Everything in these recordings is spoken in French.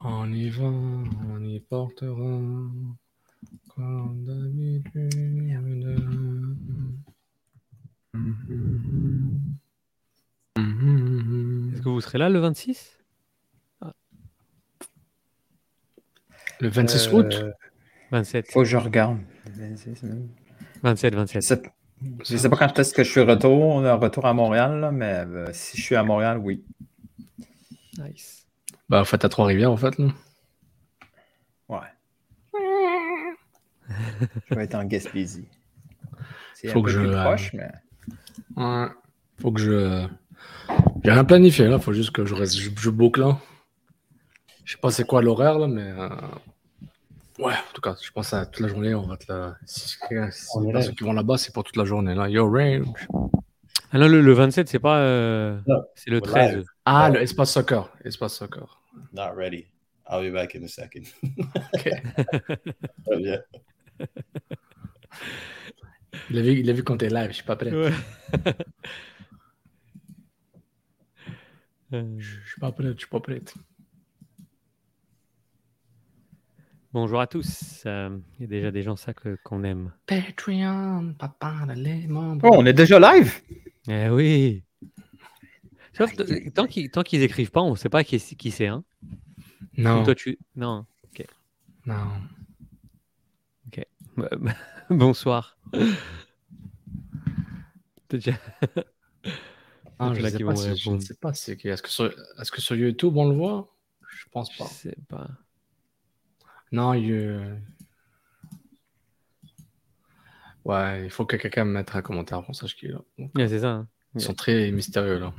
On y va, on y portera, comme d'habitude. Est-ce que vous serez là le 26 Le 26 Euh, août? 27. Faut que je regarde. 27, 27. Je je sais pas quand est-ce que je suis retour, on est retour à Montréal, là, mais euh, si je suis à Montréal, oui. Nice. Bah, en fait, à Trois-Rivières, en fait. Là. Ouais. je vais être en Gaspésie. C'est Faut un que peu je, plus euh, proche, mais Ouais. Faut que je. J'ai rien planifié, là. Faut juste que je reste. Je, je boucle, là. Je sais pas c'est quoi l'horaire, là, mais. euh, Ouais, en tout cas, je pense à toute la journée. On va te la. Si, si, On est là. ceux qui vont là-bas, c'est pour toute la journée, là. Yo, Range. Ah non, le, le 27, c'est pas. euh, Non, c'est le we're 13. live. Ah, le espace soccer. Espace soccer. Not ready. I'll be back in a second. Ok. But yeah. Il a vu, il a vu quand t'es live, je suis pas prêt. Ouais. Euh, Je suis pas prêt, je suis pas prêt. Bonjour à tous. Euh, Il y a déjà des gens ça que- qu'on aime. Patreon, papa, les membres. Oh, on est déjà live? Eh oui. Sauf tant qu'ils tant qu'ils écrivent pas, on sait pas qui, qui c'est. Hein. Non, Toi, tu... Non. non. Bonsoir. T'as déjà- Ah, je, sais si- je ne sais pas. c'est qui. Est-ce que, sur, est-ce que sur YouTube on le voit? Je pense Je pas. sais pas. Non, il. Ouais, il faut que quelqu'un me mette un commentaire pour sache qui est là. Donc, Ouais, c'est ça. hein. Ils sont très mystérieux là.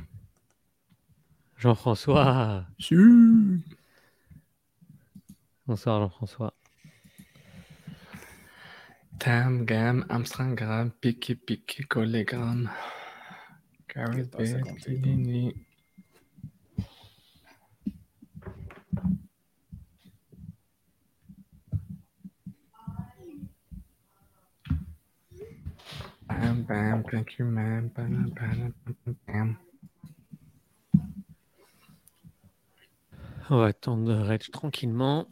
Jean-François. Si. Bonsoir Jean-François. Tam, Gam, Amstramgram, Piqué, Piqué, Collégramme. Bam, bam, thank you, man. Bam, bam, bam, bam. On va attendre Reg tranquillement.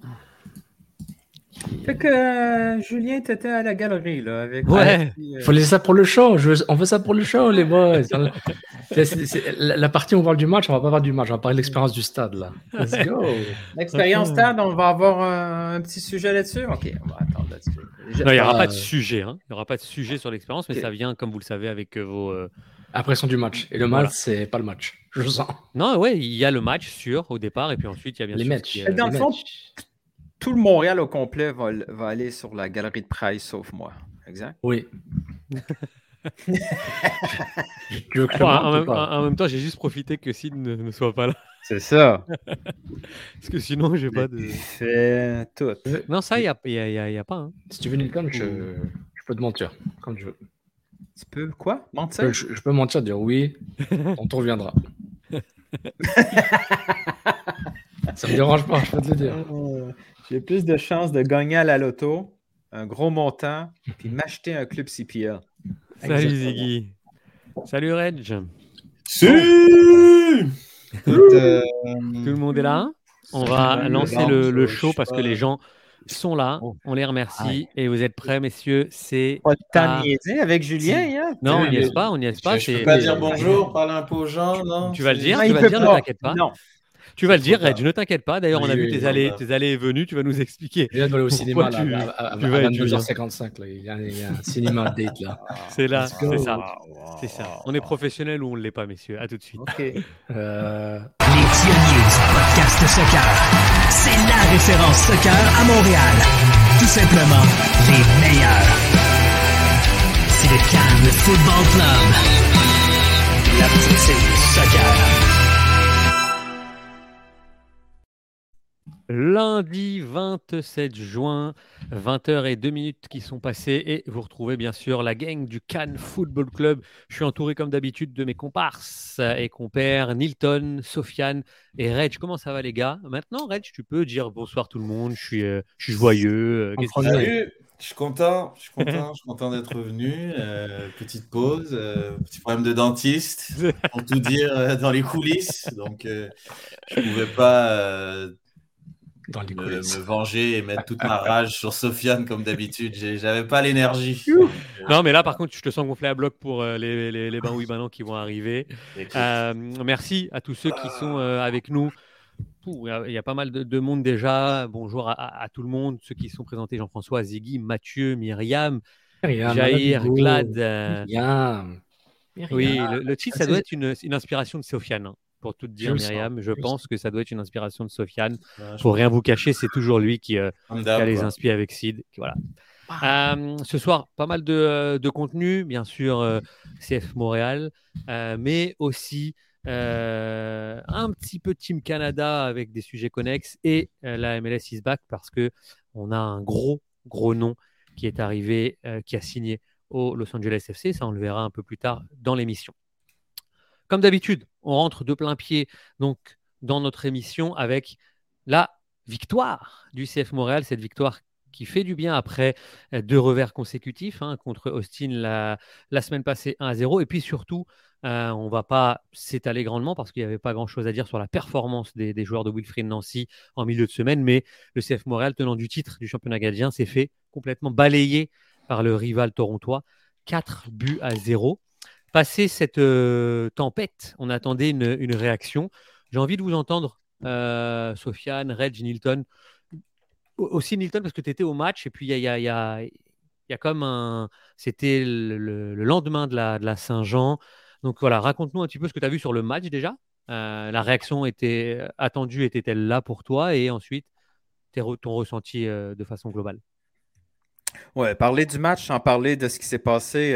Fait que euh, Julien, t'étais à la galerie, là, avec... Ouais. Euh, Faut laisser ça pour le show. je- On fait ça pour le show, les boys. C'est- c'est- c'est- la, la partie où on parle du match, on va pas parler du match, on va parler de l'expérience du stade là. Let's go. L'expérience stade, on va avoir un, un petit sujet là-dessus? OK, on va attendre là-dessus. Je- Non, il n'y aura Euh, pas de sujet. hein. Il n'y aura pas de sujet sur l'expérience, mais ça vient, comme vous le savez, avec euh, vos. Impression du match. Et le Voilà. match, c'est pas le match. Je le sens. Non, ouais, il y a le match sûr au départ, et puis ensuite il y a bien Les sûr. matchs. est- dans Les le fond, matchs. tout le Montréal au complet va, va aller sur la galerie de Price, sauf moi. Exact? Oui. tu veux que je Bon, en, même, en- temps, j'ai juste profité que Sid ne, ne soit pas là. C'est ça. Parce que sinon, j'ai pas de. Fait tout. Non, ça, il n'y a, y a, il y a- il y a pas. hein. Si tu veux Nilton, je, je peux te mentir. Comme tu veux. Tu peux quoi? Je Mentir? peux, je, je peux mentir, dire oui, on te reviendra. Ça me dérange pas, je peux te le dire. Euh, J'ai plus de chances de gagner à la loto, un gros montant, puis m'acheter un club CPL. Salut. Ziggy. Salut Reg. Si! Euh, Tout le monde est là? On va lancer le, le show parce que les gens sont là. On les remercie. Et vous êtes prêts, messieurs C'est. Ah. de niaiser avec Julien, hein? Non, on n'y est pas, on n'y est pas. Je, c'est- peux pas dire bonjour, parler un peu aux gens, non? Tu vas le dire, tu vas le dire, ne t'inquiète pas. Non. Tu vas le dire. Reg, ne t'inquiète pas. D'ailleurs, on a Oui, vu tes oui, allées, voilà. tes allées et venues. Tu vas nous expliquer. Je viens d'aller au cinéma Pourquoi là, tu- à, à- à tu vas être Julien 22h55. Là. Il, y a, il y a un cinéma date là. C'est là, c'est ça. C'est ça. On est professionnel ou on ne l'est pas, messieurs. À tout de suite. OK. Euh, Les pionniers du podcast soccer. C'est la référence soccer à Montréal. Tout simplement les meilleurs. C'est le Cannes Football Club. La petite soccer. Lundi 27 juin, 20h et 2 minutes qui sont passées et vous retrouvez bien sûr la gang du Cannes Football Club. Je suis entouré comme d'habitude de mes comparses et compères Nilton, Sofiane et Reg. Comment ça va les gars? Maintenant Reg, tu peux dire bonsoir tout le monde, je suis, euh, je suis joyeux. euh, Salut, je suis content, je suis content, je suis content d'être revenu. Euh, petite pause, euh, petit problème de dentiste, pour tout dire euh, dans les coulisses. Donc, euh, je pouvais pas euh, dans les me, coulisses. me venger et mettre toute ma rage sur Sofiane comme d'habitude. J'avais pas l'énergie. Non mais là par contre je te sens gonflé à bloc pour euh, les, les, les bains oui bains non qui vont arriver. Euh, merci à tous ceux qui sont euh, avec nous. Il y a- pas mal de, de monde déjà. Bonjour à, à- à tout le monde, ceux qui sont présentés Jean-François, Ziggy, Mathieu, Myriam, Myriam, Jair, Glad. Myriam. Myriam. oui, le, le titre, ça doit être une, une inspiration de Sofiane. hein, pour tout dire, Je le sens, Myriam, je je pense que ça doit être une inspiration de Sofiane. ouais, je Pour rien vous cacher, c'est toujours lui qui, euh, qui a les inspire avec Sid. Voilà. Euh, ce soir, pas mal de, euh, de contenu, bien sûr, euh, CF Montréal, euh, mais aussi euh, un petit peu Team Canada avec des sujets connexes et euh, la MLS is back parce que on a un gros, gros nom qui est arrivé, euh, qui a signé au Los Angeles FC. Ça, on le verra un peu plus tard dans l'émission. Comme d'habitude, on rentre de plein pied donc dans notre émission avec la victoire du CF Montréal, cette victoire qui fait du bien après euh, deux revers consécutifs hein, contre Austin la, semaine passée 1 à 0. Et puis surtout, euh, on ne va pas s'étaler grandement parce qu'il n'y avait pas grand-chose à dire sur la performance des, joueurs de Wilfried Nancy en milieu de semaine, mais le CF Montréal, tenant du titre du championnat gadien, s'est fait complètement balayer par le rival torontois. 4 buts à 0. Passé cette euh, tempête, on attendait une, réaction. J'ai envie de vous entendre, euh, Sofiane, Reg, Nilton. Au- Aussi Nilton, parce que tu étais au match, et puis il y a, comme un. C'était le, le- le lendemain de la, Saint-Jean. Donc voilà, raconte-nous un petit peu ce que tu as vu sur le match déjà. Euh, la réaction était attendue, était-elle là pour toi? Et ensuite, ton ressenti de façon globale. Ouais, parler du match sans parler de ce qui s'est passé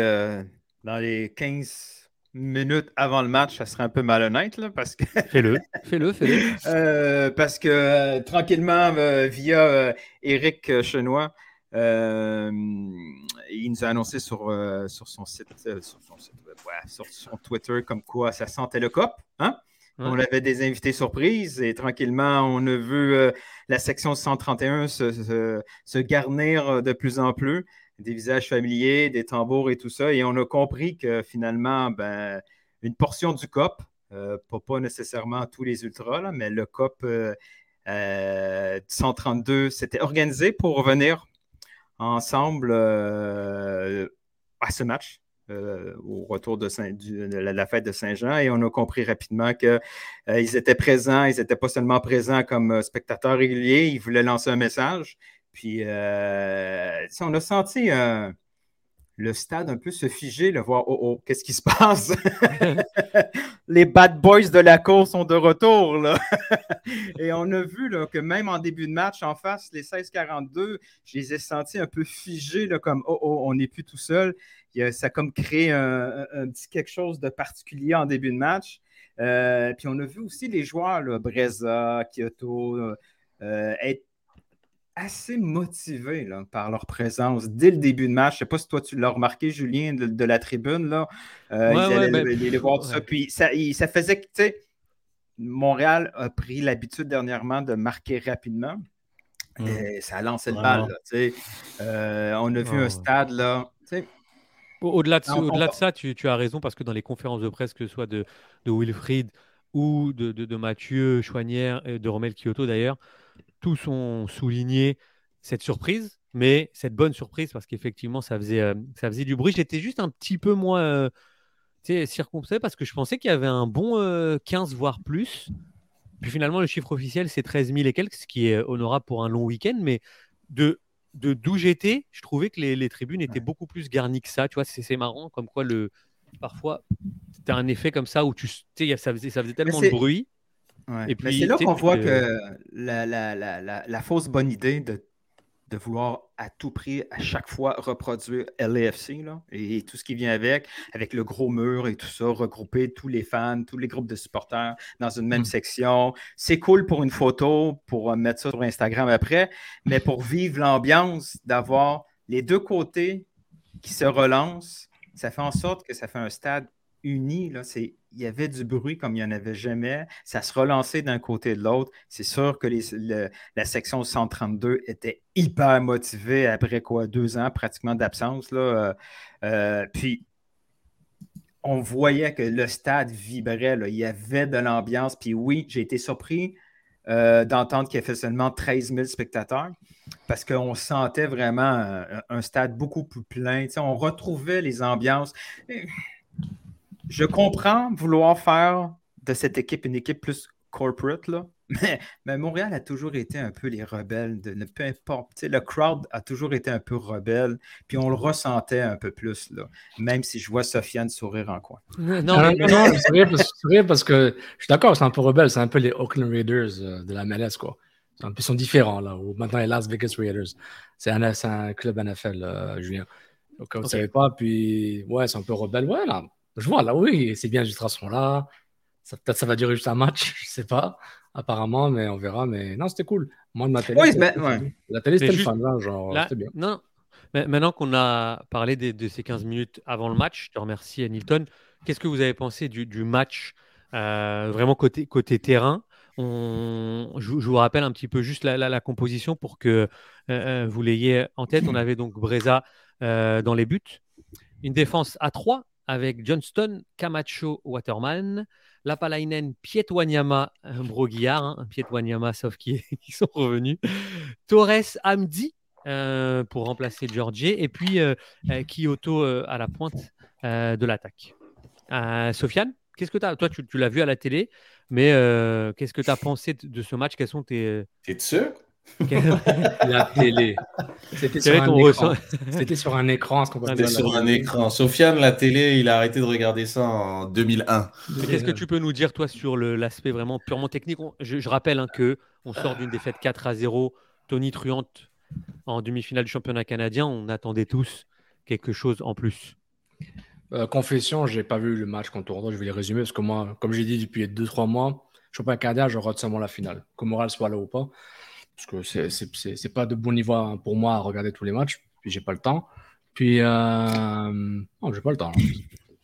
dans les 15 minutes avant le match, ça serait un peu malhonnête, là, parce que Fais-le, fais-le, fais-le. Euh, parce que euh, tranquillement, euh, via Eric Chenois, il nous a annoncé sur, sur son site, sur, son site ouais, sur son Twitter, comme quoi ça sentait le cop. Hein? Ouais. On avait des invités surprises et tranquillement, on a vu euh, la section 131 se, se- se garnir de plus en plus, des visages familiers, des tambours et tout ça. Et on a compris que finalement, ben, une portion du COP, euh, pas, pas nécessairement tous les ultras, là, mais le COP euh, euh, 132 s'était organisé pour venir ensemble euh, à ce match. Euh, au retour de, Saint- du- de la, fête de Saint-Jean et on a compris rapidement qu'ils étaient présents, ils n'étaient pas seulement présents comme euh, spectateurs réguliers, ils voulaient lancer un message. Puis euh, on a senti euh, le stade un peu se figer, le voir oh oh, qu'est-ce qui se passe? Les bad boys de la course sont de retour. Là. Et on a vu que même en début de match, en face, les 16-42, je les ai sentis un peu figés, comme oh, oh, on n'est plus tout seul. Ça a comme créé un petit quelque chose de particulier en début de match. Euh, puis on a vu aussi les joueurs, là, Breza, Kyoto, euh, euh, être assez motivés là, par leur présence dès le début de match. Je ne sais pas si toi tu l'as remarqué, Julien, de, de la tribune. Là. Euh, Ouais, ils allaient ben, les, les voir tout ça. Puis ça, il- ça faisait que, tu sais, Montréal a pris l'habitude dernièrement de marquer rapidement. Mm. Et ça a lancé le bal. là, tu sais. Euh, on a vu un stade là. Au-delà de, ça, tu, tu as raison parce que dans les conférences de presse, que ce soit de, de Wilfried ou de, de, de Mathieu Chouanière et de Romel Kyoto d'ailleurs, tous ont souligné cette surprise, mais cette bonne surprise parce qu'effectivement, ça faisait, euh, ça faisait du bruit. J'étais juste un petit peu moins euh, circonspect parce que je pensais qu'il y avait un bon euh, 15 voire plus Puis finalement, le chiffre officiel, c'est 13 000 et quelques, ce qui est honorable pour un long week-end. Mais de de d'où j'étais, je trouvais que les, les tribunes étaient beaucoup plus garnies que ça. Tu vois, c'est marrant, comme quoi le parfois, tu as un effet comme ça où tu sais, ça faisait, ça faisait tellement de bruit. Ouais. C'est là qu'on voit que- la, la- la- la- la fausse bonne idée de, de vouloir à tout prix, à chaque fois, reproduire LAFC là, et tout ce qui vient avec, avec le gros mur et tout ça, regrouper tous les fans, tous les groupes de supporters dans une même Mm. section. C'est cool pour une photo, pour euh, mettre ça sur Instagram après, mais pour vivre l'ambiance, d'avoir les deux côtés qui se relancent, ça fait en sorte que ça fait un stade uni. C'est, il y avait du bruit comme il n'y en avait jamais. Ça se relançait d'un côté et de l'autre. C'est sûr que la section 132 était hyper motivée après quoi, deux ans pratiquement d'absence. Là. Euh, euh, puis on voyait que le stade vibrait. Il y avait de l'ambiance. Puis oui, j'ai été surpris euh, d'entendre qu'il y avait seulement 13 000 spectateurs parce qu'on sentait vraiment un, stade beaucoup plus plein. On retrouvait les ambiances. Je comprends vouloir faire de cette équipe une équipe plus corporate, là. Mais, mais Montréal a toujours été un peu les rebelles, de, ne- peu importe. Tu sais, le crowd a toujours été un peu rebelle, puis on le ressentait un peu plus, là, même si je vois Sofiane sourire en coin. Non, mais- non, c'est vrai, parce, que je suis d'accord, c'est un peu rebelle, c'est un peu les Oakland Raiders euh, de la MLS, quoi. C'est un peu- Ils sont différents, là, ou maintenant les Las Vegas Raiders. C'est un, club NFL, euh, Julien. Donc, vous ne savez pas, puis ouais, c'est un peu rebelle. Ouais, là, je vois, là, oui, c'est bien, juste sont là. Ça, peut-être ça va durer juste un match, je sais pas, apparemment, mais on verra. Mais non, c'était cool. Moi, de ma télé, Oui, c'était- ben, ouais. la télé, c'était Mais le juste- fun, là, genre, Là, c'était bien. non, mais maintenant qu'on a parlé de ces 15 minutes avant le match, je te remercie, Hamilton. Qu'est-ce que vous avez pensé du, du match euh, vraiment côté, côté terrain? On, je, je vous rappelle un petit peu juste la, la- la composition pour que euh, euh, vous l'ayez en tête. On avait donc Breza euh, dans les buts, une défense à 3 avec Johnston, Camacho, Waterman, Lapalainen, Pietwanyama, Broguillard, hein, Pietwanyama sauf qui, qui sont revenus, Torres, Amdi euh, pour remplacer Georgier et puis euh, euh, Kyoto à la pointe de l'attaque. Sofiane, qu'est-ce que tu as Toi, tu, l'as vu à la télé, mais qu'est-ce que tu as pensé de- de ce match? Quels sont tes. T'es sûr La télé. C'était sur, un ton écran. ressent- C'était sur un écran. C'était sur un écran. Sofiane, la télé, il a arrêté de regarder ça en 2001. Mais Qu'est-ce que tu peux nous dire, toi, sur l'aspect vraiment purement technique? Je, je rappelle hein, que on sort d'une défaite 4 à 0, Tony Truante en demi-finale du championnat canadien. On attendait tous quelque chose en plus. Euh, confession, j'ai pas vu le match contre Toronto, je vais les résumer parce que moi, comme j'ai dit depuis 2-3 mois, championnat canadien, je rate seulement la finale. Que Moral soit là ou pas. Parce que c'est- pas de bon niveau pour moi à regarder tous les matchs, puis j'ai pas le temps. Puis, euh... non, j'ai pas le temps.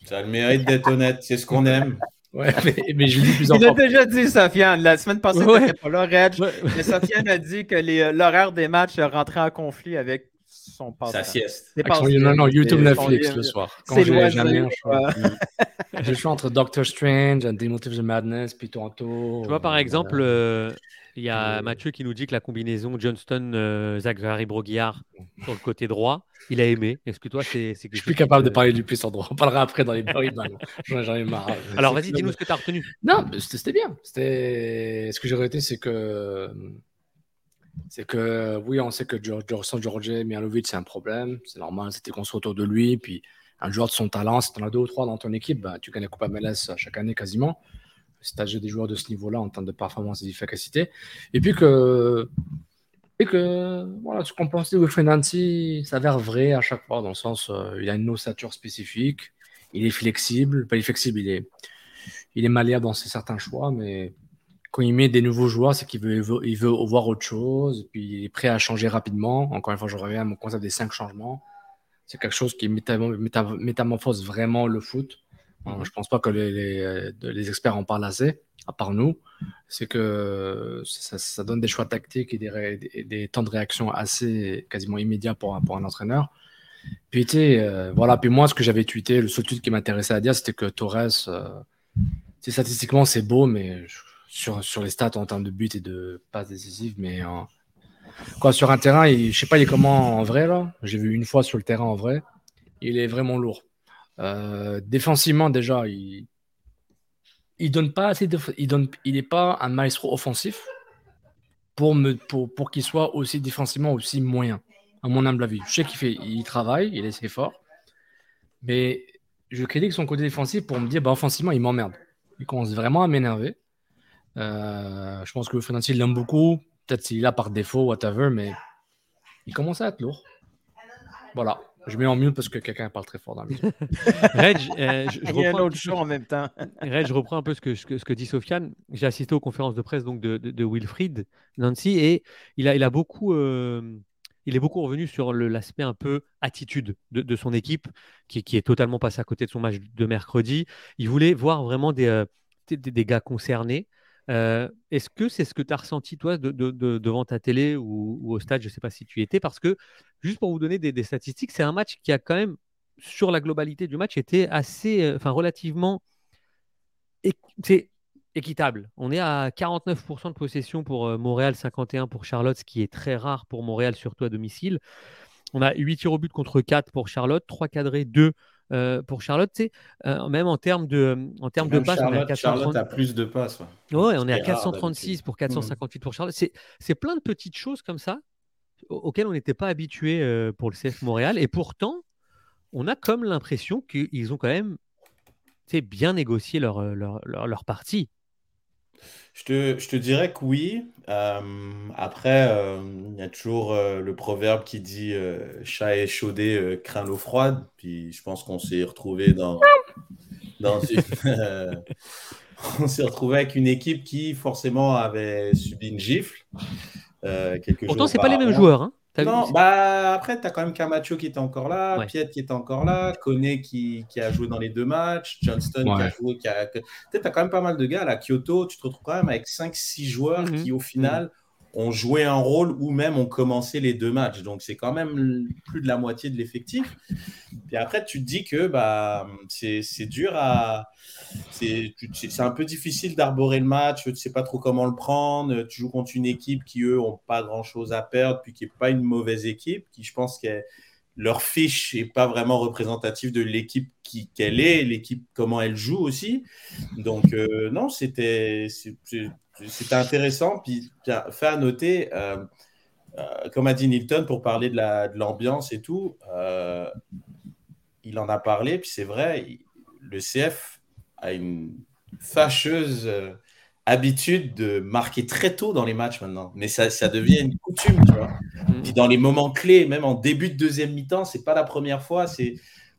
Ça a le mérite d'être honnête, c'est ce qu'on aime. Ouais, mais, mais je le dis plusieurs Il a déjà dit, Sofiane, la semaine passée, Ouais. t'étais pas là, Reg, Ouais. mais Sofiane a dit que euh, l'horaire des matchs rentrait en conflit avec son passe Sa sieste. Passe-temps. non, non, YouTube, Netflix le soir. Quand j'ai jamais un choix. le choix entre Doctor Strange, and The Motives of Madness, puis Toronto. Tu vois, par exemple, voilà. euh, il y a Euh, Mathieu qui nous dit que la combinaison Johnston-Zachary Broguillard sur le côté droit, il a aimé. Est-ce que toi, c'est Je suis plus capable de parler du puissant droit. On parlera après dans les paris. J'en ai marre. Alors, vas-y, dis-nous ce que tu as retenu. Non, c'était bien. C'était ce que j'ai arrêté, c'est que c'est que oui, on sait que George George Mihailovic, c'est un problème. C'est normal, c'était construit autour de lui. Puis un joueur de son talent, si tu en as deux ou trois dans ton équipe, bah, tu gagnes la Coupe MLS chaque année quasiment. As des joueurs de ce niveau-là en termes de performance et d'efficacité. Et puis que et que voilà, ce qu'on pensait de Wilfried Nancy s'avère vrai à chaque fois, dans le sens euh, il a une ossature spécifique, il est flexible, pas il est flexible, il est, il est malléable dans ses certains choix, mais quand il met des nouveaux joueurs, c'est qu'il veut, il veut, voir autre chose, et puis il est prêt à changer rapidement. Encore une fois, je reviens à mon concept des cinq changements. C'est quelque chose qui métam- métam- métamorphose vraiment le foot. Euh, Je pense pas que les, les, les experts en parlent assez, à part nous. C'est que ça, ça donne des choix tactiques et des, ré- des- des temps de réaction assez quasiment immédiats pour, un- pour un entraîneur. Puis, tu sais, euh, voilà. Puis moi, ce que j'avais tweeté, le seul tweet qui m'intéressait à dire, c'était que Torres, euh, statistiquement, c'est beau, mais sur, sur les stats en termes de buts et de passes décisives, mais euh, quoi, sur un terrain, il, je sais pas, il est comment en vrai, là? J'ai vu une fois sur le terrain en vrai. Il est vraiment lourd. Euh, défensivement, déjà, il, donne pas assez de, il donne, il n'est pas un maestro offensif pour me, pour, pour qu'il soit aussi défensivement aussi moyen, à mon humble avis. Je sais qu'il fait, il travaille, il essaie fort, mais je critique son côté défensif pour me dire, bah, offensivement, il m'emmerde. Il commence vraiment à m'énerver. Euh, je pense que financier l'aime beaucoup. Peut-être s'il est là par défaut, whatever, mais il commence à être lourd. Voilà. Je mets en mute parce que quelqu'un parle très fort dans le micro. Reg, euh, je, je Il y a un reprends un autre petit show peu- en même temps. Reg, je reprends un peu ce que, ce dit Sofiane. J'ai assisté aux conférences de presse donc, de, de, de Wilfried Nancy et il a, il a beaucoup, euh, il est beaucoup revenu sur l'aspect un peu attitude de, de son équipe qui, qui est totalement passé à côté de son match de mercredi. Il voulait voir vraiment des, euh, des gars concernés. Euh, Est-ce que c'est ce que tu as ressenti toi de- de- de- devant ta télé ou, au stade Je ne sais pas si tu y étais parce que juste pour vous donner des, statistiques, c'est un match qui a quand même sur la globalité du match été assez, euh, enfin relativement équitable. On est à 49% de possession pour euh, Montréal, 51% pour Charlotte, ce qui est très rare pour Montréal, surtout à domicile. On a 8 tirs au but contre 4 pour Charlotte, 3 cadrés, 2 euh, pour Charlotte. Euh, même en termes de, en termes de passes, on est à Charlotte, 430. Charlotte a plus de passes. ouais. Ouais, on est à Ce qui est rare 436 pour 458 pour Charlotte. C'est, plein de petites choses comme ça au- auxquelles on n'était pas habitué euh, pour le CF Montréal. Et pourtant, on a comme l'impression qu'ils ont quand même bien négocié leur, leur, leur, leur partie. Je te, je te dirais que oui. Euh, après, euh, il y a toujours euh, le proverbe qui dit chat échaudé craint l'eau froide. Puis je pense qu'on s'est retrouvé dans, dans une, on s'est retrouvé avec une équipe qui forcément avait subi une gifle. Pourtant, jours c'est pas les mêmes joueurs. Hein. Non, bah après, tu as quand même Camacho qui était encore là, Ouais. Piet qui était encore là, Kone qui, qui a joué dans les deux matchs, Johnston qui a joué. Qui a... Tu as quand même pas mal de gars. À Kyoto, tu te retrouves quand même avec 5-6 joueurs Mhm. qui, au final, ont joué un rôle ou même ont commencé les deux matchs. Donc, c'est quand même plus de la moitié de l'effectif. Et après, tu te dis que bah, c'est dur à. C'est un peu difficile d'arborer le match, tu ne sais pas trop comment le prendre. Tu joues contre une équipe qui, eux, n'ont pas grand-chose à perdre, puis qui n'est pas une mauvaise équipe, qui, je pense, que leur fiche n'est pas vraiment représentative de l'équipe qui- qu'elle est, l'équipe, comment elle joue aussi. Donc, euh, non, c'était c'était intéressant. Puis, fait à noter, euh, euh, comme a dit Nilton, pour parler de la- de l'ambiance et tout, euh, il en a parlé, puis c'est vrai, il- le CF a une fâcheuse habitude de marquer très tôt dans les matchs maintenant. Mais ça, ça devient une coutume, tu vois. Mhm. Puis dans les moments clés, même en début de deuxième mi-temps, c'est pas la première fois. C'est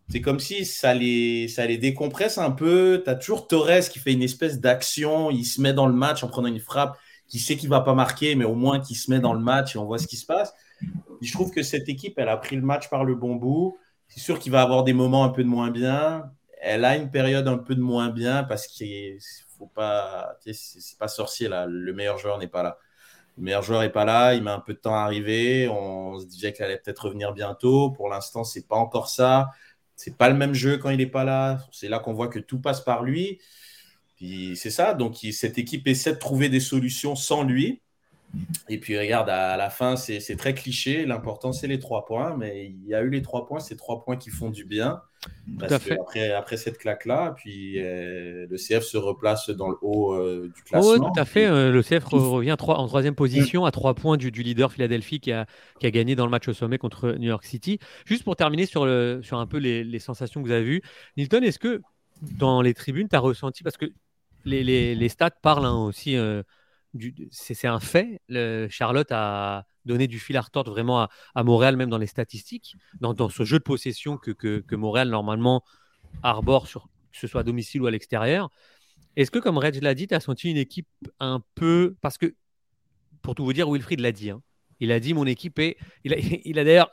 c'est comme si ça les, ça les décompresse un peu. Tu as toujours Torres qui fait une espèce d'action. Il se met dans le match en prenant une frappe qui sait qu'il va pas marquer, mais au moins qui se met dans le match et on voit ce qui se passe. Je trouve que cette équipe, elle a pris le match par le bon bout. C'est sûr qu'il va avoir des moments un peu de moins bien. Elle a une période un peu de moins bien parce qu'il faut pas, c'est pas sorcier là. Le meilleur joueur n'est pas là. Le meilleur joueur n'est pas là. Il met un peu de temps à arriver. On se disait qu'elle allait peut-être revenir bientôt. Pour l'instant, c'est pas encore ça. C'est pas le même jeu quand il n'est pas là. C'est là qu'on voit que tout passe par lui. C'est ça. Donc cette équipe essaie de trouver des solutions sans lui. Et puis regarde, à la fin, c'est très cliché. L'important, c'est les trois points. Mais il y a eu les trois points. C'est trois points qui font du bien. Parce à que fait. après, après cette claque-là, puis euh, le CF se replace dans le haut euh, du Oh, classement. ouais, tout à fait. euh, le CF re- revient en troisième position à trois points du, du leader Philadelphie qui a, qui a gagné dans le match au sommet contre New York City. Juste pour terminer sur, le, sur un peu les, les sensations que vous avez vues, Nilton, est-ce que dans les tribunes, tu as ressenti, parce que les, les- les stats parlent hein, aussi, euh, c'est un fait, Charlotte a donné du fil à retordre vraiment à, à Montréal, même dans les statistiques, dans, ce jeu de possession que, que, Montréal normalement arbore, que ce soit à domicile ou à l'extérieur. Est-ce que, comme Reg l'a dit, tu as senti une équipe un peu. Parce que, pour tout vous dire, Wilfried l'a dit. hein. Il a dit mon équipe est. Il a, il a d'ailleurs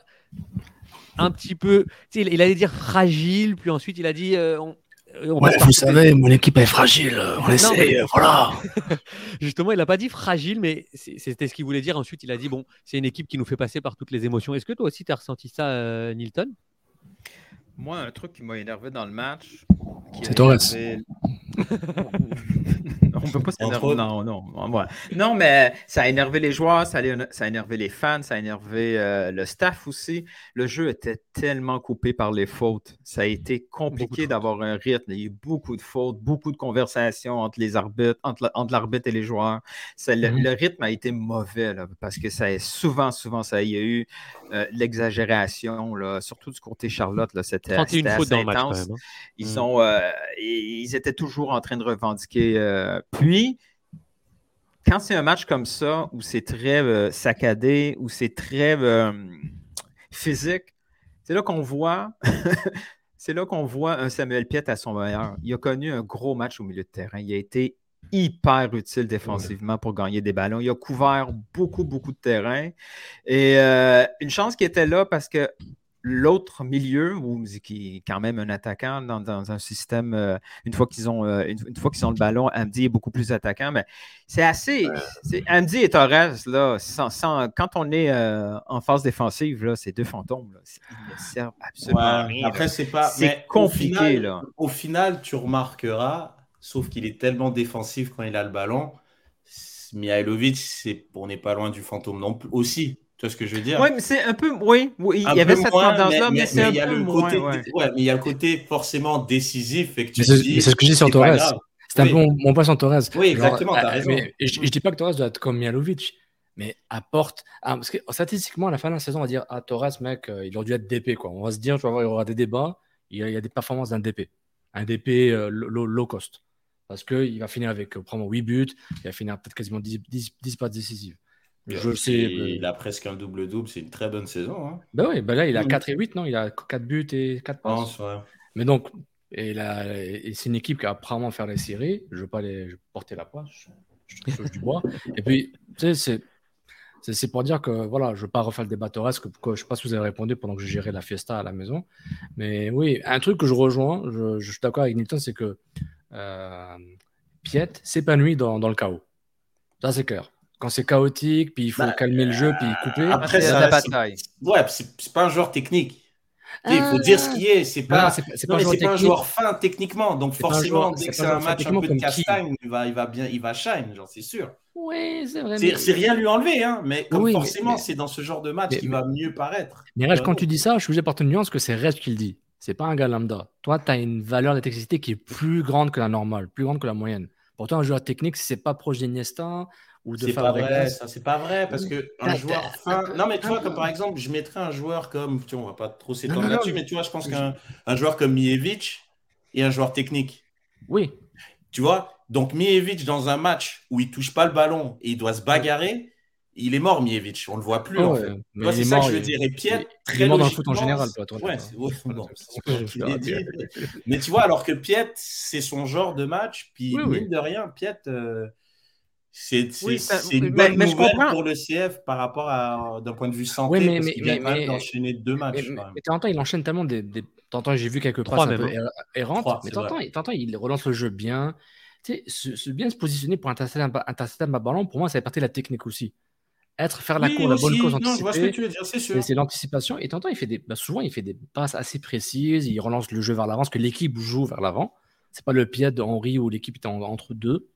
un petit peu. Il, il allait dire fragile, puis ensuite il a dit. euh, on Ouais, passe par vous savez, mon équipe est fragile. On essaie, mais- euh, voilà. Justement, il n'a pas dit fragile, mais c'était ce qu'il voulait dire. Ensuite, il a dit bon, c'est une équipe qui nous fait passer par toutes les émotions. Est-ce que toi aussi, tu as ressenti ça, euh, Nilton? Moi, un truc qui m'a énervé dans le match. C'est Torres. énervé- On peut pas s'énerver. Non, non. ouais. Non, mais ça a énervé les joueurs, ça a, ça a énervé les fans, ça a énervé euh, le staff aussi. Le jeu était tellement coupé par les fautes. Ça a été compliqué d'avoir un rythme. Il y a eu beaucoup de fautes, beaucoup de conversations entre les arbitres, entre, l'arbitre et les joueurs. Ça- le, Mhm. le rythme a été mauvais là, parce que ça est souvent, souvent, ça il y a eu euh, l'exagération, là, surtout du côté Charlotte. Là, c'était, 31 c'était fautes dans le match, même, hein. Ils, Mm. euh, ils étaient toujours en train de revendiquer. euh, puis, quand c'est un match comme ça, où c'est très euh, saccadé, où c'est très physique, c'est là qu'on voit. c'est là qu'on voit un Samuel Piet à son meilleur. Il a connu un gros match au milieu de terrain. Il a été hyper utile défensivement pour gagner des ballons. Il a couvert beaucoup, beaucoup de terrain. Et euh, une chance qu'il était là parce que l'autre milieu, ou qui est quand même un attaquant dans, dans un système, euh, une fois qu'ils ont euh, une, une fois qu'ils ont le ballon, Amdi est beaucoup plus attaquant, mais c'est assez. c'est- Amdi et Torres, là, sans- sans- quand on est euh, en phase défensive, là, c'est deux fantômes. Là, ils ne servent absolument à Ouais, rien. Après, c'est pas. C'est mais au compliqué, final- là. Au final, tu remarqueras, sauf qu'il est tellement défensif quand il a le ballon, Mihailovic, c'est, on n'est pas loin du fantôme non plus aussi. Tu vois ce que je veux dire? Oui, mais c'est un peu. Oui, oui, Un il y avait cette moins, tendance-là, mais, c'est un il y a peu le moins. côté, ouais. ouais, mais il y a le côté forcément décisif et que tu Mais c'est mais ce que je dis sur Torres. C'est un peu mon, mon point sur Torres. Oui, exactement, Genre, t'as euh, raison. mais je, je dis pas que Torres doit être comme Mialovic, mais apporte. ah, parce que statistiquement, à la fin de la saison, on va dire Ah, Torres, mec, euh, il aurait dû être DP. Quoi. On va se dire, tu vas voir, il y aura des débats. Il y a, il y a des performances d'un DP. Un DP euh, low, low cost. Parce qu'il va finir avec euh, probablement 8 buts. Il va finir peut-être quasiment 10, 10, 10 passes décisives. Je sais. Il, euh, a presque un double-double, c'est une très bonne saison. Hein. Ben oui, ben là, il a Mhm. 4 et 8, non? Il a 4 buts et 4 Je passes. pense, ouais. Mais donc, et, c'est une équipe qui va probablement faire les séries. Je ne veux pas les, je veux porter la poisse, je, je touche du bois. Et puis, tu sais, c'est. Pour dire que voilà, je ne veux pas refaire le débat Torres, que, que je ne sais pas si vous avez répondu pendant que je gérais la fiesta à la maison. Mais oui, un truc que je rejoins, je, je suis d'accord avec Nilton, c'est que euh, Piet s'épanouit dans, dans le chaos. Ça, c'est clair. Quand c'est chaotique, puis il faut Bah, calmer le jeu, puis couper. Après, c'est la c'est- bataille. Ouais, c'est c'est pas un joueur technique. Il faut dire ce qui est. C'est Voilà, pas, c'est- c'est pas un joueur c'est pas un technique. joueur fin techniquement. Donc C'est forcément, joueur- dès c'est que c'est un match un peu de castagne, il va, il va bien, il va shine, j'en suis sûr. Oui, c'est vrai. C'est mais- c'est rien lui enlever, hein, mais comme Oui, mais- forcément, c'est dans ce genre de match qu'il va mieux paraître. Mais Reg, quand tu dis ça, je suis obligé de porter une nuance que c'est Reg qui le dit. C'est pas un gars lambda. Toi, tu as une valeur d'électricité qui est plus grande que la normale, plus grande que la moyenne. Pourtant, un joueur technique, si c'est pas proche d'Iniesta ou de C'est pas vrai, ça c'est pas vrai parce que un T'as- joueur fin. Non mais tu vois comme par exemple, je mettrais un joueur comme, tu vois, on va pas trop s'étendre là-dessus, mais tu vois, je pense qu'un un joueur comme Mievic et un joueur technique. Oui. Tu vois, donc Mievic dans un match où il touche pas le ballon et il doit se bagarrer, il est mort Mievic, on le voit plus Oh, en fait. il c'est est ça que je veux il- dire. Et Piet, il- il est très mort dans le foot en général, toi, Ouais, ouais, bon. Mais tu vois, alors que Piet, c'est son genre de match, puis Oui, oui. mine de rien, Piet, euh, c'est c'est- Oui, c'est une bonne mais nouvelle pour le CF par rapport à d'un point de vue santé, Oui, mais- parce qu'il vient quand même d'enchaîner deux matchs. Mais, t'entends, il enchaîne tellement des. des... T'entends, j'ai vu quelques Trois passes un peu même, er- errantes, Trois, mais c'est t'entends, il- relance le jeu bien. Tu sais, se, se bien se positionner pour intercepter un, ba- intercepter un ballon, pour moi, ça fait partie de la technique aussi. Être, faire la Oui, cour, la bonne cause, Non, je vois ce que anticiper. tu veux dire, c'est sûr. C'est c'est l'anticipation. Et t'entends, il fait des, bah, souvent, il fait des passes assez précises. Il relance le jeu vers l'avant, parce que l'équipe joue vers l'avant. C'est pas le pied de Henry où l'équipe en- entre deux,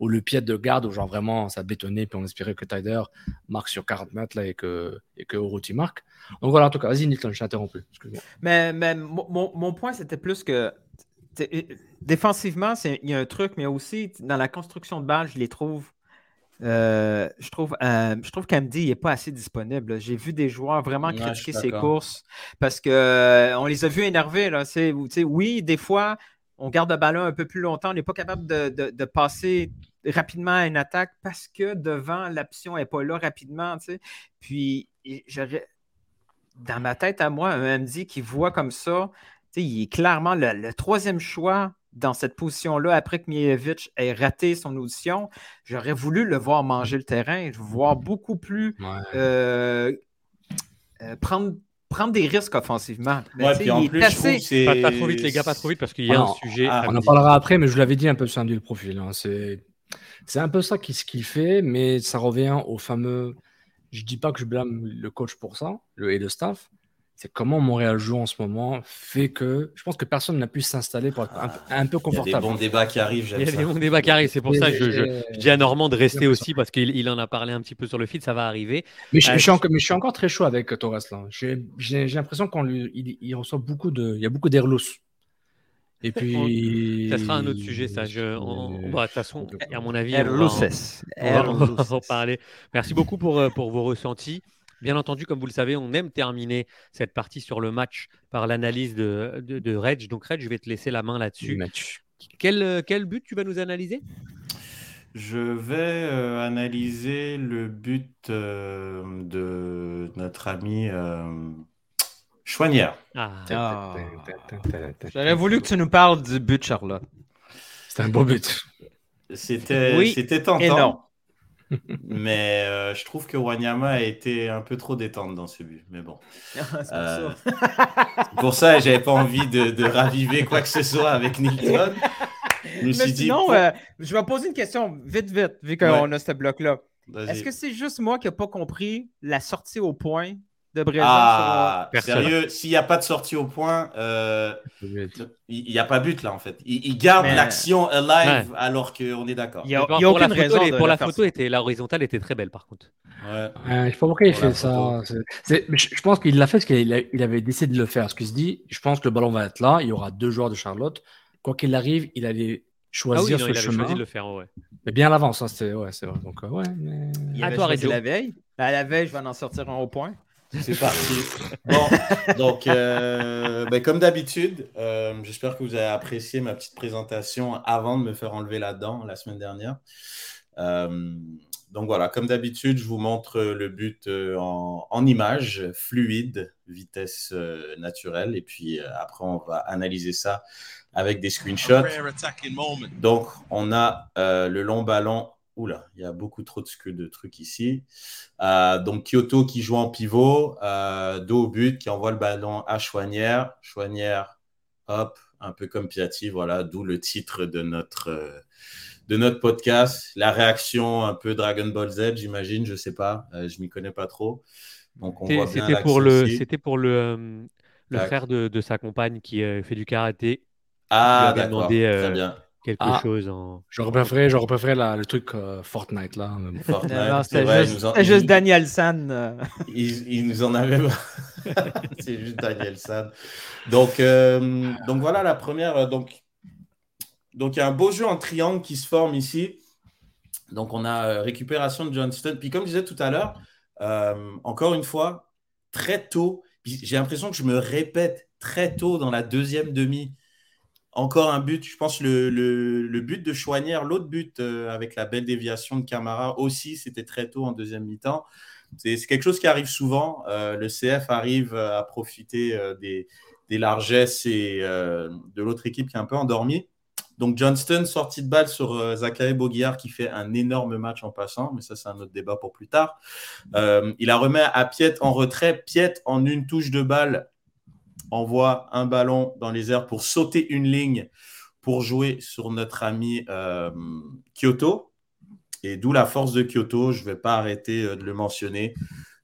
ou le pied de garde où genre vraiment ça bétonnait, puis on espérait que Tyder marque sur 40 mètres là, et que, et que marque. Donc voilà, en tout cas, vas-y, Nilton, je t'ai interrompu. Excuse-moi. Mais, mais mon, mon- point, c'était plus que euh, défensivement, c'est- il y a un truc, mais aussi dans la construction de balles, je les trouve. euh, je trouve, euh, je trouve qu'Amdi n'est pas assez disponible. J'ai vu des joueurs vraiment Ouais, critiquer ses courses parce qu'on les a vus énervés. Là. Oui, des fois, on garde le ballon un peu plus longtemps. On n'est pas capable de, de- de passer rapidement à une attaque parce que devant, l'option n'est pas là rapidement. tu sais. Puis, j'aurais, dans ma tête à moi, un MD qui voit comme ça, tu sais, il est clairement le, le troisième choix dans cette position-là après que Mievic ait raté son audition. J'aurais voulu le voir manger le terrain, veux voir beaucoup plus euh, euh, prendre, prendre des risques offensivement. Mais Ouais, puis en il est plus, je assez- trouve que c'est. Pas, pas trop vite, les gars, pas trop vite, parce qu'il y a Ah un sujet. Ah, On en parlera après, mais je l'avais dit un peu sur un du profil. hein. C'est c'est un peu ça qui, ce qu'il fait, mais ça revient au fameux. Je dis pas que je blâme le coach pour ça, le, et le staff. C'est comment Montréal joue en ce moment fait que je pense que personne n'a pu s'installer pour être un, peu- un peu Il y a confortable. des bons débats qui arrivent, Il y a ça. des bons débats qui arrivent. C'est pour ça que je, je- Et- je dis à Normand de rester aussi parce qu'il il en a parlé un petit peu sur le feed. Ça va arriver. Mais je, Euh, je suis encore, mais je suis encore très chaud avec Torres là. J'ai j'ai- j'ai l'impression qu'on lui, il, il reçoit beaucoup de, il y a beaucoup d'air loose. Et puis. Ça sera un autre sujet, ça. Je, on- on- bah, de toute façon, à mon avis, Air on va, en- Luces. on va- on va en parler. Merci beaucoup pour, euh, pour vos ressentis. Bien entendu, comme vous le savez, on aime terminer cette partie sur le match par l'analyse de, de, de Reg. Donc, Reg, je vais te laisser la main là-dessus. match. Quel, euh, quel but tu vas nous analyser? Je vais euh, analyser le but euh, de notre ami euh, Chouanière. Ah, J'aurais voulu que tu nous parles du but Charlotte. C'est un beau but. C'était Oui Et tentant, non. Mais euh, je trouve que Wanyama a été un peu trop détente dans ce but. Mais bon, C'est pour Euh, pour ça j'avais pas envie de, de raviver quoi que ce soit avec Nilton. Je me Mais suis dit, sinon, pour- euh, je vais poser une question vite, vite, vu qu'on a ce bloc-là. Est-ce que c'est juste moi qui n'ai pas compris la sortie au point de Brésil Ah, Personne. sérieux, s'il n'y a pas de sortie au point, euh, il n'y a pas but là en fait. Il, il garde Mais- l'action alive alors qu'on est d'accord. Il y a, a pour la aucune photo, raison de pour la photo, était, l'horizontale était très belle par contre. Ouais. Euh, je sais pas pourquoi il Pour la fait ça. photo. C'est- c'est- mais je, pense qu'il l'a fait parce qu'il a- il avait décidé de le faire. Parce qu'il se dit, je pense que le ballon va être là. Il y aura deux joueurs de Charlotte. Quoi qu'il arrive, il allait Ah oui, choisir non, ce il avait chemin. choisi de le faire. ouais. Mais bien à l'avance, hein, c'était ouais, c'est vrai. Donc euh, ouais, mais... Il À avait toi, choisi la veille. À la veille, je vais en sortir un au point. C'est parti. Bon, donc, euh, ben, comme d'habitude, euh, j'espère que vous avez apprécié ma petite présentation avant de me faire enlever là-dedans la semaine dernière. Euh, donc voilà, comme d'habitude, je vous montre le but en, en images, fluide, vitesse naturelle, et puis après, on va analyser ça avec des screenshots. Donc, on a le long ballon. Oula, il y a beaucoup trop de, trucs ici. Euh, donc, Kyoto qui joue en pivot, euh, dos au but, qui envoie le ballon à Chouanière. Chouanière, hop, un peu comme Piatti, voilà, d'où le titre de notre, euh, de notre podcast. La réaction un peu Dragon Ball Z, j'imagine, je sais pas, je m'y connais pas trop. Donc, on C'était- voit bien C'était pour le, c'était pour le, le frère de, de sa compagne qui fait du karaté. Ah, d'accord, demandé, très bien. Quelque Ah. chose en. J'aurais préféré, j'aurais préféré la- le truc euh, Fortnite là. Fortnite, Non, c'est juste, en- Daniel San. euh. Il, il nous en avait. c'est juste Daniel San. Donc, euh, donc voilà la première. euh, Donc, donc il y a un beau jeu en triangle qui se forme ici. Donc on a euh, récupération de Johnston. Puis comme je disais tout à l'heure, euh, encore une fois, très tôt, j'ai l'impression que je me répète très tôt dans la deuxième demi. Encore un but, je pense le, le, but de Chouanière, l'autre but euh, avec la belle déviation de Camara aussi, c'était très tôt en deuxième mi-temps. C'est quelque chose qui arrive souvent. Euh, le CF arrive euh, à profiter des, largesses et, de l'autre équipe qui est un peu endormie. Donc Johnston, sortie de balle sur Zachary Boguillard qui fait un énorme match en passant, mais ça c'est un autre débat pour plus tard. Il la remet à Piet en retrait. Piet en une touche de balle envoie un ballon dans les airs pour sauter une ligne pour jouer sur notre ami euh, Kyoto. Et d'où la force de Kyoto. Je ne vais pas arrêter euh, de le mentionner.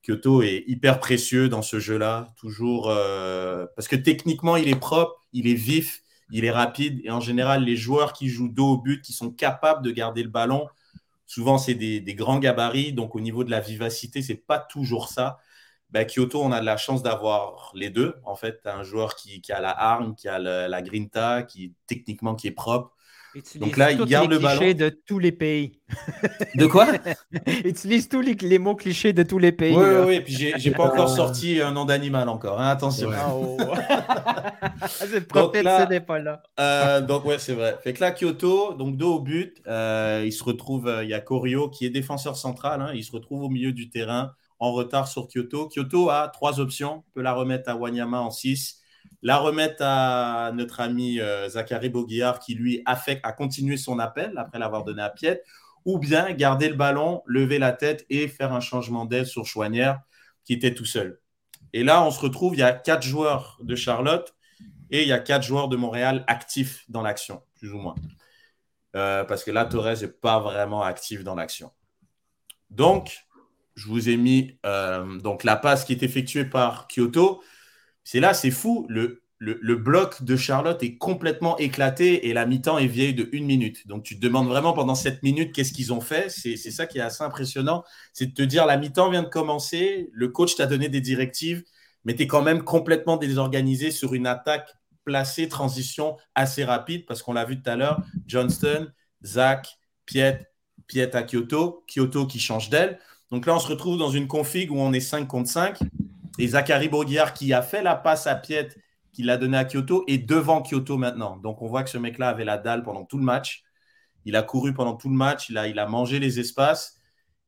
Kyoto est hyper précieux dans ce jeu-là, toujours euh, parce que techniquement il est propre, il est vif, il est rapide et en général les joueurs qui jouent dos au but, qui sont capables de garder le ballon, souvent c'est des, grands gabarits, donc au niveau de la vivacité c'est pas toujours ça. Ben, Kyoto, on a de la chance d'avoir les deux. En fait, un joueur qui, qui a la arme, qui a le- la grinta, qui techniquement qui est propre. Utilise Donc là, il garde les le ballon. clichés de tous les pays. De quoi? Utilise tous les, les mots clichés de tous les pays. Oui, là. oui, oui. Puis j'ai pas encore sorti un nom d'animal encore. hein, attention. Ah, oh. c'est le prophète, là- ce n'est pas là. Euh, donc ouais, c'est vrai. Fait que là, Kyoto, donc dos au but, euh, il se retrouve, euh, il y a Corio qui est défenseur central, hein, il se retrouve au milieu du terrain en retard sur Kyoto. Kyoto a trois options, il peut la remettre à Wanyama en 6, la remettre à notre ami euh, Zachary Boguillard qui lui a, fait, a continué son appel après l'avoir donné à Piet, ou bien garder le ballon, lever la tête et faire un changement d'aile sur Chouanière qui était tout seul. Et là, on se retrouve, il y a quatre joueurs de Charlotte et il y a quatre joueurs de Montréal actifs dans l'action, plus ou moins. Euh, parce que là, Torres n'est pas vraiment actif dans l'action. Donc, je vous ai mis euh, donc la passe qui est effectuée par Kyoto. C'est là, c'est fou. Le, bloc de Charlotte est complètement éclaté et la mi-temps est vieille de une minute. Donc tu te demandes vraiment pendant cette minute qu'est-ce qu'ils ont fait. C'est ça qui est assez impressionnant. C'est de te dire la mi-temps vient de commencer, le coach t'a donné des directives, mais tu es quand même complètement désorganisé sur une attaque placée, transition assez rapide, parce qu'on l'a vu tout à l'heure, Johnston, Zach, Piet, Piet à Kyoto, Kyoto qui change d'aile. Donc là, on se retrouve dans une config où on est 5 contre 5. Et Zachary Bourguillard, qui a fait la passe à Piet, qui l'a donné à Kyoto, est devant Kyoto maintenant. Donc on voit que ce mec-là avait la dalle pendant tout le match. Il a couru pendant tout le match, il a, mangé les espaces.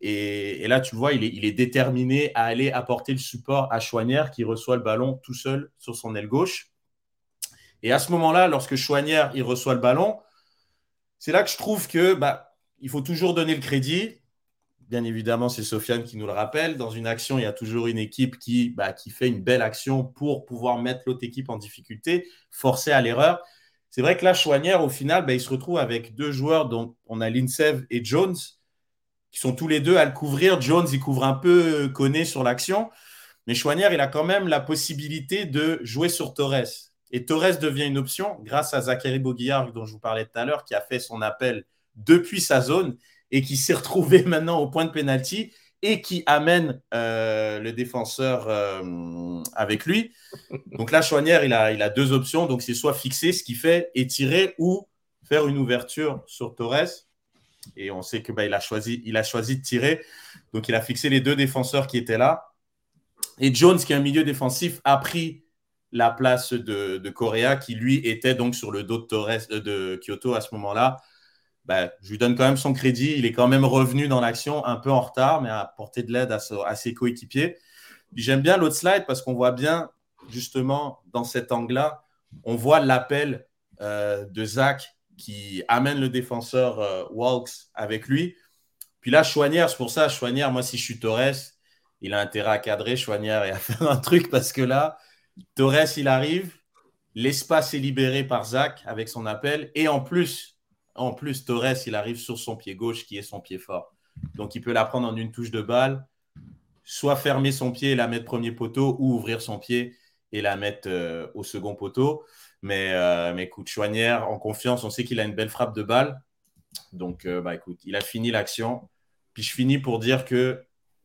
Et, là, tu vois, il est, il est déterminé à aller apporter le support à Chouanière qui reçoit le ballon tout seul sur son aile gauche. Et à ce moment-là, lorsque Chouanière il reçoit le ballon, c'est là que je trouve que bah, il faut toujours donner le crédit. Bien évidemment, c'est Sofiane qui nous le rappelle. Dans une action, il y a toujours une équipe qui, bah, qui fait une belle action pour pouvoir mettre l'autre équipe en difficulté, forcer à l'erreur. C'est vrai que là, Chouanière, au final, bah, il se retrouve avec deux joueurs dont on a Linsev et Jones, qui sont tous les deux à le couvrir. Jones, il couvre un peu Koné sur l'action. Mais Chouanière, il a quand même la possibilité de jouer sur Torres. Et Torres devient une option grâce à Zachary Boguillard, dont je vous parlais tout à l'heure, qui a fait son appel depuis sa zone et qui s'est retrouvé maintenant au point de pénalty et qui amène euh, le défenseur euh, avec lui. Donc là, Chouanière, il a, il a deux options. Donc c'est soit fixer ce qu'il fait et tirer ou faire une ouverture sur Torres. Et on sait que bah, il, a choisi, il a choisi de tirer. Donc il a fixé les deux défenseurs qui étaient là. Et Jones, qui est un milieu défensif, a pris la place de, de Correa, qui lui était donc sur le dos de, Torres, euh, de Kyoto à ce moment-là. Bah, je lui donne quand même son crédit. Il est quand même revenu dans l'action un peu en retard, mais a apporté de l'aide à, ses coéquipiers. J'aime bien l'autre slide parce qu'on voit bien, justement, dans cet angle-là, on voit l'appel euh, de Zach qui amène le défenseur euh, Walks avec lui. Puis là, Chouanière, c'est pour ça, Chouanière, moi, si je suis Torres, il a intérêt à cadrer Chouanière et à faire un truc parce que là, Torres, il arrive, l'espace est libéré par Zach avec son appel, et en plus, en plus, Torres, il arrive sur son pied gauche qui est son pied fort. Donc, il peut la prendre en une touche de balle, soit fermer son pied et la mettre premier poteau, ou ouvrir son pied et la mettre euh, au second poteau. Mais, euh, mais écoute, Chouanière, en confiance, on sait qu'il a une belle frappe de balle. Donc, euh, bah, écoute, il a fini l'action. Puis je finis pour dire que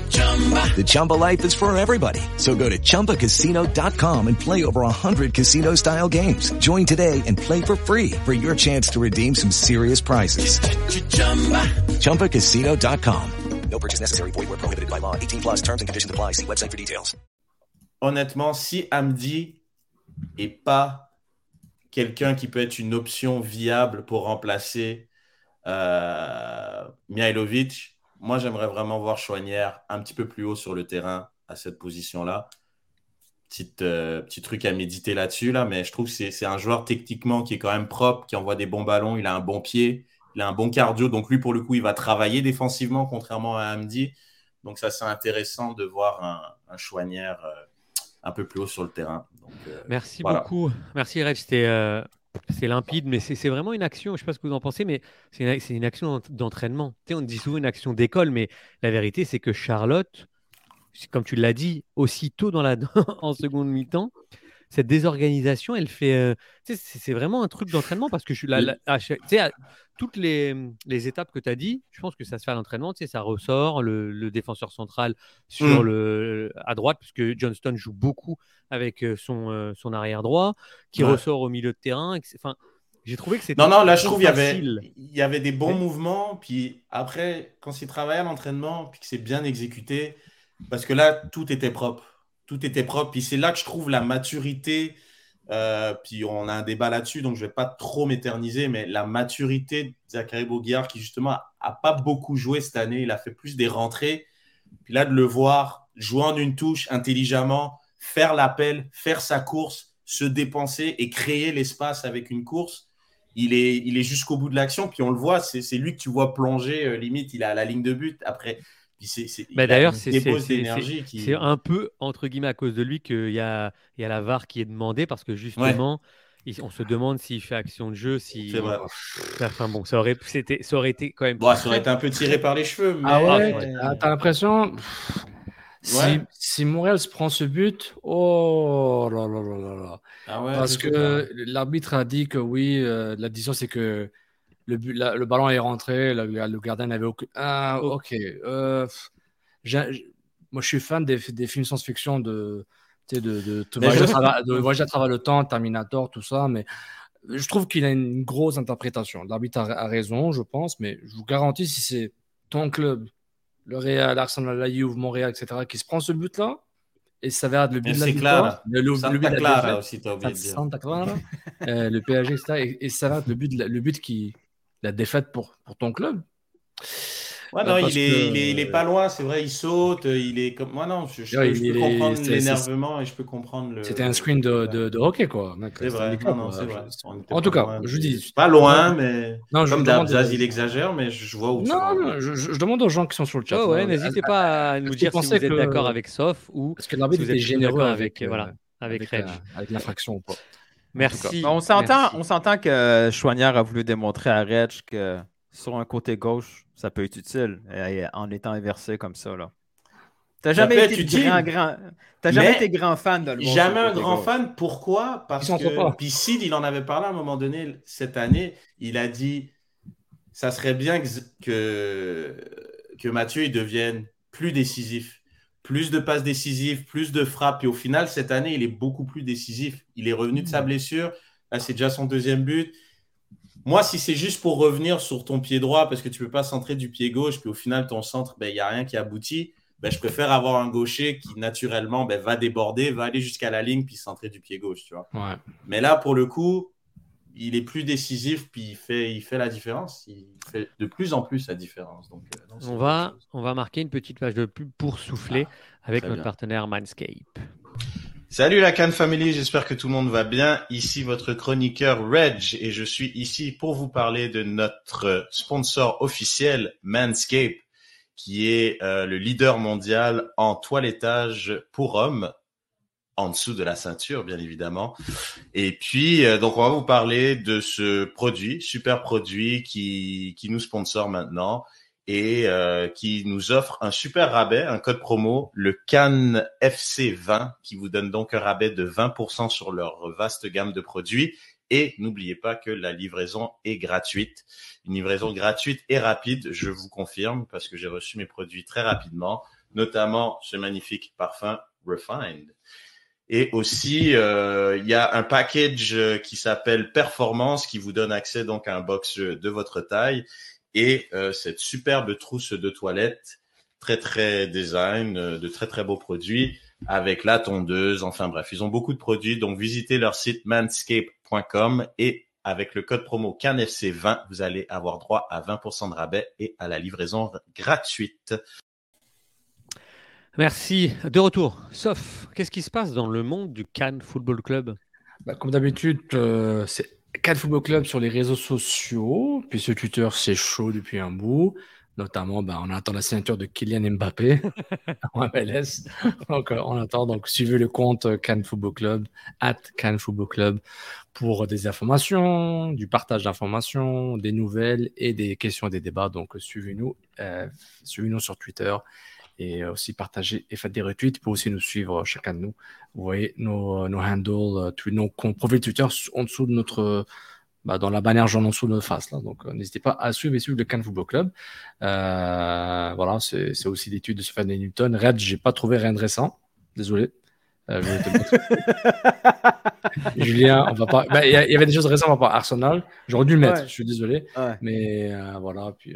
The Chumba life is for everybody. So go to ChumbaCasino.com and play over 100 casino-style games. Join today and play for free for your chance to redeem some serious prizes. ChumbaCasino.com. No purchase necessary. Void were prohibited by law. 18 plus terms and conditions apply. See website for details. honnêtement, si Hamdi est pas quelqu'un qui peut être une option viable pour remplacer euh, Mihailovic, moi j'aimerais vraiment voir Chouanière un petit peu plus haut sur le terrain à cette position-là. Petit, euh, petit truc à méditer là-dessus, là, mais je trouve que c'est un joueur techniquement qui est quand même propre, qui envoie des bons ballons, il a un bon pied, il a un bon cardio, donc lui pour le coup il va travailler défensivement contrairement à Hamdi. Donc ça c'est intéressant de voir un, un Chouanière euh, un peu plus haut sur le terrain. Donc, euh, Merci voilà. beaucoup. Merci Rêve, c'était c'est limpide, mais c'est vraiment une action, je ne sais pas ce que vous en pensez, mais c'est une, action d'ent- d'entraînement. On dit souvent une action d'école, mais la vérité, c'est que Charlotte, comme tu l'as dit, aussitôt en seconde mi-temps, cette désorganisation, elle fait. euh, c'est vraiment un truc d'entraînement parce que je suis là. là- à chaque- tu sais, à toutes les, les étapes que tu as dit, je pense que ça se fait à l'entraînement. Tu sais, ça ressort le, le défenseur central sur Mm. le, à droite, puisque Johnston joue beaucoup avec euh, son, euh, son arrière droit, qui Ouais. ressort au milieu de terrain. Enfin, j'ai trouvé que c'était. Non, non, là, je trouve qu'il y avait, il y avait des bons Ouais. mouvements. Puis après, quand il travaille à l'entraînement, puis que c'est bien exécuté, parce que là, tout était propre. Tout était propre. Puis c'est là que je trouve la maturité Euh, puis on a un débat là-dessus, donc je ne vais pas trop m'éterniser, mais la maturité de Zachary Boguillard, qui justement a pas beaucoup joué cette année, il a fait plus des rentrées. Puis là, de le voir jouer en une touche intelligemment, faire l'appel, faire sa course, se dépenser et créer l'espace avec une course, il est, il est jusqu'au bout de l'action. Puis on le voit, c'est lui que tu vois plonger, euh, limite, il est à la ligne de but. Après, puis c'est, c'est, Bah, D'ailleurs, c'est dépose c'est- c'est- d'énergie c'est- qui- c'est un peu, entre guillemets, à cause de lui qu'il y a, il y a la VAR qui est demandée parce que justement, il- on se demande s'il fait action de jeu. Si... C'est vrai. Enfin bon, ça aurait, c'était, ça aurait été quand même. Bon, ça aurait été un peu tiré par les cheveux. Mais... Ah ouais, ouais. t'as- l'impression? Si, si Montréal se prend ce but, oh là là là là là. Ah ouais, Parce que l'arbitre a dit que oui, euh, la décision c'est que le, but- la- le ballon est rentré, le, le gardien n'avait aucun. Ah, ok. euh, moi, je suis fan des, des films science-fiction de, de, de, de je- à travers, de voyage à travers le temps, Terminator, tout ça, mais je trouve qu'il a une grosse interprétation. L'arbitre a, a raison, je pense, mais je vous garantis, si c'est ton club, le Real, Arsenal, la Juve, Montréal, etc., qui se prend ce but-là, et ça va être le but de la victoire, le, le- Santa le but de la Clara défaite, aussi, t'as oublié de dire. Santa Clara, euh, le PSG, etc., et, et ça va être le but, de la, le but qui, la défaite pour, pour ton club. Ouais, Euh, non, parce il est, que- il, est, il est pas loin, c'est vrai, il saute, il est comme. Moi, non, je, je, Ouais, je peux est- comprendre l'énervement et je peux comprendre le. C'était un screen de, de, de hockey, quoi. C'est vrai, non, non, c'est En tout cas, loin, je dis. Pas loin, mais. Non, je comme demande- Dabzaz, il exagère, mais je vois où Non, non, je, je- demande aux gens qui sont sur le chat. Oh ouais, hein, n'hésitez pas à nous dire si vous êtes que- d'accord avec Sof ou Est-ce que l'arbitre si vous était généreux avec, euh, voilà, euh, avec avec l'infraction ou pas Merci. On s'entend, Merci. on s'entend que Chouanière a voulu démontrer à Reg que sur un côté gauche, ça peut être utile en étant inversé comme ça. Là. T'as jamais été utile. grand, grand... T'as jamais Mais été grand fan de le Jamais un grand gauche. fan. Pourquoi? Parce que. Sid, il en avait parlé à un moment donné cette année. Il a dit ça serait bien que, que, que Mathieu il devienne plus décisif. Plus de passes décisives, plus de frappes. Et au final, cette année, il est beaucoup plus décisif. Il est revenu de sa blessure. Là, c'est déjà son deuxième but. Moi, si c'est juste pour revenir sur ton pied droit, parce que tu ne peux pas centrer du pied gauche, puis au final, ton centre, ben, il n'y a rien qui aboutit, ben, je préfère avoir un gaucher qui, naturellement, ben, va déborder, va aller jusqu'à la ligne, puis centrer du pied gauche. Tu vois. Ouais. Mais là, pour le coup, il est plus décisif, puis il fait, il fait la différence. Il fait de plus en plus la différence. Donc, euh, non, On va, on va marquer une petite page de pub pour souffler avec très notre bien. partenaire Manscape. Salut la Cannes Family, j'espère que tout le monde va bien. Ici votre chroniqueur Reg et je suis ici pour vous parler de notre sponsor officiel Manscape qui est euh, le leader mondial en toilettage pour hommes en dessous de la ceinture bien évidemment. Et puis euh, donc on va vous parler de ce produit, super produit qui qui nous sponsor maintenant et euh, qui nous offre un super rabais, un code promo, le Cannes FC20, qui vous donne donc un rabais de 20% sur leur vaste gamme de produits. Et n'oubliez pas que la livraison est gratuite. Une livraison gratuite et rapide, je vous confirme, parce que j'ai reçu mes produits très rapidement, notamment ce magnifique parfum Refined. Et aussi, euh, il y a un package euh, qui s'appelle Performance qui vous donne accès donc à un box de votre taille et euh, cette superbe trousse de toilette, très très design, euh, de très très beaux produits avec la tondeuse. Enfin bref, ils ont beaucoup de produits. Donc visitez leur site manscape.com et avec le code promo CanFC20, vous allez avoir droit à 20% de rabais et à la livraison gratuite. Merci. De retour. Sauf, qu'est-ce qui se passe dans le monde du Cannes Football Club? Bah, comme d'habitude, euh, c'est Cannes Football Club sur les réseaux sociaux. Puis ce Twitter, c'est chaud depuis un bout. Notamment, bah, on attend la signature de Kylian Mbappé en MLS. Donc, euh, on attend. Donc, suivez le compte euh, Cannes Football Club, at Cannes Football Club, pour des informations, du partage d'informations, des nouvelles et des questions et des débats. Donc, suivez-nous, euh, suivez-nous sur Twitter et euh, aussi partagez et faites des retweets. Vous pouvez aussi nous suivre, euh, chacun de nous. Vous voyez nos, euh, nos handles, nos comptes profils Twitter en dessous de notre, bah, dans la bannière jaune en dessous de notre face. Là. Donc, euh, n'hésitez pas à suivre et suivre le Cannes Football Club. Euh, voilà, c'est c'est aussi l'étude de Stéphane Newton. Red, j'ai pas trouvé rien de récent. Désolé. Euh, Julien, on va pas. bah, Il y, avait des choses récentes, on va pas. Arsenal, j'aurais dû le mettre. Ouais. Je suis désolé. Ouais. Mais voilà. Puis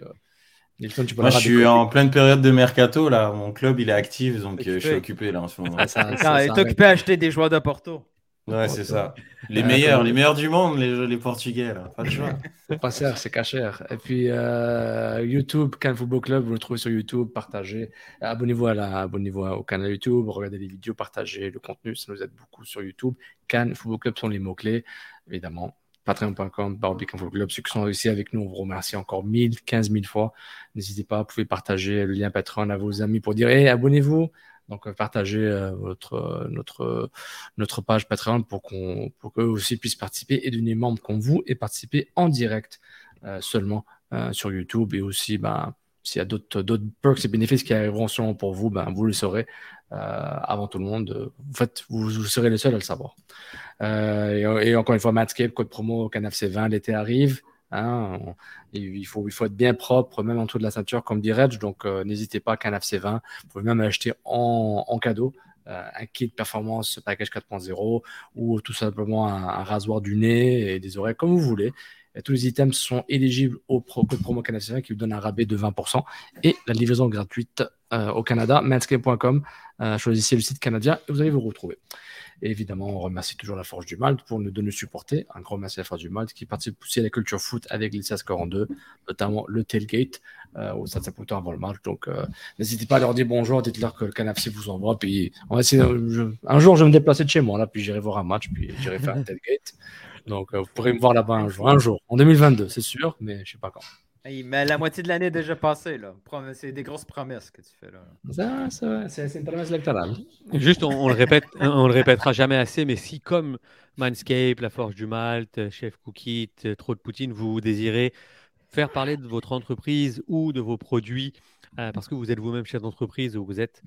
Newton, tu peux Moi, je suis en pleine période de mercato là. Mon club, il est actif, donc euh, je suis Occupé. là en ce moment. Ça- ça- est occupé à acheter des joueurs de Porto. Ouais, c'est ça. Les meilleurs, les meilleurs du monde, les, les Portugais, là. Pas de choix. C'est pas cher, c'est pas cher. Et puis euh, YouTube, Cannes Football Club, vous le trouvez sur YouTube, partagez. Abonnez-vous à la, abonnez-vous au canal YouTube, regardez les vidéos, partagez le contenu, ça nous aide beaucoup sur YouTube. Cannes Football Club sont les mots-clés, évidemment. Patreon.com, Barbie Club, ceux qui sont ici avec nous, on vous remercie encore 1000, 15 000 fois. N'hésitez pas, vous pouvez partager le lien Patreon à vos amis pour dire, hey, abonnez-vous. Donc, euh, partagez euh, votre, euh, notre, notre page Patreon pour qu'on, pour qu'eux aussi puissent participer et devenir membres comme vous et participer en direct seulement sur YouTube et aussi, ben, s'il y a d'autres, perks et bénéfices qui arriveront sûrement pour vous, ben, vous le saurez euh, avant tout le monde. En fait, vous, serez les seuls à le savoir. Euh, et, encore une fois, Matscape, code promo CanFC 20, l'été arrive. Hein, il, faut, il faut être bien propre, même en dessous de la ceinture, comme dit Reg. Donc, euh, n'hésitez pas, CanFC 20. Vous pouvez même acheter en, en cadeau un kit performance package 4.0 ou tout simplement un rasoir du nez et des oreilles, comme vous voulez. Tous les items sont éligibles au pro- code promo canadien qui vous donne un rabais de 20% et la livraison gratuite euh, au Canada, manscape.com. Euh, choisissez le site canadien et vous allez vous retrouver. Et évidemment, on remercie toujours la Forge du Malte pour nous de nous supporter. Un grand merci à la Forge du Malte qui participe aussi à la culture foot avec les 42, notamment le tailgate euh, au Stade Saint-Poutin avant le match. Donc, euh, n'hésitez pas à leur dire bonjour, dites-leur que le Canapé vous envoie. Puis, on va essayer. je- un jour, je vais me déplacer de chez moi, là, puis j'irai voir un match, puis j'irai faire un tailgate. Donc, euh, vous pourrez me voir là-bas un jour. Un jour, en 2022, c'est sûr, mais je sais pas quand. Hey, mais la moitié de l'année est déjà passée, là. C'est des grosses promesses que tu fais, là. Ça, ça, c'est une promesse électorale. Juste, on, on le répète, on le répétera jamais assez, mais si comme Manscape, La Forge du Malte, Chef Cookit, Trop de Poutine, vous désirez faire parler de votre entreprise ou de vos produits, euh, parce que vous êtes vous-même chef d'entreprise ou vous êtes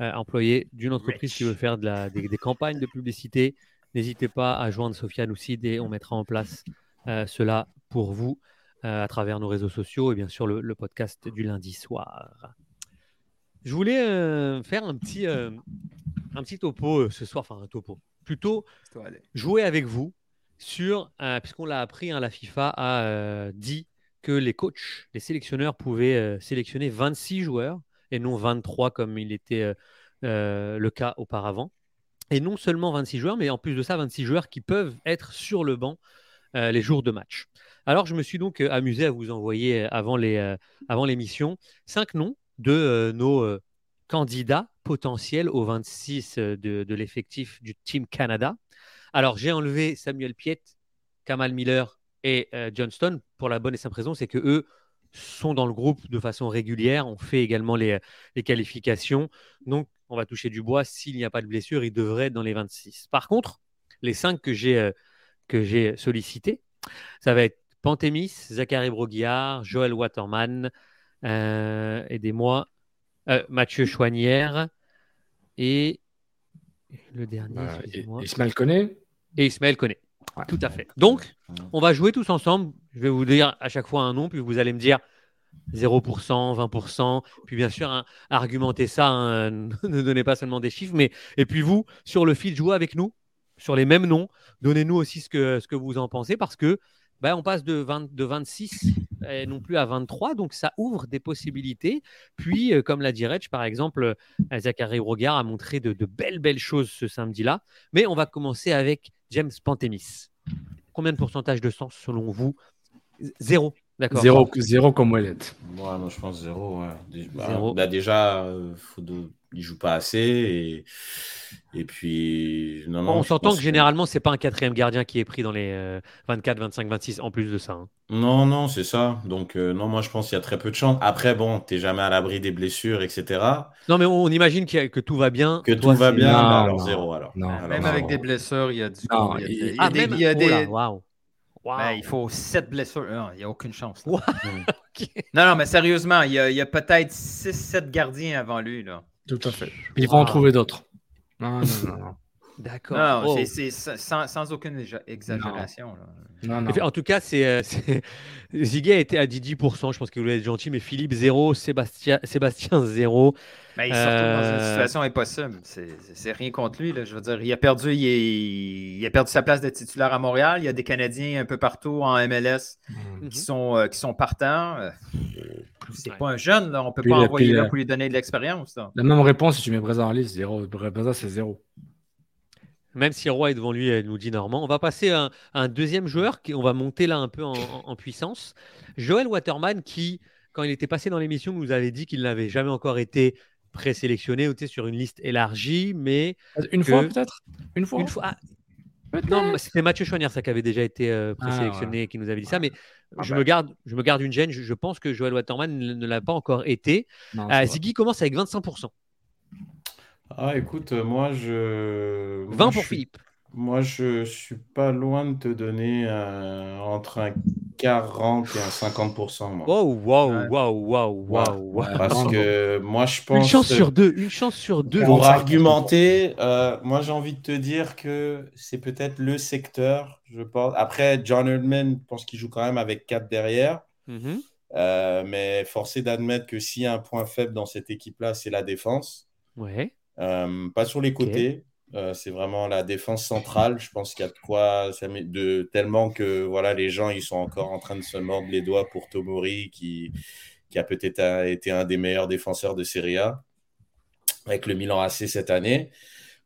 euh, employé d'une entreprise qui veut faire de la- des, des campagnes de publicité, n'hésitez pas à joindre Sofiane ou Sid et on mettra en place euh, cela pour vous euh, à travers nos réseaux sociaux et bien sûr le, le podcast du lundi soir. Je voulais euh, faire un petit, euh, un petit topo euh, ce soir, enfin un topo, plutôt jouer avec vous sur, puisqu'on l'a appris, hein, la FIFA a dit que les coachs, les sélectionneurs pouvaient sélectionner 26 joueurs et non 23 comme il était le cas auparavant. Et non seulement 26 joueurs, mais en plus de ça, 26 joueurs qui peuvent être sur le banc euh, les jours de match. Alors, je me suis donc euh, amusé à vous envoyer euh, avant l'émission cinq noms de nos candidats potentiels aux 26 euh, de, l'effectif du Team Canada. Alors, j'ai enlevé Samuel Piet, Kamal Miller et Johnston pour la bonne et simple raison, c'est que eux sont dans le groupe de façon régulière. On fait également les, les qualifications. Donc, on va toucher du bois. S'il n'y a pas de blessure, ils devraient être dans les 26. Par contre, les cinq que j'ai euh, que j'ai sollicités, ça va être Pantémis, Zachary Broguillard, Joël Waterman, euh, aidez-moi, euh, Mathieu Chouanière et le dernier, Euh, excusez-moi. Ismaël connaît Et Ismaël Tout à fait. Donc, on va jouer tous ensemble. Je vais vous dire à chaque fois un nom, puis vous allez me dire 0%, 20%. Puis bien sûr, hein, argumentez ça. hein, ne donnez pas seulement des chiffres. Mais, et puis vous, sur le fil, jouez avec nous sur les mêmes noms. Donnez-nous aussi ce que, ce que vous en pensez parce que ben, on passe de, 20 de 26 et non plus à 23. Donc, ça ouvre des possibilités. Puis, euh, comme l'a dit Reg, par exemple, euh, Zachary Rogard a montré de, de belles, belles choses ce samedi-là. Mais on va commencer avec James Pantémis. Combien de pourcentage de sens selon vous? Zéro. D'accord. Zéro, zéro comme Ouellet. Moi, moi, je pense zéro. ouais. Dé- bah, Zéro. bah, déjà, euh, faut de... il joue pas assez. Et, et puis, non, non, On s'entend pense que généralement, c'est pas un quatrième gardien qui est pris dans les euh, 24, 25, 26 en plus de ça. hein. Non, non, c'est ça. Donc, euh, non, moi, je pense qu'il y a très peu de chance. Après, bon, t'es jamais à l'abri des blessures, etc. Non, mais on, imagine a- que tout va bien. Que Toi, tout va bien, Non, bah, alors non, zéro. Alors. non. Alors, Même avec des blessures, il y a du. Non, il y a, il- il y a Ah, des- même il y a Oh des- là, waouh. Ben, il faut 7 blessures. Non, il n'y a aucune chance. Wow. Non, non, mais sérieusement, il y a, peut-être 6-7 gardiens avant lui. Là. Tout à fait. Ils vont en trouver d'autres. Non, non, non. non. D'accord. Non, Oh. c'est- c'est sans, sans aucune exa- exagération. là. Non, non. Et puis, En tout cas, c'est euh, Ziguet était à 10%. Je pense qu'il voulait être gentil, mais Philippe 0, Sébastien, Sébastien 0. Ben, il se retrouve dans une Euh, situation impossible. C'est c'est- c'est rien contre lui. Là. Je veux dire, il a, perdu, il, est- il a perdu sa place de titulaire à Montréal. Il y a des Canadiens un peu partout en MLS Mhm. qui, sont, euh, qui sont partants. Euh, C'est Ouais. pas un jeune. Là. On peut Puis pas envoyer puis là pour lui donner de l'expérience. là. La même réponse si tu mets Breza en liste, c'est zéro. Même si Roy est devant lui, elle nous dit Normand. On va passer à un, à un deuxième joueur, qui, on va monter là un peu en, en- en puissance. Joel Waterman, qui, quand il était passé dans l'émission, nous avait dit qu'il n'avait jamais encore été présélectionné ou sur une liste élargie, mais. Une que- fois peut-être? Une fois? Une fois. ah, non, c'était Mathieu Choignard, ça qui avait déjà été euh, présélectionné, et qui nous avait dit ça. Mais Ah je, bah. me garde, je me garde une gêne. Je, je pense que Joel Waterman ne, ne l'a pas encore été. Non, Euh. Ziggy commence avec 25%. Ah, écoute, euh, moi, je. 20 moi, pour suis- Philippe. Moi, je suis pas loin de te donner euh, entre un 40 et un 50%. Moi. Waouh, waouh, waouh, waouh, Ouais, waouh, waouh. Parce que moi, je pense. Une chance sur deux, une chance sur deux. Pour 25%. argumenter, euh, moi j'ai envie de te dire que c'est peut-être le secteur, je pense. Après, John Herdman, je pense qu'il joue quand même avec 4 derrière. Mhm. Euh, mais forcé d'admettre que s'il y a un point faible dans cette équipe-là, c'est la défense. Ouais. Euh, pas sur les côtés. Euh, c'est vraiment la défense centrale. Je pense qu'il y a de quoi, ça met de, tellement que voilà, les gens ils sont encore en train de se mordre les doigts pour Tomori, qui, qui a peut-être été un des meilleurs défenseurs de Serie A avec le Milan AC cette année.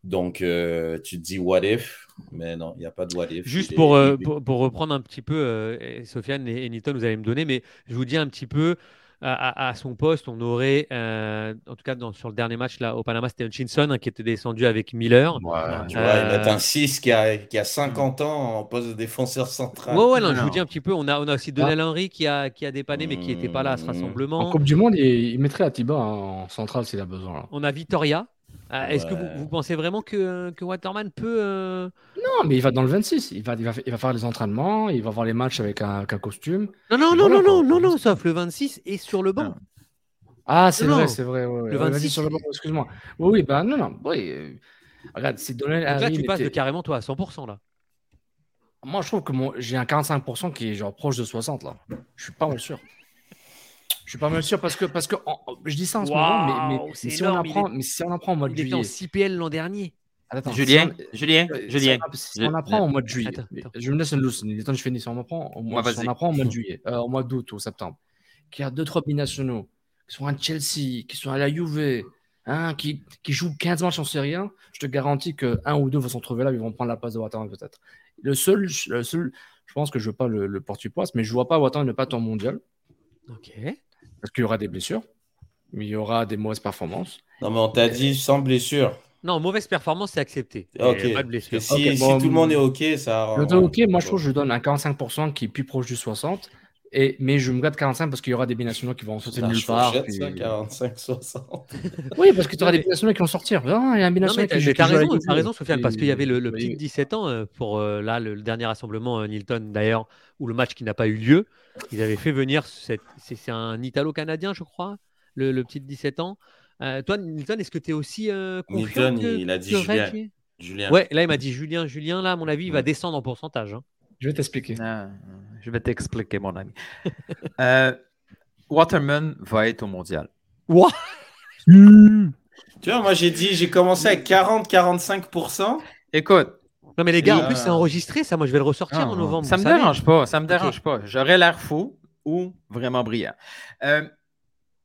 Donc euh, tu te dis what if, mais non, il n'y a pas de what if. Juste est- pour, euh, pour, pour reprendre un petit peu, euh, et Sofiane et, et Nilton, vous allez me donner, mais je vous dis un petit peu, à, son poste, on aurait, euh, en tout cas dans- sur le dernier match là, au Panama, c'était Hutchinson hein, qui était descendu avec Miller. Tu vois, ils Euh, mettent un 6 qui a, qui a 50 ans en poste de défenseur central. Ouais, ouais, non, je vous dis un petit peu, on a, on a aussi Donel Henry qui a, qui a dépanné, mais qui n'était pas là à Mmh. ce rassemblement. En Coupe du Monde, il, il mettrait Atiba en centrale s'il a besoin. là. On a Vitoria. Euh, Est-ce que vous, pensez vraiment que, que Waterman peut. euh, Non, mais il va dans le 26. Il va, il va, il va faire les entraînements, il va voir les matchs avec un, avec un costume. Non, non, non, voilà, non, non, non, non, sauf le 26 et sur le banc. Ah, c'est Non, vrai, c'est vrai. ouais. Le Ouais, vas-y 26, sur le banc, excuse-moi. Oui, oui, bah non, non. Oui, euh, regarde, c'est Donc là, tu passes de carrément toi à 100% là. Moi, je trouve que j'ai un 45% qui est genre proche de 60 là. Je suis pas mal sûr. Je suis pas mal sûr parce que, parce que en- je dis ça en ce moment, mais, si, on énorme, il apprend, est- mais si on apprend en mode Il était juillet. en 6PL l'an dernier. Attends, Julien, si on- Julien, euh, si Julien. on- Si on apprend en mois de juillet, Attends, attends. je me laisse une loose, le temps que je finis, si on apprend, mois, Ouais, si on apprend en mois de juillet, euh, au mois d'août ou septembre, qu'il y a deux, trois binationaux qui sont à Chelsea, qui sont à la Juve, hein, qui, qui jouent 15 matchs en Serie A, je te garantis que un ou deux vont se retrouver là, ils vont prendre la place de Waterman peut-être. Le seul, le seul, je pense que je ne veux pas le, le porte-poisse, mais je ne vois pas Waterman ne pas être en mondial, Ok. parce qu'il y aura des blessures, mais il y aura des mauvaises performances. Non, mais on t'a dit sans blessure. Non, mauvaise performance, c'est accepté. Et Ok. Pas de blessure. Si, Ok, si bon, tout le monde est OK, ça. Le ok, moi je trouve que je donne un 45% qui est plus proche du 60%, et, mais je me garde 45 parce qu'il y aura des binationaux qui vont de C'est nulle part. ça, puis- 45, 60. Oui, parce que tu auras Non, des binationaux qui vont sortir. Ah, il y a un Non, binational t'as qui la raison, t'as raison, Sofiane, parce qu'il y avait le, le petit oui. 17 ans euh, pour euh, là le, le dernier rassemblement euh, Nilton d'ailleurs, où le match qui n'a pas eu lieu. Ils avaient fait venir cette- c'est un Italo-Canadien, je crois, le, le petit de 17 ans. Euh, toi, Nilton, est-ce que tu es aussi euh, confiant Nilton, que- il a dit Julien. Ouais, là il m'a dit Julien. Julien, là, à mon avis, il va Ouais. descendre en pourcentage. hein. Je vais t'expliquer. Non, je vais t'expliquer, mon ami. Euh, Waterman va être au mondial. Tu vois, moi j'ai dit, j'ai commencé à 40-45%. Écoute, Non, mais les gars, Et, en plus, euh, c'est enregistré, ça. Moi, je vais le ressortir Ah, en novembre. ça me savez. dérange pas, ça me dérange pas. J'aurais l'air fou ou vraiment brillant. Euh,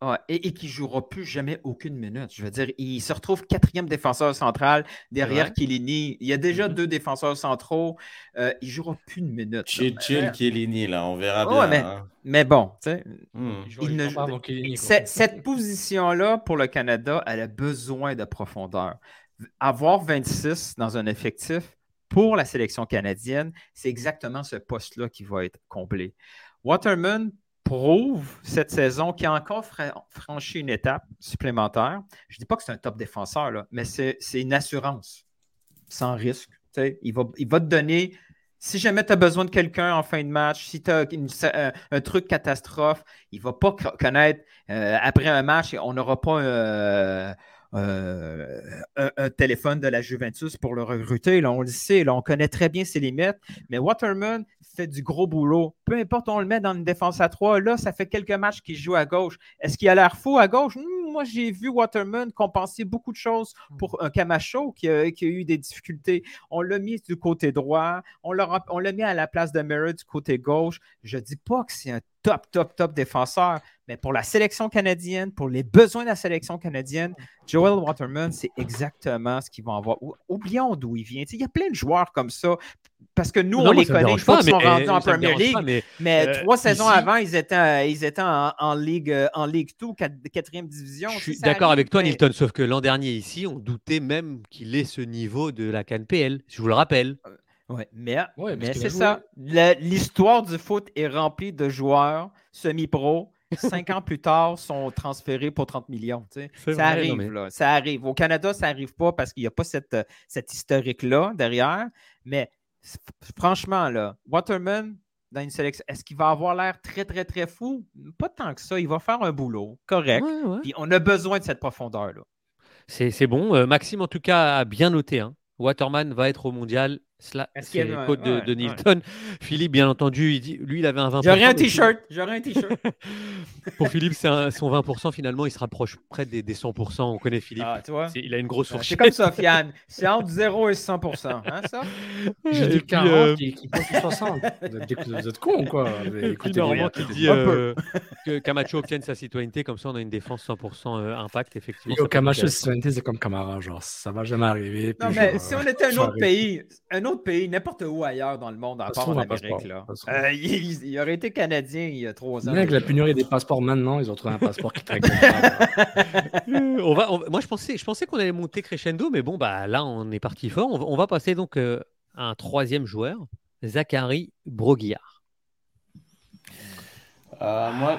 Ouais, et, et qui ne jouera plus jamais aucune minute. Je veux dire, il se retrouve quatrième défenseur central derrière. Chiellini. Il y a déjà Mhm. deux défenseurs centraux. Euh, il ne jouera plus une minute. là. Chill, chill, Euh, Chiellini, là, on verra ouais, bien. mais, hein. mais bon, tu sais, Hmm. il ne- Chiellini, cette position-là, pour le Canada, elle a besoin de profondeur. Avoir 26 dans un effectif pour la sélection canadienne, c'est exactement ce poste-là qui va être comblé. Waterman prouve cette saison qu'il a encore fra- franchi une étape supplémentaire. Je ne dis pas que c'est un top défenseur, là, mais c'est une assurance sans risque. Il va, il va te donner, si jamais tu as besoin de quelqu'un en fin de match, si tu as un, un truc catastrophe, il ne va pas co- connaître euh, après un match, on n'aura pas euh, euh, un, un téléphone de la Juventus pour le recruter. Là, on le sait, là, on connaît très bien ses limites. Mais Waterman fait du gros boulot. Peu importe, on le met dans une défense à trois. Là, ça fait quelques matchs qu'il joue à gauche. Est-ce qu'il a l'air fou à gauche? Hmm, moi, j'ai vu Waterman compenser beaucoup de choses pour un Camacho qui a, eu des difficultés. On l'a mis du côté droit. On l'a mis à la place de Murray du côté gauche. Je ne dis pas que c'est un top, top, top défenseur, mais pour la sélection canadienne, pour les besoins de la sélection canadienne, Joel Waterman, c'est exactement ce qu'ils vont avoir. Ou- Oublions d'où il vient. Il y a plein de joueurs comme ça. Parce que nous, Non, on les connaît une fois qu'ils sont mais- rendus en Premier League. pas, mais mais, euh, trois saisons ici- avant, ils étaient, euh, ils étaient en, en Ligue, euh, en Ligue 2, quatrième division. Je suis d'accord avec toi, Nilton, sauf que l'an dernier, ici, on doutait même qu'il ait ce niveau de la Cannes PL. Je vous le rappelle. Ouais, mais Ouais, mais c'est ça. L'histoire du foot est remplie de joueurs semi-pro. Cinq ans plus tard, sont transférés pour 30 millions. tu sais. C'est Ça vrai, arrive, mais- là. Ça arrive. Au Canada, ça n'arrive pas parce qu'il n'y a pas cette, euh, cette historique-là derrière. Mais franchement, là, Waterman, dans une sélection, est-ce qu'il va avoir l'air très, très, très fou? Pas tant que ça. Il va faire un boulot correct. Ouais, ouais. Puis on a besoin de cette profondeur-là. C'est c'est bon. Euh, Maxime, en tout cas, a bien noté. hein. Waterman va être au mondial. Cela, Est-ce qu'il y c'est a le un- code de, de ouais. Philippe, bien entendu, il dit, lui, il avait un 20%. J'aurais un mais t-shirt. J'aurais un t-shirt. Pour Philippe, c'est un- son 20%. Finalement, il se rapproche près des, des 100%. On connaît Philippe. Ah, tu vois? C'est- Il a une grosse Euh, C'est fourchette. comme Sofiane. C'est entre 0 et 100 hein, ça? J'ai dit puis, 40, euh, qui, qui passe sur 60. Vous êtes, vous êtes cons ou quoi écouté Normand les- qui dit Un peu. euh, que Camacho obtienne sa citoyenneté, comme ça on a une défense 100% euh, impact, effectivement. Yo, ça Camacho, citoyenneté, c'est comme Camara, genre, ça va jamais arriver. Non, mais genre, si on était un ça autre arrive. pays, un autre pays, n'importe où ailleurs dans le monde, à part en Amérique, là, euh, il, il aurait été Canadien il y a trois ans. Avec la pénurie des passeports maintenant, ils ont trouvé un passeport qui. Euh, on va, on- moi, je pensais, je pensais qu'on allait monter crescendo, mais bon, bah là, on est parti fort. On va, on va passer donc euh, à un troisième joueur, Zachary Broguillard. Euh, moi,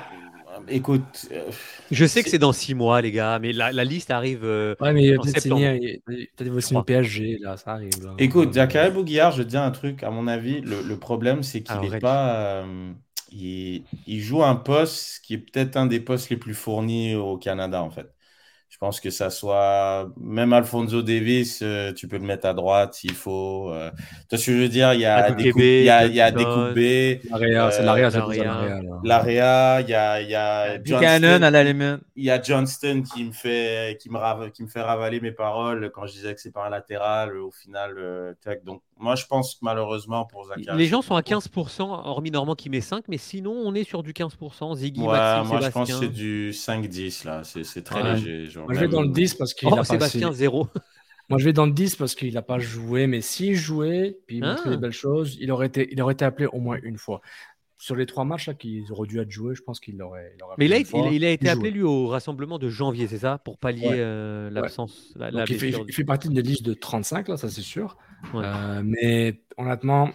écoute, euh, Je sais que c'est dans six mois, les gars, mais la, la liste arrive euh, Ouais, mais il a en peut-être septembre. signé, peut-être il signer PSG, là, ça arrive. Là. Écoute, Zachary Bouguillard, je te dis un truc, à mon avis, le, le problème, c'est qu'il n'est pas. euh, il, il joue un poste qui est peut-être un des postes les plus fournis au Canada, en fait. Je pense que ça soit. Même Alfonso Davis, euh, tu peux le mettre à droite s'il faut. euh. Tu vois ce que je veux dire? Il y a des coupes, il y a, il y a des Johnson. coupes B. L'Area, c'est l'Area, c'est l'Area. il y a, il y a Buchanan Johnston- à la limite. il y a Johnston qui me fait qui me, qui me fait ravaler mes paroles quand je disais que c'est pas un latéral au final euh, tac. donc moi je pense que malheureusement pour Zachary Les gens sont à 15%, hormis Normand qui met 5, mais sinon, on est sur du 15%. Ziggy, ouais, Maxime, moi je pense que Sébastien. c'est du 5-10 là c'est c'est très Ouais. léger genre Moi, je vais dans le 10 parce qu'il Oh, a pas Sébastien, assez- 0. Moi, je vais dans le 10 parce qu'il n'a pas joué, mais s'il jouait, puis il montrait Ah. des belles choses, il aurait, été, il aurait été appelé au moins une fois. Sur les trois matchs là, qu'ils auraient dû être joués, je pense qu'il aurait, il aurait Mais une il, a été il appelé, jouait. lui, au rassemblement de janvier, c'est ça Pour pallier Ouais. euh, l'absence, la, la Donc, il, fait, il fait partie d'une liste de 35, là, ça c'est sûr. Ouais. Euh, mais honnêtement,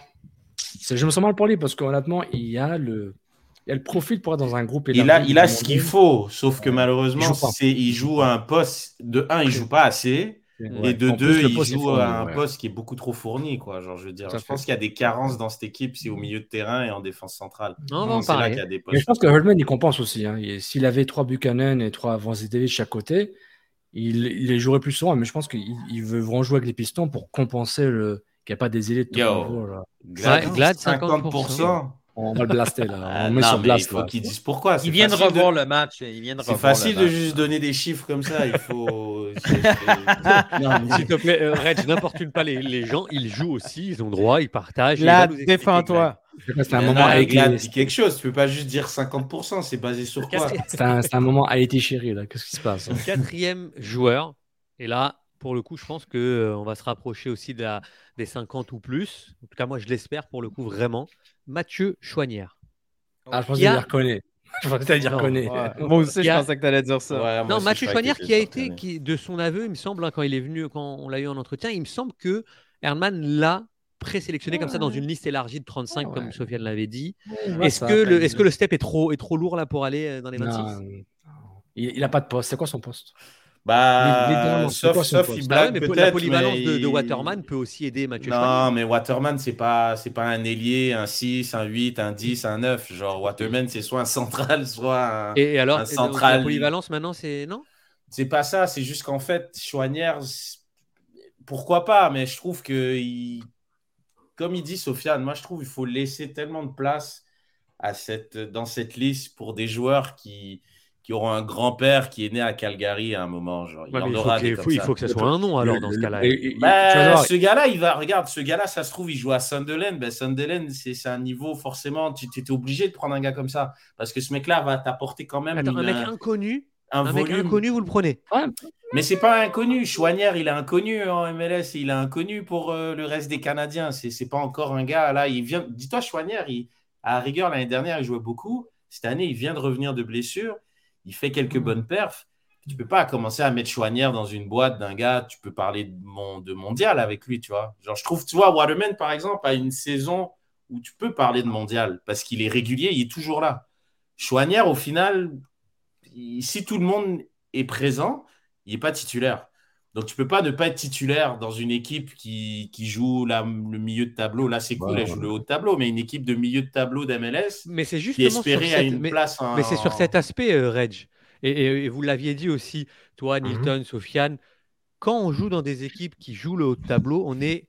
je me sens mal pour lui parce qu'honnêtement, il y a le, il a le profil pour être dans un groupe il a il a ce qu'il faut sauf que malheureusement Il joue il joue à un poste de un il joue pas assez Ouais. et de En deux il joue fourni, à un ouais. poste qui est beaucoup trop fourni quoi genre je veux dire je fait. pense qu'il y a des carences dans cette équipe c'est au milieu de terrain et en défense centrale Non, on va en c'est là parler. qu'il y a des Mais je pense que Herdman, il compense aussi. hein. S'il avait trois Buchanan et trois Vanzidevich chaque côté, il, il les jouerait plus souvent. Mais je pense qu'il il veut vraiment jouer avec les pistons pour compenser le qu'il n'y a pas des élites de niveau, là. Glad, Ouais, Glad, 50%. On va le blaster là. Ah, On met non, sur blast. il faut qu'ils disent pourquoi. C'est Il vient de facile revoir le match. Il vient de C'est revoir le facile de juste donner des chiffres comme ça. Il faut. S'il te plaît, euh, Reg, n'importune pas les, les gens, ils jouent aussi, ils ont droit, ils partagent. Là, défends-toi. C'est un moment avec dit quelque chose. Tu peux pas juste dire 50%. C'est basé sur quoi C'est un, moment à été chéri, là. Qu'est-ce qui se passe hein Quatrième joueur, et là, pour le coup, je pense que euh, on va se rapprocher aussi de la- des 50 ou plus. En tout cas, moi, je l'espère pour le coup vraiment. Mathieu Chouanière. Ah, je pensais Qui a- dire connaît. Je pensais dire Non, connaît. Ouais. Moi aussi, Il je a- pensais que tu allais dire ça. Ouais, Non, aussi, Mathieu Chouanière qu'il qui a été, qui, de son aveu, il me semble, hein, quand il est venu, quand on l'a eu en entretien, il me semble que Herman l'a présélectionné comme ça dans une liste élargie de 35, comme Sofiane l'avait dit. Ouais, Est-ce que, le, est-ce que le step est trop, est trop lourd là pour aller euh, dans les 26 Non, il, il a pas de poste. C'est quoi son poste? Bah, sauf, sauf il Bah ouais, blague mais peut-être. la polyvalence mais de, Waterman peut aussi aider Mathieu Non, mais Waterman, c'est pas, c'est pas un ailier, un 6, un 8, un 10, un 9. Genre, Waterman, c'est soit un central, soit un, Et, et alors, un et donc, central. la polyvalence maintenant, c'est non? C'est pas ça, c'est juste qu'en fait, Chouanière, pourquoi pas, mais je trouve que, il- comme il dit Sofiane, moi je trouve qu'il faut laisser tellement de place à cette, dans cette liste pour des joueurs qui, qui auront un grand-père qui est né à Calgary à un moment. Genre, il Ouais, y mais en il faut aura qu'il- des faut- comme il faut que ça soit un nom alors dans ce cas-là. Bah, ce gars-là, il va, regarde, ce gars-là, ça se trouve, il joue à Sunderland. Ben, Sunderland, c'est c'est un niveau, forcément, tu étais obligé de prendre un gars comme ça. Parce que ce mec-là va t'apporter quand même Attends, un mec inconnu, un un mec volume. inconnu, vous le prenez Mais c'est pas un inconnu. Chouanière, il est inconnu en MLS. Il est inconnu pour euh, le reste des Canadiens. C'est c'est pas encore un gars là. Il vient. Dis-toi, Chouanière, il, à rigueur l'année dernière, il jouait beaucoup. Cette année, il vient de revenir de blessure. Il fait quelques bonnes perfs. Tu peux pas commencer à mettre Chouanière dans une boîte d'un gars. Tu peux parler de, mon, de mondial avec lui, tu vois. Genre, je trouve, tu vois, Waterman, par exemple, a une saison où tu peux parler de mondial parce qu'il est régulier, il est toujours là. Chouanière, au final, si tout le monde est présent, il n'est pas titulaire. Donc, tu peux pas ne pas être titulaire dans une équipe qui, qui joue la- le milieu de tableau. Là, c'est cool, Ouais, elle joue ouais. le haut de tableau, mais une équipe de milieu de tableau d'MLS Mais c'est qui espérait à une mais- place en. Mais c'est sur cet aspect, euh, Reg. Et, et- et vous l'aviez dit aussi, toi, Mhm. Nilton, Sofiane, quand on joue dans des équipes qui jouent le haut de tableau, on est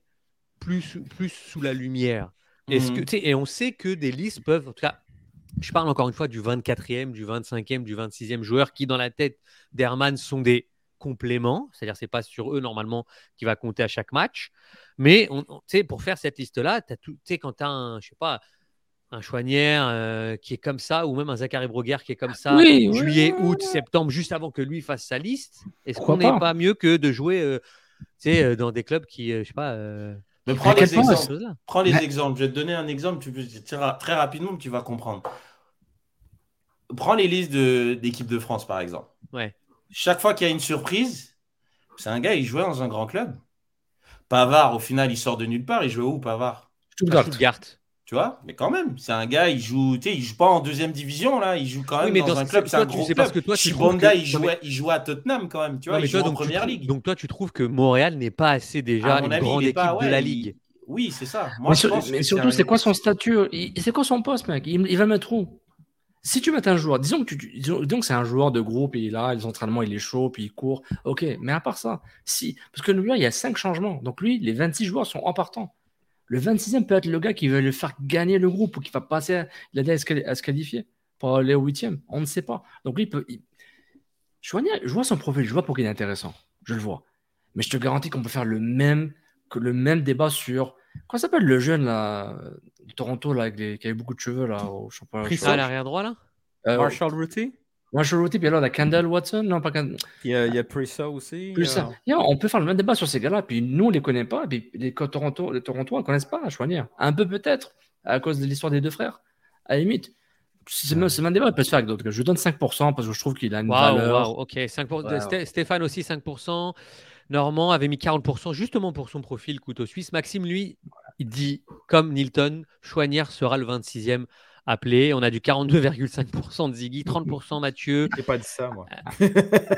plus, sous- plus sous la lumière. Mhm. et on sait que des listes peuvent, en tout cas, je parle encore une fois du 24e, du 25e, du 26e joueur qui, dans la tête d'Herman, sont des compléments. C'est-à-dire, c'est pas sur eux, normalement, qui va compter à chaque match. Mais, on, on- tu sais, pour faire cette liste-là, tu sais, quand tu as un, je sais pas, un Chouanière euh, qui est comme ça, ou même un Zachary Broguer qui est comme ça, Oui, juillet, oui, août, septembre, juste avant que lui fasse sa liste, est-ce qu'on n'est pas? pas mieux que de jouer euh, tu sais, euh, dans des clubs qui, euh, je sais pas. euh, Mais prends les exemples. Prends les exemples. Je vais te donner un exemple. Tu peux très, très rapidement, tu vas comprendre. Prends les listes de- d'équipe de France, par exemple. Ouais. Chaque fois qu'il y a une surprise, c'est un gars, il jouait dans un grand club. Pavard, au final, il sort de nulle part. Il jouait où, Pavard? Stuttgart. Stuttgart. Tu vois? Mais quand même, c'est un gars, il joue, tu sais, il joue pas en deuxième division, là. Il joue quand Oui, même mais dans, dans un ce- club, c'est un tu gros sais club. parce que toi, tu trouves Chibonda, que- il, non, jouait, mais- il jouait à Tottenham, quand même. Tu vois, Non, il toi, joue en donc, première ligue. donc toi, tu trouves que Montréal n'est pas assez déjà À mon une avis, grande équipe pas- de la il- ligue. Oui, c'est ça. Moi, mais je sur- pense mais que surtout, un- c'est quoi son statut? Il- C'est quoi son poste, mec? Il, il va mettre où? Si tu mets un joueur, disons que, tu, c'est un joueur de groupe, il est là, les entraînements, il est chaud, puis il court. Ok, mais à part ça, si. Parce que lui, il y a 5 changements. Donc lui, les 26 joueurs sont en partant. Le 26e peut être le gars qui veut le faire gagner le groupe ou qui va passer, l'aider à, se qualifier pour aller au 8e. On ne sait pas. Donc lui, il peut. je vois son profil, je vois pour qu'il est intéressant. Je le vois. Mais je te garantis qu'on peut faire le même, débat sur. Comment s'appelle le jeune là, Toronto là, avec les- qui avait beaucoup de cheveux là au championnat Pris ça à l'arrière droit, là? Euh, Marshall Ruti. Marshall Ruti, puis alors la Kendall Watson, non pas Kendall. Il y a, il y a Prisa aussi. Plus ça. euh, Yeah, on peut faire le même débat sur ces gars-là, puis nous on les connaît pas, et puis les Toronto, les Torontois ne connaissent pas Chouanière. Un peu peut-être, à cause de l'histoire des deux frères. À la limite, c'est même, c'est même débat, il peut se faire avec d'autres. Je lui donne 5% parce que je trouve qu'il a une Waouh, valeur. waouh, ok. 5%, Ouais, Sté- Stéphane aussi 5%. Normand avait mis 40% justement pour son profil couteau suisse. Maxime, lui, il dit, comme Nilton, Chouanière sera le 26e appelé. On a du 42,5% de Ziggy, 30% Mathieu. J'ai pas dit ça, moi.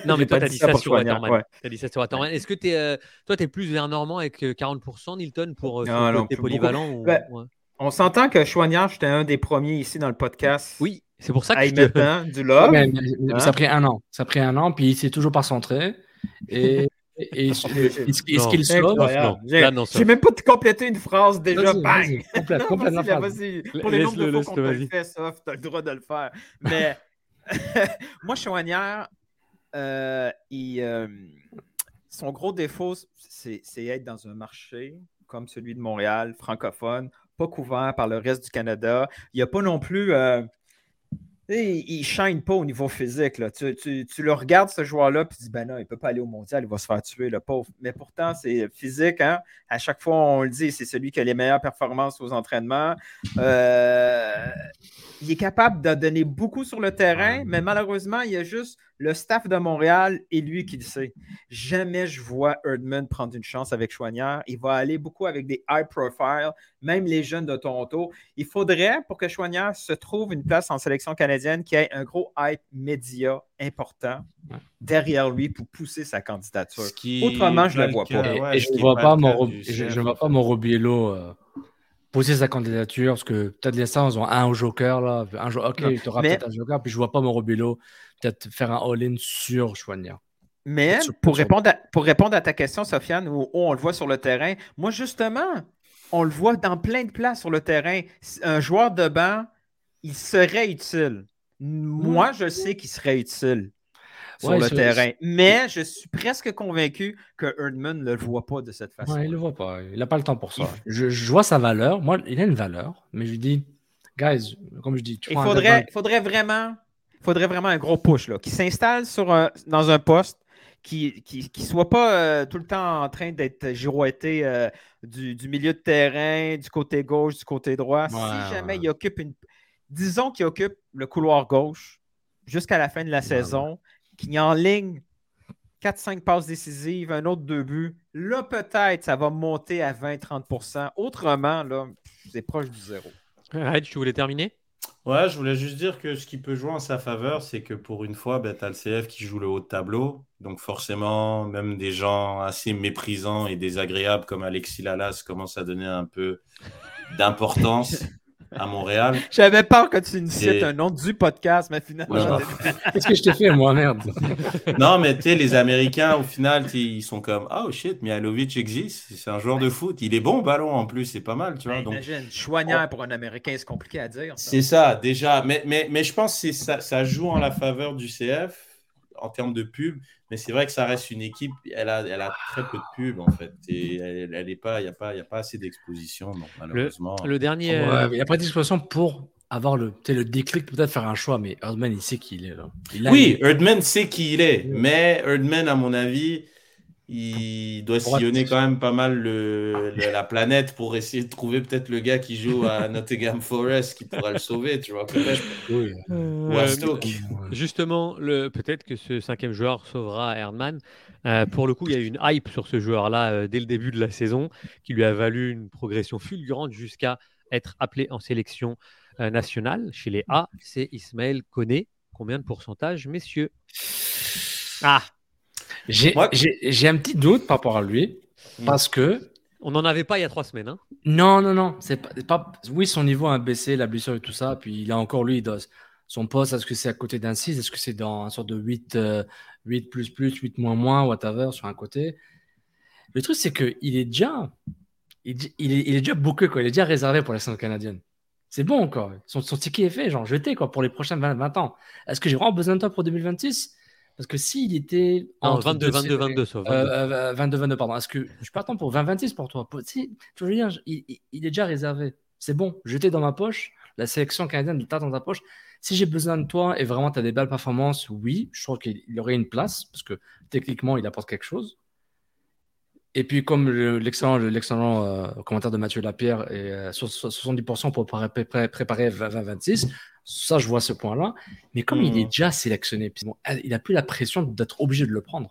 Non, mais toi, pas tu as ouais. T'as dit ça sur Waterman. Est-ce que tu es, toi, tu es plus vers Normand avec euh, 40%, Nilton, pour euh, Non, non, côté polyvalent ou- Ben, ouais? On s'entend que Chouanière, j'étais un des premiers ici dans le podcast. Oui, c'est pour ça que je te- du love. Mais- mais- mais Hein? Ça a pris un an. Ça a pris un an, puis il s'est toujours pas centré. Et, et, et, et ce qu'il- sauve. J'ai Là, non, ça- j'ai même pas complété une phrase déjà. Vas-y, Bang! vas-y, complète, Non, complète la vas-y, phrase. vas-y. Pour les nombres de Laisse-le, fois qu'on te le fait, ça, tu as le droit de le faire. Mais moi, Chouanière, euh, il, euh, son gros défaut, c'est c'est être dans un marché comme celui de Montréal, francophone, pas couvert par le reste du Canada. Il n'y a pas non plus. euh, il ne shine pas au niveau physique. là. Tu, tu- tu le regardes, ce joueur-là, puis tu dis, ben non, il ne peut pas aller au mondial, il va se faire tuer, le pauvre. Mais pourtant, c'est physique. Hein? À chaque fois, on le dit, c'est celui qui a les meilleures performances aux entraînements. Euh, il est capable de donner beaucoup sur le terrain, mais malheureusement, il y a juste le staff de Montréal et lui qui le sait. Jamais je vois Erdman prendre une chance avec Chouanière. Il va aller beaucoup avec des high profile, même les jeunes de Toronto. Il faudrait, pour que Chouanière se trouve une place en sélection canadienne, qu'il y ait un gros hype média important derrière lui pour pousser sa candidature. qui Autrement, je ne est le vois pas ouais, et ce je qui ne est vois pas mon je, CF. je vois pas mon Robiello euh, poser sa candidature parce que peut-être les Stars ont un au joker là, un jo- ok, Non. il t'aura Mais- peut-être un joker, puis je vois pas mon Robiello peut-être faire un all-in sur Chouanière. Mais Sur- pour sur- répondre, à, pour répondre à ta question, Sofiane, où, où on le voit sur le terrain, moi, justement, on le voit dans plein de places sur le terrain. Un joueur de banc, il serait utile. Moi, je sais qu'il serait utile sur Ouais, le terrain. Mais je suis presque convaincu que Erdman ne le voit pas de cette façon. Ouais, il le voit pas, il a pas le temps pour ça. Je, je vois sa valeur, moi il a une valeur, mais je lui dis, guys, comme je dis, tu Il un faudrait, gars- faudrait vraiment faudrait vraiment un gros push, là, qui s'installe sur un- dans un poste, qui ne soit pas euh, tout le temps en train d'être girouetté euh, du, du milieu de terrain, du côté gauche, du côté droit. si Ouais, jamais ouais. il occupe une. Disons qu'il occupe le couloir gauche jusqu'à la fin de la saison, qu'il y en ligne 4-5 passes décisives, un autre deux buts. Là, peut-être, ça va monter à 20-30% Autrement, là, c'est proche du zéro. Reg, tu voulais terminer Ouais, je voulais juste dire que ce qui peut jouer en sa faveur, c'est que pour une fois, ben, tu as le CF qui joue le haut de tableau. Donc forcément, même des gens assez méprisants et désagréables comme Alexis Lalas commencent à donner un peu d'importance à Montréal. J'avais peur que tu nous cites Et- un nom du podcast, mais finalement. Non. Qu'est-ce que je t'ai fait, moi, merde? Non, mais tu sais, les Américains, au final, ils sont comme Oh shit, Mihalovic existe, c'est un joueur de foot, il est bon au ballon en plus, c'est pas mal, tu vois. Donc, Imagine, pour un Américain, c'est compliqué à dire. ça. C'est ça, déjà. Mais, mais, mais je pense que ça joue en la faveur du CF en termes de pub. Mais c'est vrai que ça reste une équipe, elle a, elle a très peu de pub en fait. Et elle, elle est pas, il n'y a, pas- il y a pas assez d'exposition, donc malheureusement. le dernier, Ouais, il n'y a pas d'expression pour avoir le, le déclic, peut-être faire un choix, mais Herdman, il sait qui il est. Là. Il a- Oui, Erdman sait qui il est, mais Erdman, à mon avis, il doit sillonner quand même pas mal le, le- la planète pour essayer de trouver peut-être le gars qui joue à Nottingham Forest qui pourra le sauver, tu vois, peut-être. Oui. Ou à Euh, Stoke. Justement, le, peut-être que ce cinquième joueur sauvera Erdman. Euh, pour le coup, il y a eu une hype sur ce joueur-là euh, dès le début de la saison qui lui a valu une progression fulgurante jusqu'à être appelé en sélection euh, nationale chez les A. C'est Ismaël Koné. Combien de pourcentage, messieurs? Ah J'ai j'ai- j'ai un petit doute par rapport à lui, Mm. parce que. On n'en avait pas il y a trois semaines. hein. Non, non, non. C'est pas, c'est pas- Oui, son niveau a baissé, la blessure et tout ça. Puis il a encore, lui, il doit- son poste, est-ce que c'est à côté d'un 6 Est-ce que c'est dans un sorte de 8, euh, 8 plus plus, 8 moins moins, whatever, sur un côté Le truc, c'est qu'il est déjà. Il, il est, il est déjà booké, quoi. Il est déjà réservé pour la scène canadienne. C'est bon, quoi. Son, son ticket est fait, genre jeté, quoi, pour les prochains 20, 20 ans. Est-ce que j'ai vraiment besoin de toi pour 2026 Parce que s'il était. Non, entre 22, deux 22, séries- 22, sauf, Euh, 22. euh, 22, 22, pardon. Est-ce que je attendre pour 20-26 pour toi si, Tu veux dire, il, est déjà réservé. C'est bon, jeté dans ma poche. La sélection canadienne est dans ta poche. Si j'ai besoin de toi et vraiment tu as des belles performances, oui, je trouve qu'il il aurait une place parce que techniquement, il apporte quelque chose. Et puis, comme le- l'excellent le- l'excellent euh, commentaire de Mathieu Lapierre est euh, sur sur 70% pour pré- pré- préparer 2026, ça, je vois ce point-là. Mais comme il est déjà sélectionné, il n'a plus la pression d'être obligé de le prendre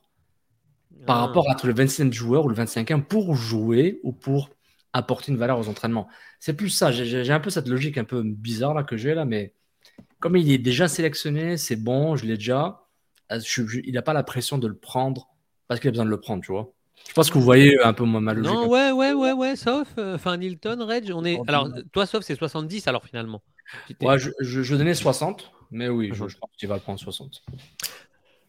par Ah. rapport à être le 25e joueur ou le 25e pour jouer ou pour apporter une valeur aux entraînements. C'est plus ça. J'ai- un peu cette logique un peu bizarre là que j'ai là, mais comme il est déjà sélectionné, c'est bon, je l'ai déjà. euh, je- je- il n'a pas la pression de le prendre parce qu'il a besoin de le prendre, tu vois. Je pense que vous voyez un peu ma ma logique. Non, ouais, ouais, ouais, ouais, sauf. euh, Enfin, Nilton, Reg, on est. Alors, toi, sauf, c'est 70 alors finalement. Ouais, je, je, je donnais 60, mais oui, je, je pense qu'il va prendre 60.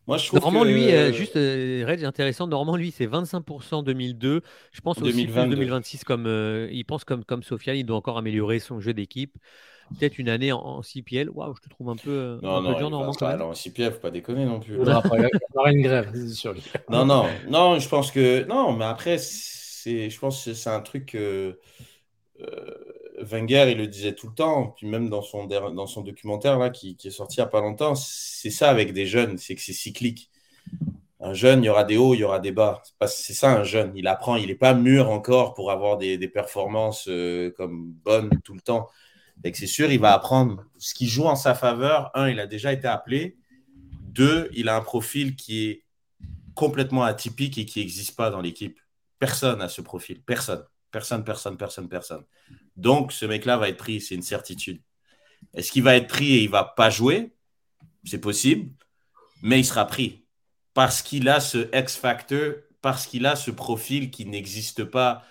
Moi, je trouve Normand, que- lui, euh, juste, euh, Reg, intéressant. Normand, lui, c'est 25% 2002. Je pense aussi 2022. plus 2026, comme euh, il pense comme, comme Sofiane, il doit encore améliorer son jeu d'équipe. Peut-être une année en, en CPL. Waouh, je te trouve un peu, euh, Non, un non, peu dur, Normand, pas aller en CPF, faut pas déconner non plus. Il y aura une grève, c'est sûr. Non, non, non, je pense que. Non, mais après, c'est, je pense que c'est un truc. euh, euh, Wenger, il le disait tout le temps, puis même dans son, dans son documentaire là, qui, qui est sorti il n'y a pas longtemps, c'est ça avec des jeunes, c'est que c'est cyclique. Un jeune, il y aura des hauts, il y aura des bas. C'est pas- C'est ça un jeune. Il apprend, il n'est pas mûr encore pour avoir des, des performances euh, comme bonnes tout le temps. C'est sûr, il va apprendre ce qui joue en sa faveur. Un, il a déjà été appelé. Deux, il a un profil qui est complètement atypique et qui n'existe pas dans l'équipe. Personne n'a ce profil. Personne. Personne, personne, personne, personne. Donc, ce mec-là va être pris, c'est une certitude. Est-ce qu'il va être pris et il va pas jouer? C'est possible, mais il sera pris parce qu'il a ce X-factor, parce qu'il a ce profil qui n'existe pas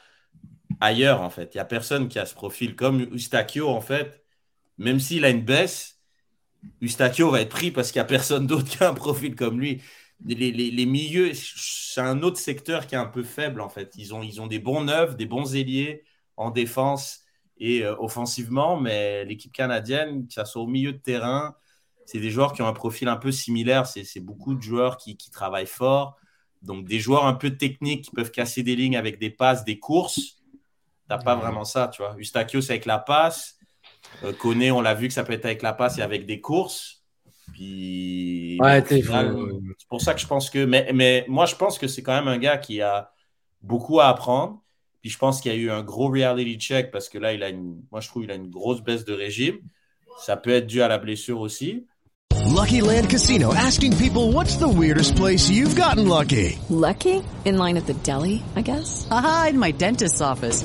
ailleurs, en fait. Il n'y a personne qui a ce profil. Comme Eustachio, en fait, même s'il a une baisse, Eustachio va être pris parce qu'il n'y a personne d'autre qui a un profil comme lui. Les, les- les milieux, c'est un autre secteur qui est un peu faible, en fait. Ils ont, ils ont des bons neufs, des bons ailiers en défense et euh, offensivement, mais l'équipe canadienne, que ça soit au milieu de terrain, c'est des joueurs qui ont un profil un peu similaire. C'est c'est beaucoup de joueurs qui, qui travaillent fort. Donc, des joueurs un peu techniques qui peuvent casser des lignes avec des passes, des courses. T'as pas vraiment ça, tu vois. Eustachio, c'est avec la passe. Euh, Koné, on l'a vu que ça peut être avec la passe et avec des courses. Puis, Ouais, c'est pour ça que je pense que. Mais, mais moi, je pense que c'est quand même un gars qui a beaucoup à apprendre. Puis je pense qu'il y a eu un gros reality check parce que là, il a une, moi, je trouve qu'il a une grosse baisse de régime. Ça peut être dû à la blessure aussi. Lucky Land Casino asking people what's the weirdest place you've gotten lucky? Lucky? In line at the deli, I guess? Aha, in my dentist's office.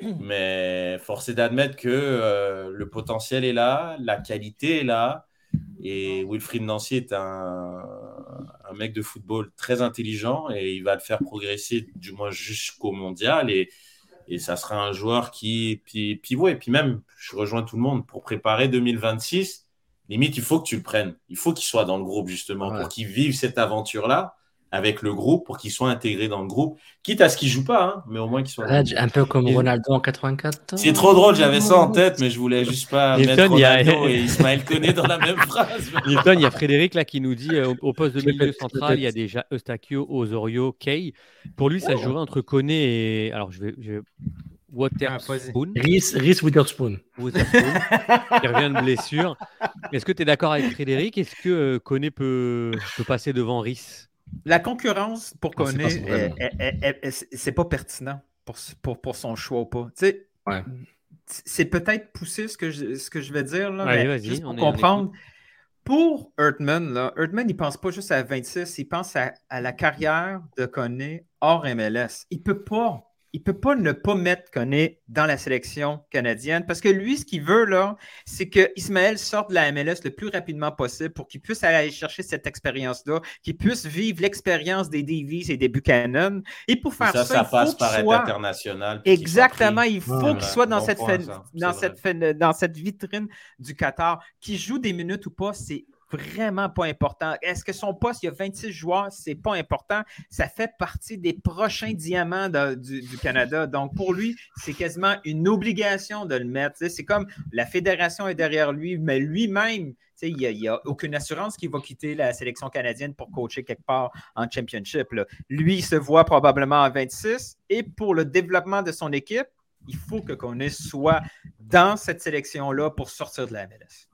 Mais force est d'admettre que euh, le potentiel est là, la qualité est là. Et Wilfried Nancy est un, un mec de football très intelligent et il va le faire progresser, du moins jusqu'au mondial. Et, et ça sera un joueur qui. Puis, ouais, puis même, je rejoins tout le monde, pour préparer 2026, limite, il faut que tu le prennes. Il faut qu'il soit dans le groupe, justement, pour qu'il vive cette aventure-là avec le groupe, pour qu'il soit intégré dans le groupe. Quitte à ce qu'il joue pas, hein, mais au moins qu'il soit. dans le Ouais, un peu comme Et- Ronaldo en 84. c'est trop drôle, j'avais ça en tête, mais je voulais juste pas Nilton, mettre il y a- Ronaldo et Ismaël Koné dans la même phrase. Nilton, il y a Frédéric là qui nous dit euh, au, poste de milieu central, il y a déjà Eustachio, Osorio, Kay. Pour lui, ça jouerait entre Koné et. Alors, je vais. Je vais... Waterspoon. Reese, Reese Witherspoon. Witherspoon, qui revient de blessure. Est-ce que tu es d'accord avec Frédéric? Est-ce que euh, Koné peut, peut passer devant Rhys La concurrence pour On sait Koné, pas si vraiment. est- est- est- est- c'est pas pertinent pour, pour, pour son choix ou pas. Tu sais, c'est peut-être poussé ce que je, ce que je vais dire, là, Allez, mais juste pour on est- on comprendre. Pour Hurtman, là, Hurtman, il pense pas juste à 26, il pense à, à la carrière de Koné hors MLS. Il peut pas. Il peut pas ne pas mettre Koné dans la sélection canadienne parce que lui, ce qu'il veut, là, c'est que Ismaël sorte de la MLS le plus rapidement possible pour qu'il puisse aller chercher cette expérience-là, qu'il puisse vivre l'expérience des Davies et des Buchanan. Et pour faire ça, ça, ça il faut passe qu'il par être soit- international. qu'il Exactement, il faut Ouais, qu'il soit dans, bon cette, point, fen- ça, dans, cette fen- dans cette vitrine du Qatar. Qui joue des minutes ou pas, c'est vraiment pas important. Est-ce que son poste, il y a 26 joueurs, c'est pas important. Ça fait partie des prochains diamants du, Canada. Donc, pour lui, c'est quasiment une obligation de le mettre. C'est comme la fédération est derrière lui, mais lui-même, il n'y a, aucune assurance qu'il va quitter la sélection canadienne pour coacher quelque part en championship. là. Lui, il se voit probablement à 26 et pour le développement de son équipe, il faut que Koné soit dans cette sélection-là pour sortir de la MLS.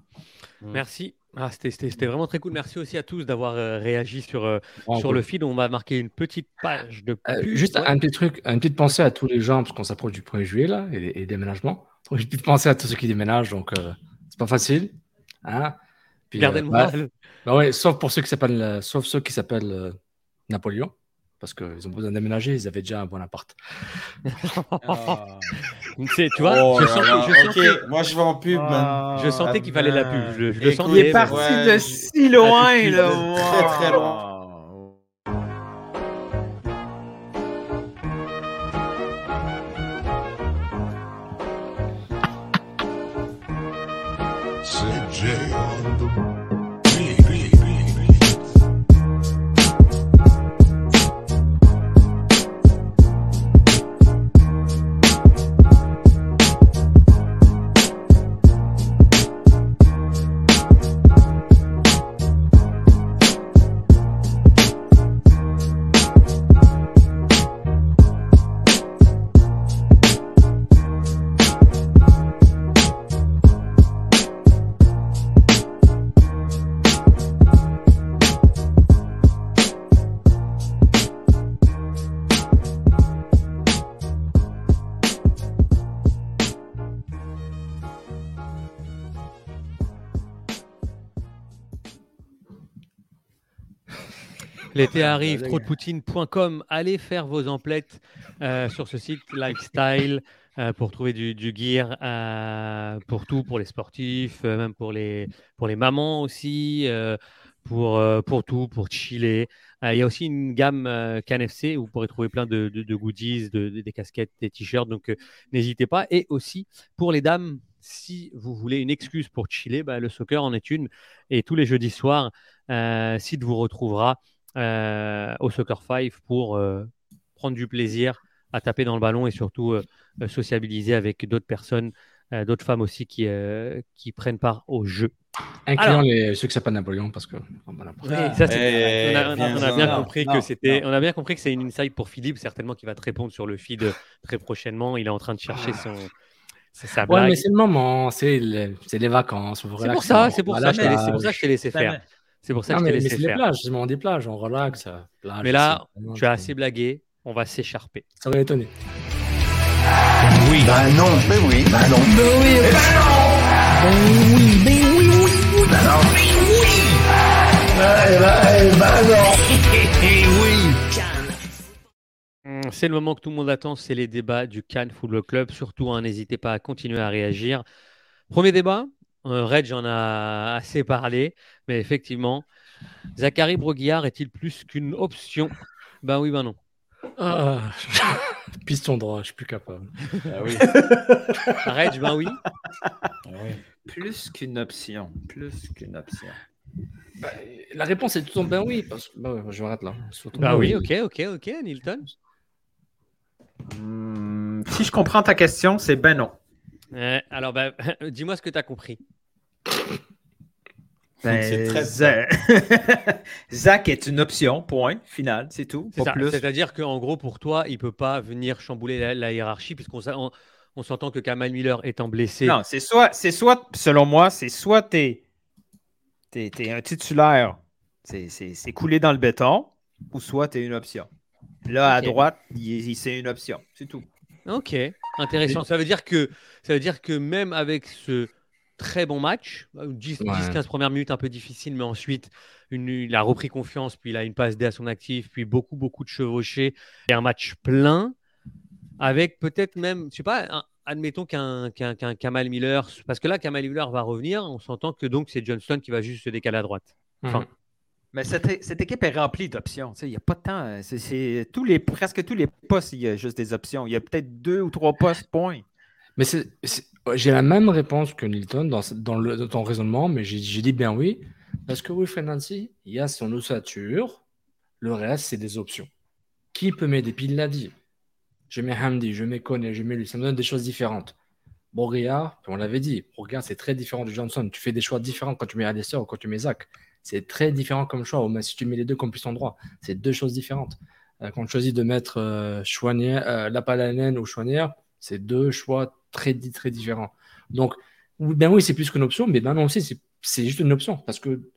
Merci. Ah, c'était- vraiment très cool. Merci aussi à tous d'avoir euh, réagi sur, euh, sur cool. le feed. On va marquer une petite page de Euh, juste Ouais. un petit truc, une petite pensée à tous les gens, parce qu'on s'approche du 1er juillet là, et. Donc, Une petite pensée à tous ceux qui déménagent, donc c'est pas facile. Hein Puis, Gardez le moral. bah ouais, sauf pour ceux qui s'appellent, sauf ceux qui s'appellent Napoléon. Parce qu'ils ont besoin d'aménager, ils avaient déjà un bon appart. C'est- tu vois, Oh je là sentais, là, je sentais- moi je vais en pub, man. Je sentais qu'il fallait la pub. Je, je le Écoute, sentais. Il est parti de je- si loin, là. très, très loin. L'été arrive, trop-de-poutine.com. Allez faire vos emplettes euh, sur ce site lifestyle euh, pour trouver du, du gear euh, pour tout, pour les sportifs, même pour les, pour les mamans aussi, pour, pour tout, pour chiller. Il y a aussi une gamme KNFC où vous pourrez trouver plein de, de- de goodies, de- de- des casquettes, des t-shirts. Donc n'hésitez pas. Et aussi pour les dames, si vous voulez une excuse pour chiller, bah, le soccer en est une. Et tous les jeudis soirs, Sid vous retrouvera au Soccer 5 pour euh, prendre du plaisir à taper dans le ballon et surtout euh, euh, sociabiliser avec d'autres personnes, euh, d'autres femmes aussi qui, euh, qui prennent part au jeu. Incluant Alors- les, ceux qui s'appellent Napoléon, parce que. on, a, bien compris que c'était, on a bien compris que c'est une insight pour Philippe, certainement qui va te répondre sur le feed euh, très prochainement. Il est en train de chercher son, sa- sa Ouais, blague. mais c'est le moment, c'est les, c'est les vacances. C'est pour ça, c'est pour ça que je t'ai laissé faire. C'est pour ça que Non, je t'ai mais, mais laissé c'est les faire. plages, c'est le moment des plages, on relaxe. euh, plage, Mais là, tu as assez blagué, on va s'écharper. Ça va étonner. Oui. Bah non. Mais oui. Bah non. Ben oui, ben non. Ben oui, ben oui, oui, oui, ben non. Ben oui. Ben, ben, ben non. oui. Hum, C'est le moment que tout le monde attend, c'est les débats du Cannes Football Club. Surtout, hein, n'hésitez pas à continuer à réagir. Premier débat, euh, Reg en a assez parlé, mais effectivement, Zachary Broguillard est-il plus qu'une option? Ben oui, ben non. Ah, piston droit, je suis plus capable. Ah oui. Reg, ben oui. Plus qu'une option. Plus qu'une option. Bah, La réponse est tout en ben oui. Parce... Bah ouais, je m'arrête là. Surtout- Bah oui, ok, ok, ok, Nilton. Hmm, si je comprends ta question, c'est ben non. Euh, alors, bah, dis-moi ce que tu as compris. Ben, C'est très Za- Zach est une option, point, final, c'est tout. C'est-à-dire qu'en gros, pour toi, il peut pas venir chambouler la, la hiérarchie, puisqu'on s'a- on, on s'entend que Kamal Miller étant blessé. Non, c'est soit, c'est soit, selon moi, c'est soit t'es es, un titulaire, c'est- c'est c'est coulé dans le béton, ou soit t'es une option. Là, à droite, il- il- c'est une option, c'est tout. Ok, intéressant. Ça veut dire que ça veut dire que même avec ce très bon match, 10, Ouais. 15 premières minutes un peu difficiles, mais ensuite une- il a repris confiance, puis il a une passe D à son actif, puis beaucoup beaucoup de chevauchés et un match plein avec peut-être même, je sais pas, un- admettons qu'un Kamal Miller, parce que là Kamal Miller va revenir, on s'entend que donc c'est Johnston qui va juste se décaler à droite. Enfin, Mais cette, cette équipe est remplie d'options. Il n'y a pas de temps. C'est- c'est tous les, presque tous les postes, il y a juste des options. Il y a peut-être deux ou trois postes, point. Mais j'ai la même réponse que Nilton dans, ton raisonnement, mais j'ai, dit bien oui. Parce que Wilfred Nancy, il y a son ossature, le reste, c'est des options. Qui peut m'aider? Puis il l'a dit. Je mets Hamdi, je mets Kone, je mets lui. Ça me donne des choses différentes. Boria, on l'avait dit, Boria, c'est très différent de Johnson. Tu fais des choix différents quand tu mets Alistair ou quand tu mets Zach. C'est très différent comme choix. Ou même si tu mets les deux comme piston droit, c'est deux choses différentes. Euh, quand tu choisis de mettre euh, Chouanier- euh, ou Chouanier, c'est deux choix très, très différents. Donc, ben oui, c'est plus qu'une option, mais ben non aussi, c'est, juste une option. Parce que,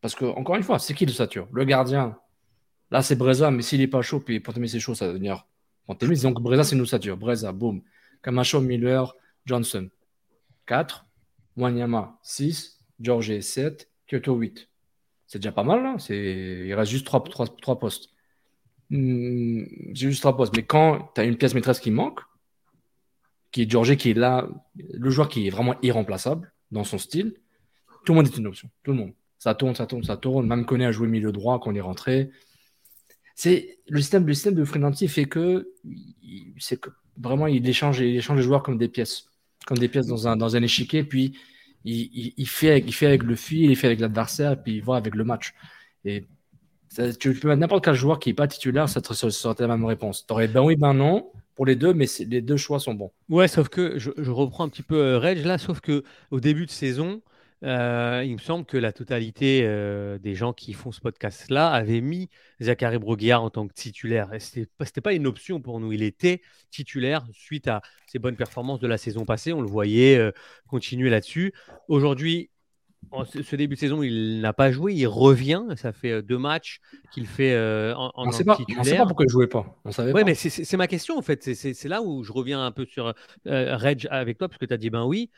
parce que, encore une fois, c'est qui le sature Le gardien, là, c'est Breza, mais s'il n'est pas chaud, puis Pontemé, c'est chaud, ça va devenir. Donc, Breza, c'est une ossature. Breza, boum. Camacho, Miller, Johnson. 4. Wanyama, 6. George, 7. Kyoto, 8. C'est déjà pas mal, là. C'est... Il reste juste 3, postes. Hmm, J'ai juste la pause. Mais quand tu as une pièce maîtresse qui manque, qui est Georgie, qui est là, le joueur qui est vraiment irremplaçable dans son style, tout le monde est une option. Tout le monde. Ça tourne, ça tourne, ça tourne. Même connaît à jouer milieu droit quand on est rentré. C'est le système, le système de Frenanti fait que, c'est que vraiment il échange, il échange les joueurs comme des pièces, comme des pièces dans un, dans un échiquier. Puis il, il- fait avec, il fait avec le fil, il fait avec l'adversaire, puis il va avec le match. Et tu peux mettre n'importe quel joueur qui n'est pas titulaire, ça te ça serait la même réponse. Tu aurais ben oui, ben non pour les deux, mais les deux choix sont bons. Ouais, sauf que je, reprends un petit peu euh, Reg là, sauf que au début de saison, euh, il me semble que la totalité euh, des gens qui font ce podcast-là avaient mis Zachary Broguiard en tant que titulaire. Et C'était pas, une option pour nous. Il était titulaire suite à ses bonnes performances de la saison passée. On le voyait continuer là-dessus. Aujourd'hui, en ce début de saison, il n'a pas joué. Il revient. Ça fait euh, deux matchs qu'il fait euh, en, en On tant sait que pas, titulaire. on sait pas pourquoi il jouait pas. On savait Ouais, pas. mais c'est- ma question en fait. C'est- là où je reviens un peu sur euh, Reg avec toi, parce que tu as dit ben oui.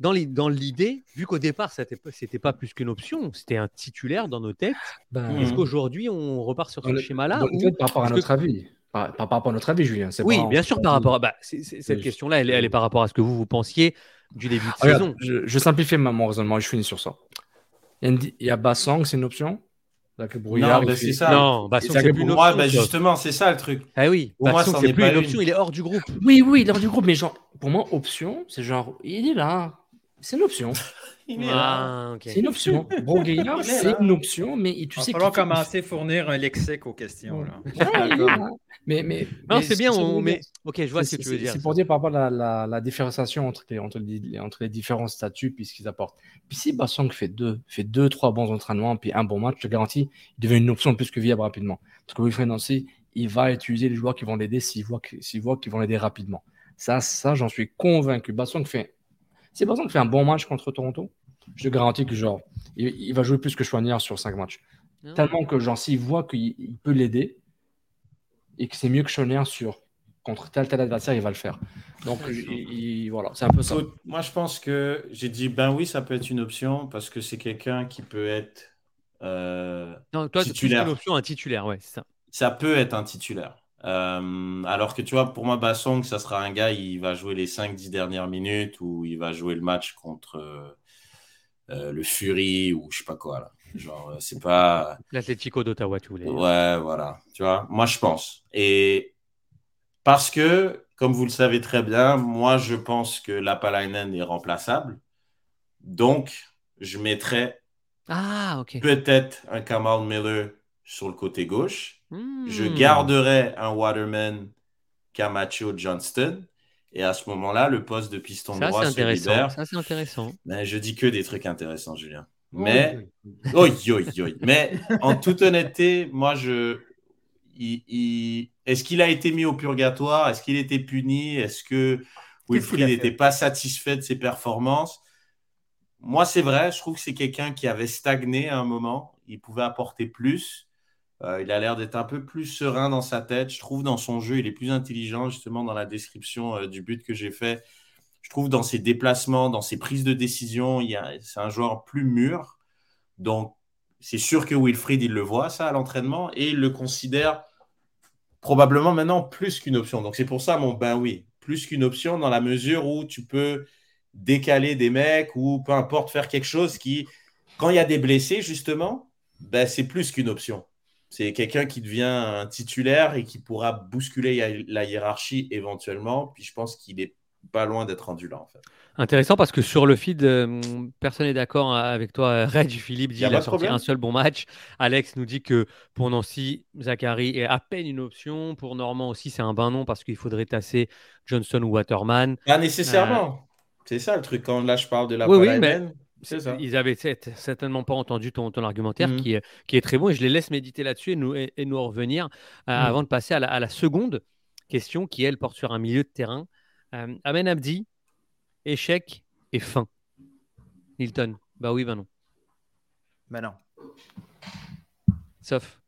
Dans l'i- dans l'idée, vu qu'au départ, ce n'était pas plus qu'une option, c'était un titulaire dans nos têtes, Ben, est-ce Mhm. qu'aujourd'hui on repart sur ce schéma-là par rapport à notre que- avis. Par, par rapport à notre avis, Julien. Oui, pas- bien sûr, par rapport à. bah, cette Oui. question-là, elle, est- elle est par rapport à ce que vous, vous pensiez du début de Ah, regarde, saison. je, je simplifie mon raisonnement et je finis sur ça. Il y a, Bassang, c'est une option? Brouillard, Non, ben, c'est ça. Non, Bassong, c'est plus une Pour moi, option, ben, ça. justement, c'est ça le truc. Ah oui, Pour moi, Bassong, c'est est plus pas une une. option, il est hors du groupe. Oui, oui, il est hors du groupe, mais genre, pour moi, option, c'est genre, il est là. C'est une option. Il est Ah. C'est une option. Broguillard, Il est c'est une option, mais tu Il va sais falloir qu'il- commencer à fournir un lexique aux questions. Là. Mais, mais, Non, c'est bien, on- mais- ok, je vois ce que tu veux dire. C'est pour dire par rapport à la, la- la différenciation entre les, entre, les, entre les différents statuts puis ce qu'ils apportent. Puis si Bassong fait deux, fait deux, trois bons entraînements puis un bon match, je te garantis, il devient une option plus que viable rapidement. Parce que Wilfred Nancy, il va utiliser les joueurs qui vont l'aider s'il voit que- s'il voit qu'ils vont l'aider rapidement. Ça, ça j'en suis convaincu. Bassong fait, si Bassong fait un bon match contre Toronto, je te garantis que genre, il, il va jouer plus que Chouanière sur cinq matchs. Tellement que genre, s'il voit qu'il il peut l'aider et que c'est mieux que Chouanière sur contre tel tel adversaire, il va le faire. Donc il- il- voilà, c'est un peu ça. Moi, je pense que j'ai dit, ben oui, ça peut être une option parce que c'est quelqu'un qui peut être euh, Non, toi, c'est titulaire. qu'une option, un titulaire, ouais, c'est ça. Ça peut être un titulaire. Euh, alors que tu vois, pour moi, Bassong, ça sera un gars, il va jouer les 5-10 dernières minutes ou il va jouer le match contre euh, euh, le Fury ou je sais pas quoi. Là. Genre, c'est pas. L'Atlético d'Ottawa, tu voulais. Ouais, voilà. Tu vois, moi, je pense. Et parce que, comme vous le savez très bien, moi, je pense que Lapalainen est remplaçable. Donc, je mettrais Ah, peut-être un Kamal Miller sur le côté gauche. Hmm. Je garderais un Waterman Camacho Johnston. Et à ce moment-là, le poste de piston Ça, droit c'est se intéressant. libère. Ça, c'est intéressant. Mais je dis que des trucs intéressants, Julien. Mais, oi, oi, oi. Mais en toute honnêteté, moi, je. il- il- Est-ce qu'il a été mis au purgatoire? Est-ce qu'il était puni? Est-ce que Wilfried n'était pas satisfait de ses performances? Moi, c'est vrai, je trouve que c'est quelqu'un qui avait stagné à un moment. Il pouvait apporter plus. Euh, il a l'air d'être un peu plus serein dans sa tête. Je trouve dans son jeu, il est plus intelligent, justement, dans la description euh, du but que j'ai fait. Je trouve dans ses déplacements, dans ses prises de décision, c'est un joueur plus mûr. Donc, c'est sûr que Wilfried, il le voit, ça, à l'entraînement, et il le considère probablement maintenant plus qu'une option. Donc, c'est pour ça, mon ben oui, plus qu'une option dans la mesure où tu peux décaler des mecs ou peu importe faire quelque chose qui, quand il y a des blessés, justement, ben, c'est plus qu'une option. C'est quelqu'un qui devient un titulaire et qui pourra bousculer la hiérarchie éventuellement. Puis je pense qu'il est pas loin d'être rendu là, en fait. Intéressant parce que sur le feed, euh, personne n'est d'accord avec toi. Reg Philippe dit Y a qu'il a sorti problème. un seul bon match. Alex nous dit que pour Nancy, Zachary est à peine une option. Pour Normand aussi, c'est un bain non parce qu'il faudrait tasser Johnson ou Waterman. Pas nécessairement. C'est ça le truc. Quand là, je parle de la Oui, oui, mais ça. ils avaient certainement pas entendu ton, ton argumentaire Mhm. qui, est, qui est très bon et je les laisse méditer là-dessus et nous, et, et nous en revenir euh, Mhm. avant de passer à la, à la seconde question qui, elle, porte sur un milieu de terrain. Euh, Amen Abdi, échec et fin. Hilton, bah oui, bah non. Ben non. Sauf.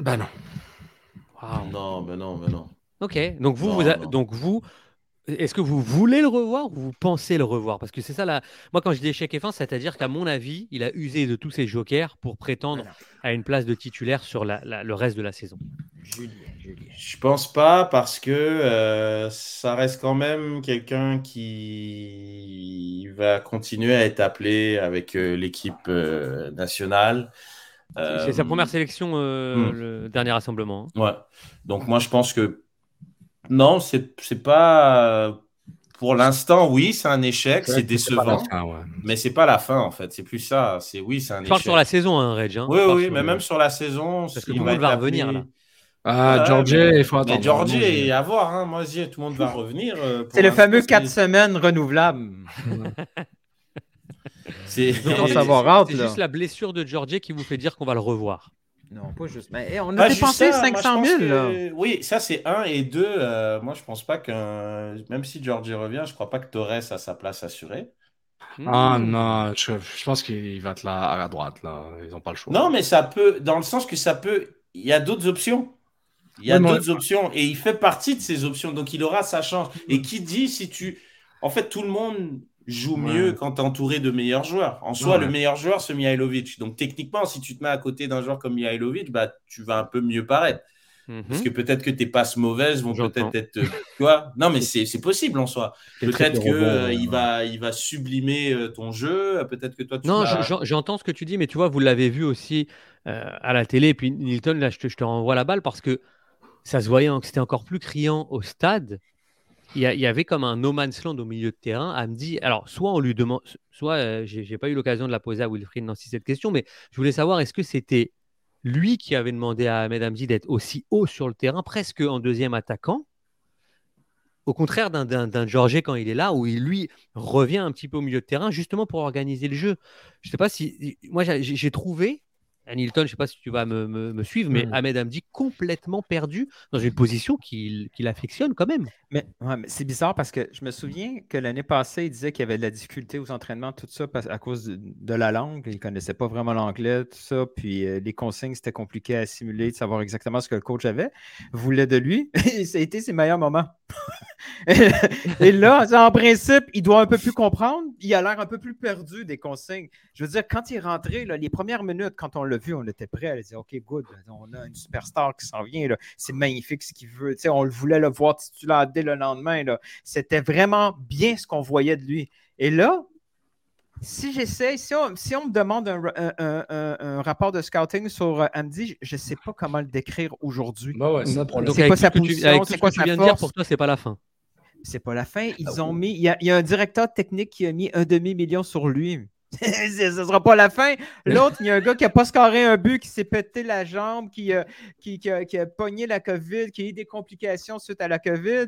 Bah non. Non, mais non, mais non. Ok, donc vous, Non, vous a- non. donc vous est-ce que vous voulez le revoir ou vous pensez le revoir? Parce que c'est ça, là. moi quand je dis échec et fin, c'est-à-dire qu'à mon avis, il a usé de tous ses jokers pour prétendre à une place de titulaire sur la- la- le reste de la saison. Je pense pas parce que euh, ça reste quand même quelqu'un qui va continuer à être appelé avec euh, l'équipe euh, nationale. C'est sa première sélection, hmm. le dernier rassemblement. hein. Ouais. Donc moi je pense que non, c'est c'est pas pour l'instant oui, c'est un échec, C'est décevant. fin, ouais. Mais c'est pas la fin en fait, c'est plus ça, c'est oui, c'est un Je parle échec. sur la saison, hein, Reg. hein. Oui, oui, sur mais le- même sur la saison, Parce que tout le monde va revenir, appelé- là. Ah, Georgie, mais- il faut attendre. Mais Georgie, et à voir, hein. moi je dis, tout le monde va revenir. euh, C'est le fameux c'est- 4 semaines renouvelable. C'est juste la blessure de Georgie qui vous fait dire qu'on va le revoir. Non, pas juste. Mais hey, on a juste dépensé ça, moi, je 500 pense 000. que- là. Oui, ça c'est un et deux. euh, moi je pense pas qu'un. Même si Georgie revient, je crois pas que Torres a sa place assurée. Ah non, je, je pense qu'il va être là à la droite, là. Ils n'ont pas le choix. Non, mais ça peut, dans le sens que ça peut. Il y a d'autres options. Il y a d'autres options et il fait partie de ces options, donc il aura sa chance. Et qui dit si tu. En fait, tout le monde joue Ouais. mieux quand tu es entouré de meilleurs joueurs. En soi, Ouais. le meilleur joueur, c'est Mihailovic. Donc techniquement, si tu te mets à côté d'un joueur comme Mihailovic, bah, tu vas un peu mieux paraître. Mhm. Parce que peut-être que tes passes mauvaises vont peut-être être. euh, Tu vois Non, mais c'est c'est possible en soi. Peut-être qu'il ouais. il va, il va sublimer euh, ton jeu. Peut-être que toi, tu Non, j'entends ce que tu dis, mais tu vois, vous l'avez vu aussi euh, à la télé. Et puis, Nilton, là, je te, je te renvoie la balle parce que ça se voyait, hein, que c'était encore plus criant au stade. Il y, avait comme un no man's land au milieu de terrain. Dire, alors, soit on lui demande, soit euh, j'ai pas eu l'occasion de la poser à Wilfried Nancy cette question, mais je voulais savoir est-ce que c'était lui qui avait demandé à Ahmed Hamdi d'être aussi haut sur le terrain, presque en deuxième attaquant au contraire d'un- Georget quand il est là, où il lui revient un petit peu au milieu de terrain, justement pour organiser le jeu? Je sais pas si. Moi, j'ai trouvé, Hamilton, je sais pas si tu vas me, me- me suivre, mais Hmm. Ahmed Hamdi complètement perdu dans une position qu'il qu'il affectionne quand même. Mais, ouais, mais c'est bizarre parce que je me souviens que l'année passée, il disait qu'il y avait de la difficulté aux entraînements, tout ça, parce- à cause de, de la langue. Il ne connaissait pas vraiment l'anglais, tout ça. Puis euh, les consignes, c'était compliqué à assimiler, de savoir exactement ce que le coach avait, voulait de lui. Et ça a été ses meilleurs moments. Et là, en principe, il doit un peu plus comprendre. Il a l'air un peu plus perdu des consignes. Je veux dire, quand il est rentré, les premières minutes, quand on l'a vu, on était prêt à dire OK, good, on a une superstar qui s'en vient. C'est magnifique ce qu'il veut. On le voulait le voir titulaire dès le lendemain. C'était vraiment bien ce qu'on voyait de lui. Et là, si j'essaie, si on, si on me demande un, un- un- un- un rapport de scouting sur euh, Andy, je ne sais pas comment le décrire aujourd'hui. Bah ouais, c'est avec quoi sa ce que tu- position, c'est ce quoi sa de dire, force? pour toi, c'est pas la fin. C'est pas la fin. Ils Ah ont mis. Il y, a, il y a un directeur technique qui a mis un demi-million sur lui. Ce ne sera pas la fin. L'autre, il y a un gars qui n'a pas scoré un but, qui s'est pété la jambe, qui, a- qui, qui a, qui a pogné la COVID, qui a eu des complications suite à la COVID.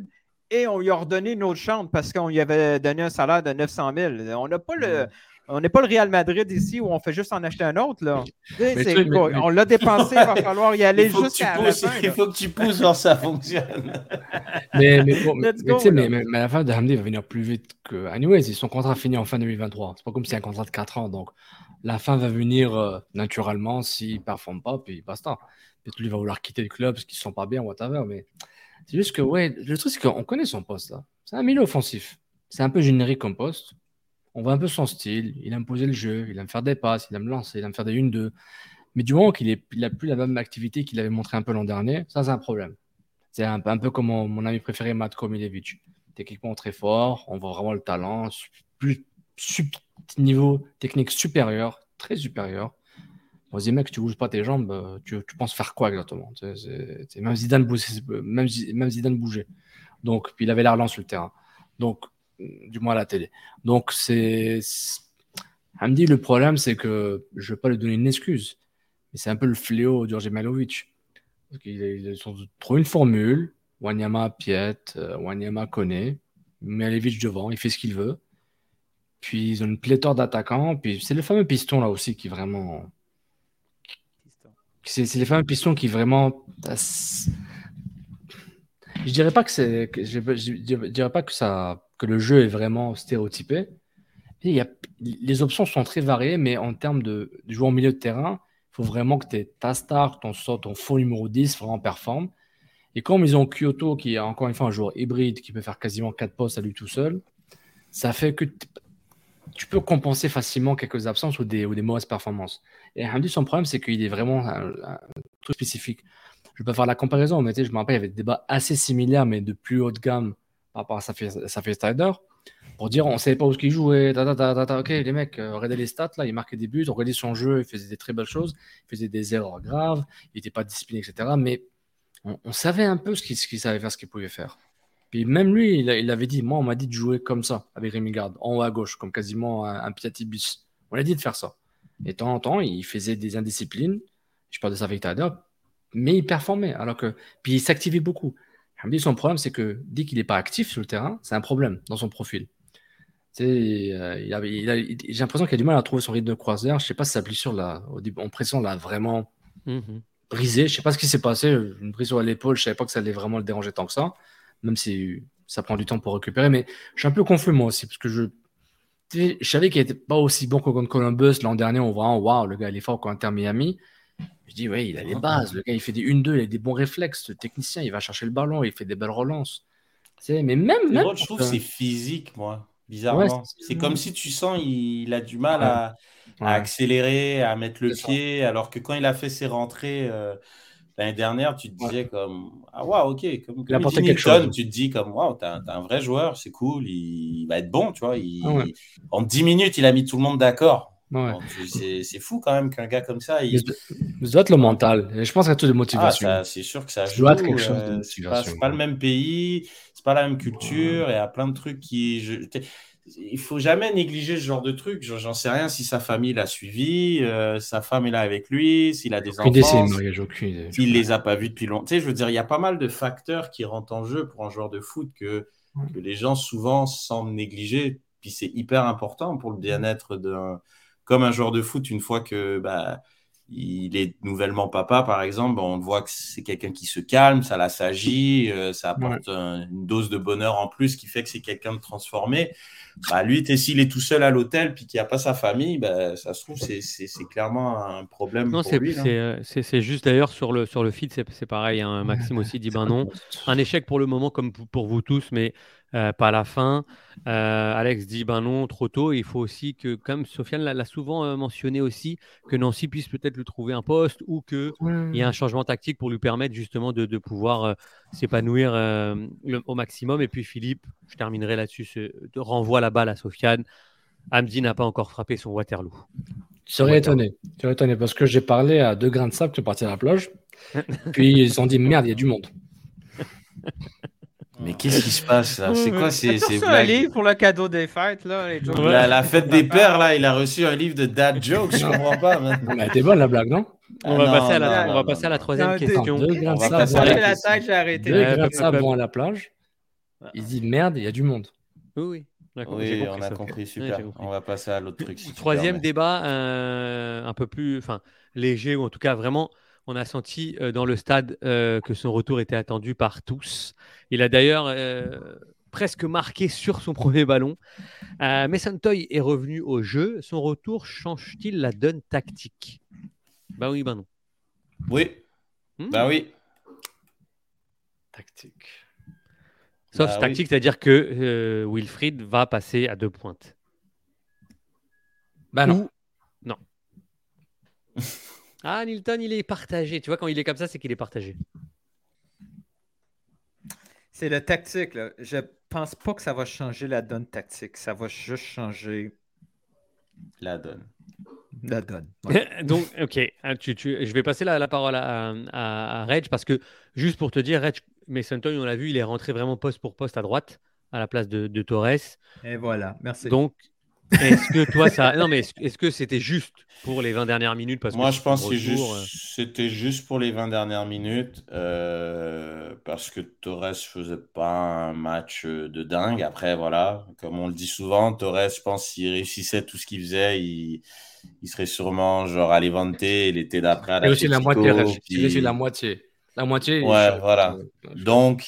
Et on lui a redonné une autre chambre parce qu'on lui avait donné un salaire de 900 000. On n'a pas le. On n'est pas le Real Madrid ici où on fait juste en acheter un autre. Là. Mais mais- On l'a dépensé, il va falloir y aller il faut que tu jusqu'à la pousses, fin. il faut que tu pousses quand ça fonctionne. Mais, mais, bon, mais- mais go, la fin de Hamdi va venir plus vite que. Anyways, son contrat finit en fin 2023. C'est pas comme si c'est un contrat de 4 ans. Donc, la fin va venir euh, naturellement s'il ne performe pas, puis basta. Peut-être lui va vouloir quitter le club parce qu'ils ne sont pas bien, whatever. Mais c'est juste que, ouais, le truc, c'est qu'on connaît son poste là. C'est un milieu offensif. C'est un peu générique comme poste. On voit un peu son style. Il aime poser le jeu, il aime faire des passes, il aime lancer, il aime faire des 1-2. Mais du moment qu'il n'a plus la même activité qu'il avait montré un peu l'an dernier, ça, c'est un problème. C'est un, peu- comme mon, ami préféré, Matko Milevich. Techniquement très fort, on voit vraiment le talent, plus sub- niveau technique supérieur, très supérieur. On dit, mec, tu bouges pas tes jambes, euh, tu, tu penses faire quoi exactement? Même, Zidane bougeait, même, même Zidane bougeait. Donc, puis il avait l'air lent sur le terrain. Donc, du moins à la télé. Donc, c'est. Hamdi, le problème, c'est que je ne vais pas lui donner une excuse. C'est un peu le fléau d'Urge Malovic. Parce qu'ils ils ont trouvé une formule. Wanyama Piet, euh, Wanyama connaît. Malovic devant, il fait ce qu'il veut. Puis ils ont une pléthore d'attaquants. Puis c'est le fameux piston là aussi qui vraiment. C'est les fameux pistons qui vraiment. Je dirais pas que c'est. Je dirais pas que ça que le jeu est vraiment stéréotypé. Les options sont très variées, mais en termes de, de jouer au milieu de terrain, il faut vraiment que tes- ta star, ton, ton faux numéro 10 vraiment performe. Et comme ils ont Kyoto, qui est encore une fois un joueur hybride, qui peut faire quasiment 4 postes à lui tout seul, ça fait que tu peux compenser facilement quelques absences ou des mauvaises performances. Et Hamdi, son problème, c'est qu'il est vraiment un, truc spécifique. Je ne vais pas faire la comparaison, mais je me rappelle, il y avait des débats assez similaires, mais de plus haut de gamme par rapport à Safi Safi Strider, pour dire on ne savait pas où il jouait, ok, les mecs, euh, regardez les stats, là, il marquait des buts, on regardait son jeu, il faisait des très belles choses, il faisait des erreurs graves, il n'était pas discipliné, etc. Mais on, savait un peu ce qu'il qu'il savait faire, ce qu'il pouvait faire. Puis même lui, il, il avait dit, moi, on m'a dit de jouer comme ça, avec Rémi Garde, en haut à gauche, comme quasiment un, un petit bus. On l'a dit de faire ça. Et de temps en temps, il faisait des indisciplines, je parle de Safi Strider, mais il performait. Alors que, puis il s'activait beaucoup. Hamdi, son problème, c'est que dès qu'il n'est pas actif sur le terrain, c'est un problème dans son profil. Euh, il il a- il- J'ai l'impression qu'il a du mal à trouver son rythme de croisière. Je sais pas si sa blessure là, au début, en pression l'a vraiment Mhm. brisé. Je sais pas ce qui s'est passé. Une brisure à l'épaule, je savais pas que ça allait vraiment le déranger tant que ça, même si ça prend du temps pour récupérer. Mais je suis un peu confus moi aussi, parce que je, je savais qu'il n'était pas aussi bon que contre Columbus l'an dernier. On voit, waouh, le gars il est fort contre Inter Miami. Je dis, ouais, il a les bases. Le gars, il fait des 1-2, il a des bons réflexes. Le technicien, il va chercher le ballon, il fait des belles relances. Mais même, même je trouve que c'est physique, moi, bizarrement. Ouais, c'est- comme si tu sens il a du mal Ouais. à, accélérer, à mettre le ça. pied, alors que quand il a fait ses rentrées euh, l'année dernière, tu te disais comme Ah, waouh, ok. Comme, Il comme dit quelque chose. tu te dis comme Waouh, t'as un vrai joueur, c'est cool, il, il va être bon, tu vois. il- Ah ouais. En 10 minutes, il a mis tout le monde d'accord. Ouais. Donc, c'est fou quand même qu'un gars comme ça. Il... ça doit être le mental. Je pense qu'il y a tout de Ah, motivation. c'est sûr que ça Ça joue. doit être quelque chose de euh, c'est pas, le même pays, c'est pas la même culture, il y a plein de trucs qui. je- il faut jamais négliger ce genre de trucs. J'en sais rien si sa famille l'a suivi, euh, sa femme est là avec lui, s'il a des Aucune enfants, s'il les a pas vus depuis longtemps. Tu sais, je veux dire, il y a pas mal de facteurs qui rentrent en jeu pour un joueur de foot que, que les gens souvent semblent négliger. Puis c'est hyper important pour le bien-être d'un, comme un joueur de foot, une fois que bah, il est nouvellement papa, par exemple, on voit que c'est quelqu'un qui se calme, ça l'assagit, euh, ça apporte un- une dose de bonheur en plus qui fait que c'est quelqu'un de transformé. Bah, lui, t'es- s'il est tout seul à l'hôtel puis qu'il n'y a pas sa famille, bah, ça se trouve, c'est clairement un problème Non, pour c'est lui. là. c'est, euh, c'est- juste d'ailleurs sur le, sur le feed, c'est c'est pareil. hein, Maxime aussi dit ben non. Un échec pour le moment, comme pour- pour vous tous, mais euh, pas à la fin. Euh, Alex dit ben non, trop tôt. Il faut aussi que, comme Sofiane l'a souvent euh, mentionné aussi, que Nancy puisse peut-être lui trouver un poste ou qu'il y ait un changement tactique pour lui permettre justement de, de pouvoir euh, s'épanouir euh, au maximum. Et puis Philippe, je terminerai là-dessus, renvoie la balle à Sofiane. Hamdi n'a pas encore frappé son Waterloo. Tu serais étonné. Tu serais étonné parce que j'ai parlé à deux grains de sable qui sont partis à la plage. Puis ils se sont dit merde, il y a du monde. Mais qu'est-ce qui se passe là? C'est quoi ces, ces reçu un blagues? livre pour le cadeau des fêtes, là, les jokes? la, la fête des pères, là, il a reçu un livre de dad jokes, je comprends pas. Elle était bonne la blague, non? On va Ah, passer à la, on va passer à la troisième question. Deux grains de à la plage. Ils disent merde, il y a du monde. Oui, oui. Oui, on a compris, super. on va passer à l'autre truc. Troisième débat, euh, un peu plus enfin, léger, ou en tout cas vraiment, on a senti euh, dans le stade euh, que son retour était attendu par tous. Il a d'ailleurs euh, presque marqué sur son premier ballon. Euh, Mason Toy est revenu au jeu. Son retour change-t-il la donne tactique? Ben oui, ben non. Oui, Hmm? bah oui. Tactique. Sauf Bah oui. tactique, c'est-à-dire que euh, Wilfried va passer à deux pointes. Bah non. Ou- Non. Ah, Nilton, il est partagé. Tu vois, quand il est comme ça, c'est qu'il est partagé. C'est le tactique. Là. Je pense pas que ça va changer la donne tactique. Ça va juste changer La donne. la donne. Donc, ok, tu- tu- je vais passer la, la parole à, à, à Reg parce que, juste pour te dire, Reg, Mason Toy, on l'a vu, il est rentré vraiment poste pour poste à droite à la place de, de Torres. Et voilà, merci. Donc, est-ce que toi, ça. Non, mais est-ce est-ce que c'était juste pour les 20 dernières minutes? Parce Moi, que je pense que juste- c'était juste pour les 20 dernières minutes euh, parce que Torres faisait pas un match euh, de dingue. Après, voilà, comme on le dit souvent, Torres, je pense, s'il réussissait tout ce qu'il faisait, il, il serait sûrement genre à Levante et l'été d'après à Et aussi la moitié, puis- la moitié. La moitié. Ouais, je- voilà. Donc,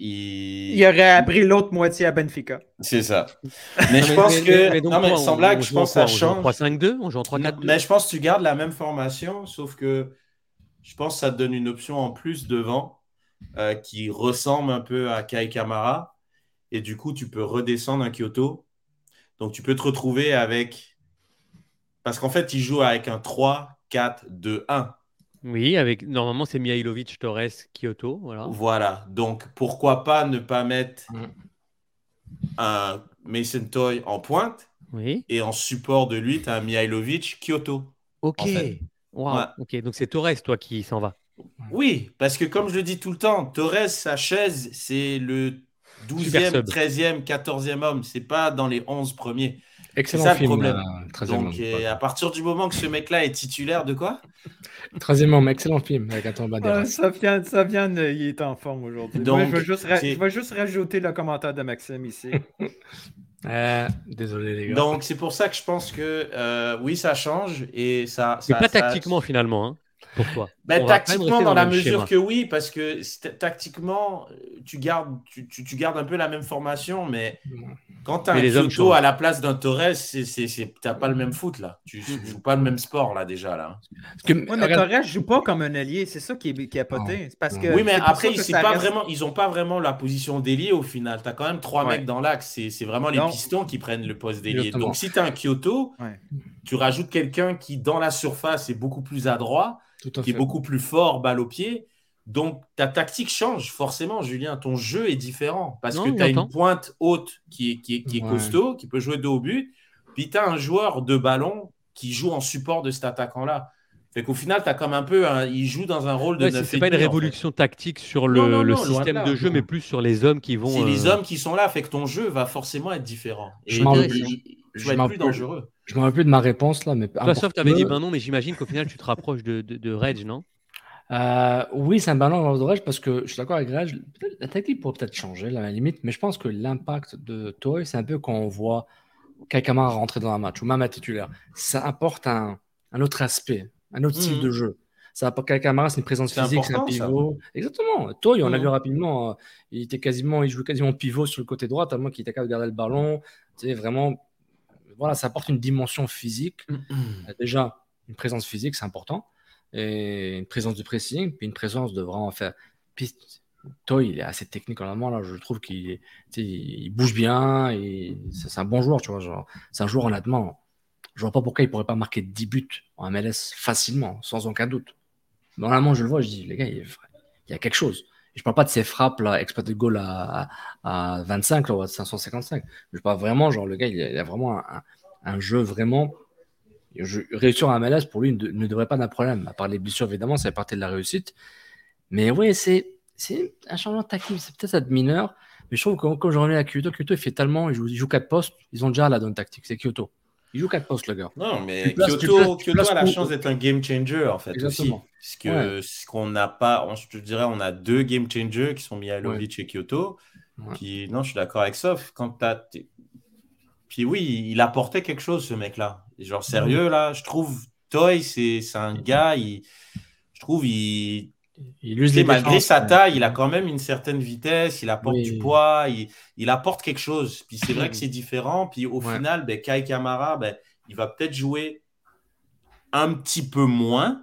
il... Il aurait appris l'autre moitié à Benfica. C'est ça. Mais Non, je pense que. mais donc non, mais sans blague, je pense en que ça quoi On joue en change. 3-5-2 On joue en 3-4-2 Non, Mais je pense que tu gardes la même formation, sauf que je pense que ça te donne une option en plus devant. euh, qui ressemble un peu à Kai Kamara. Et du coup, tu peux redescendre un Kyoto. Donc, tu peux te retrouver avec. Parce qu'en fait, il joue avec un 3, 4, 2, 1. Oui, avec normalement c'est Mihailovic, Torres, Kyoto, voilà. Voilà. Donc, pourquoi pas ne pas mettre Mm. un Mason Toy en pointe Oui. et en support de lui, tu as un Mihailovic, Kyoto. Ok. en fait. Waouh. Ouais. Ok, donc c'est Torres, toi, qui s'en va. Oui, parce que comme je le dis tout le temps, Torres, sa chaise, c'est le Super 12e, sub. 13e, 14e homme. C'est pas dans les 11 premiers. Excellent C'est le film, problème. euh, 13e Donc, homme, ouais. à partir du moment que ce mec-là est titulaire de quoi? 13e homme, excellent film avec Antoine Banderas. ça vient, ça vient, il est en forme aujourd'hui. Donc, Moi, je, vais juste ra- c'est- je vais juste rajouter le commentaire de Maxime ici. Euh, désolé les gars. Donc, c'est pour ça que je pense que euh, oui, ça change et ça. Mais ça- pas ça- tactiquement, finalement, hein, pour toi. Ben, tactiquement, dans la mesure schéma. que oui, parce que tactiquement, tu gardes, tu, tu- tu gardes un peu la même formation, mais quand tu as Mais un Kyoto à la place d'un Torres, c'est, c'est, c'est- t'as pas le même foot là. Tu Mm-hmm. ne joues pas le même sport là déjà là. Ouais, mais Torres joue pas comme un allié, c'est ça qui est, qui est poté. C'est Parce que oui, mais après, ça pas reste- vraiment, ils n'ont pas vraiment la position d'ailier au final. Tu as quand même trois Ouais. mecs dans l'axe. C'est, c'est vraiment les pistons qui prennent le poste d'ailier. Donc, si tu as un Kyoto, Ouais. tu rajoutes quelqu'un qui, dans la surface, est beaucoup plus adroit, Tout à qui est beaucoup plus fort, balle au pied. Donc, ta tactique change forcément, Julien. Ton jeu est différent parce Non, que tu as une pointe haute qui est, qui est, qui est Ouais. costaud, qui peut jouer dos au but. Puis, tu as un joueur de ballon qui joue en support de cet attaquant-là. Fait qu'au final, tu as comme un peu. un- il joue dans un rôle de Ouais, c'est- et pas une demi, en fait. révolution tactique sur Non, le, non, le non, loin de système là. de jeu, mais plus sur les hommes qui vont. C'est les euh, hommes qui sont là, fait que ton jeu va forcément être différent. Et Je je vas être m'en plus rappelle- dangereux. Je me rappelle plus de ma réponse là, mais Toi, sauf, tu avais dit importe peu. ben non, mais j'imagine qu'au final, tu te rapproches de, de, de Reg, non? Euh, oui, c'est un ballon dans le Reg parce que je suis d'accord avec Reg. La technique pourrait peut-être changer, là, à la limite, mais je pense que l'impact de Toy, c'est un peu quand on voit quelqu'un rentrer dans un match ou même un titulaire. Ça apporte un, un autre aspect, un autre style Mhm. de jeu. Ça apporte quelqu'un c'est une présence C'est physique, c'est un ça. pivot. Exactement. Toy, on a Mhm. vu rapidement, euh, il était quasiment, il jouait quasiment pivot sur le côté droit, tellement qu'il était capable de garder le ballon. Tu sais, vraiment, voilà, ça apporte une dimension physique. Euh, Déjà, une présence physique, c'est important. Et une présence de pressing, puis une présence de vraiment faire. Puis, Toy, il est assez technique en allemand, là. Je trouve qu'il il bouge bien. Et c'est un bon joueur, tu vois. genre, C'est un joueur, honnêtement. Je vois pas pourquoi il pourrait pas marquer 10 buts en MLS facilement, sans aucun doute. Allemand, je le vois, je dis, les gars, il y a quelque chose. Je parle pas de ses frappes, là, exploité de goal à, à, à 25, là, ou à 555. Je parle vraiment, genre, le gars, il a, a vraiment un, un- un jeu vraiment. Je, réussir en MLS, pour lui, ne, devrait pas d'un problème. À part les blessures, évidemment, ça fait partie de la réussite. Mais oui, c'est un changement tactique. C'est peut-être de mineur. Mais je trouve que quand je reviens à Kyoto, Kyoto, il fait tellement. Il joue, il joue 4 postes. Ils ont déjà la donne tactique. C'est Kyoto. Il joue 4 postes, le gars. Non, mais places- Kyoto, places- Kyoto places a la chance d'être un game changer en fait Exactement. aussi. Parce que Ouais. ce qu'on n'a pas, on- je te dirais, on a deux game changers qui sont Mihailovic et Kyoto. Ouais. Puis non, je suis d'accord avec Sof. Quand t'as, t'es- puis oui, il apportait quelque chose ce mec-là. Genre sérieux là, je trouve Toy, c'est c'est un gars, il, je trouve il Il Tu use sais, les malgré défenses, sa ouais. taille, il a quand même une certaine vitesse, il apporte Oui. du poids, il, il apporte quelque chose. Puis c'est vrai que c'est différent. Puis au Ouais. final, ben, Kai Kamara, ben, il va peut-être jouer un petit peu moins.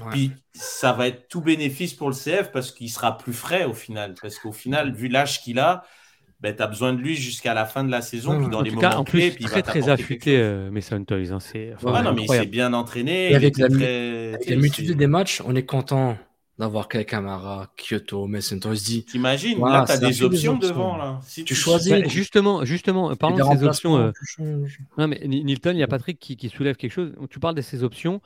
Ouais. Puis ça va être tout bénéfice pour le CF parce qu'il sera plus frais au final. Parce qu'au final, vu l'âge qu'il a, ben, tu as besoin de lui jusqu'à la fin de la saison. Puis dans en les tout moments cas, en clés, plus, puis il très affûté, euh, Mason Toys. hein, c'est enfin, non, mais il s'est bien entraîné. Et avec la, très- avec tu la sais, multitude des matchs, on est content d'avoir Kai Kamara, Kyoto. On se dit. T'imagines, voilà, là, tu as des fait options devant. Là. Si tu choisis. Bah, justement, justement, parlons des de ces options. euh, tu. Non, mais Ni- Nilton, il y a Patrick qui, qui soulève quelque chose. Tu parles de ces options.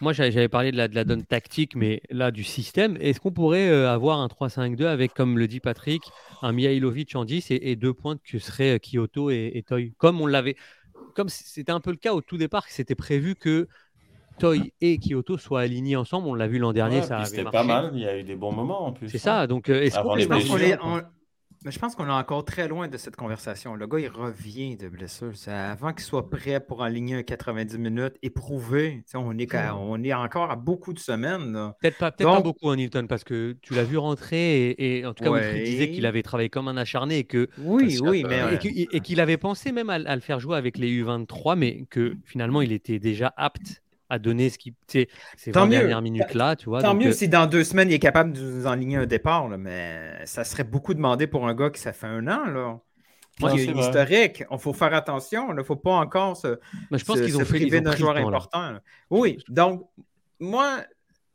Moi, j'avais j'avais parlé de la, de la donne tactique, mais là, du système. Est-ce qu'on pourrait euh, avoir un 3-5-2 avec, comme le dit Patrick, un Mihailovic en 10 et, et deux pointes que seraient euh, Kyoto et, et Toy Comme on l'avait. Comme c'était un peu le cas au tout départ, c'était prévu que Toy et Kyoto soient alignés ensemble. On l'a vu l'an dernier, Ouais, ça C'était pas mal, il y a eu des bons moments en plus. C'est ça, donc, euh, est-ce Avant qu'on les mais je pense qu'on est encore très loin de cette conversation. Le gars, il revient de blessure. C'est avant qu'il soit prêt pour aligner un 90 minutes, éprouvé. Tu sais, On est, on est encore à beaucoup de semaines. Peut-être pas, peut-être pas Donc- beaucoup, hein, parce que tu l'as vu rentrer et, et en tout cas, Ouais. disait qu'il avait travaillé comme un acharné et que Oui, oui, mais. et euh, et qu'il avait pensé même à, à le faire jouer avec les U23, mais que finalement il était déjà apte à donner ce qui, ces Tant 20 mieux. dernières minutes là, tu vois. Tant donc, mieux euh, si dans deux semaines, il est capable de nous enligner un départ, là, mais ça serait beaucoup demandé pour un gars qui ça fait un an. Là. Puis Ouais, il y a c'est une vrai. historique. Il faut faire attention. Il ne faut pas encore se, Mais je pense se- qu'ils ont priver d'un joueur important. là. Oui, donc, moi,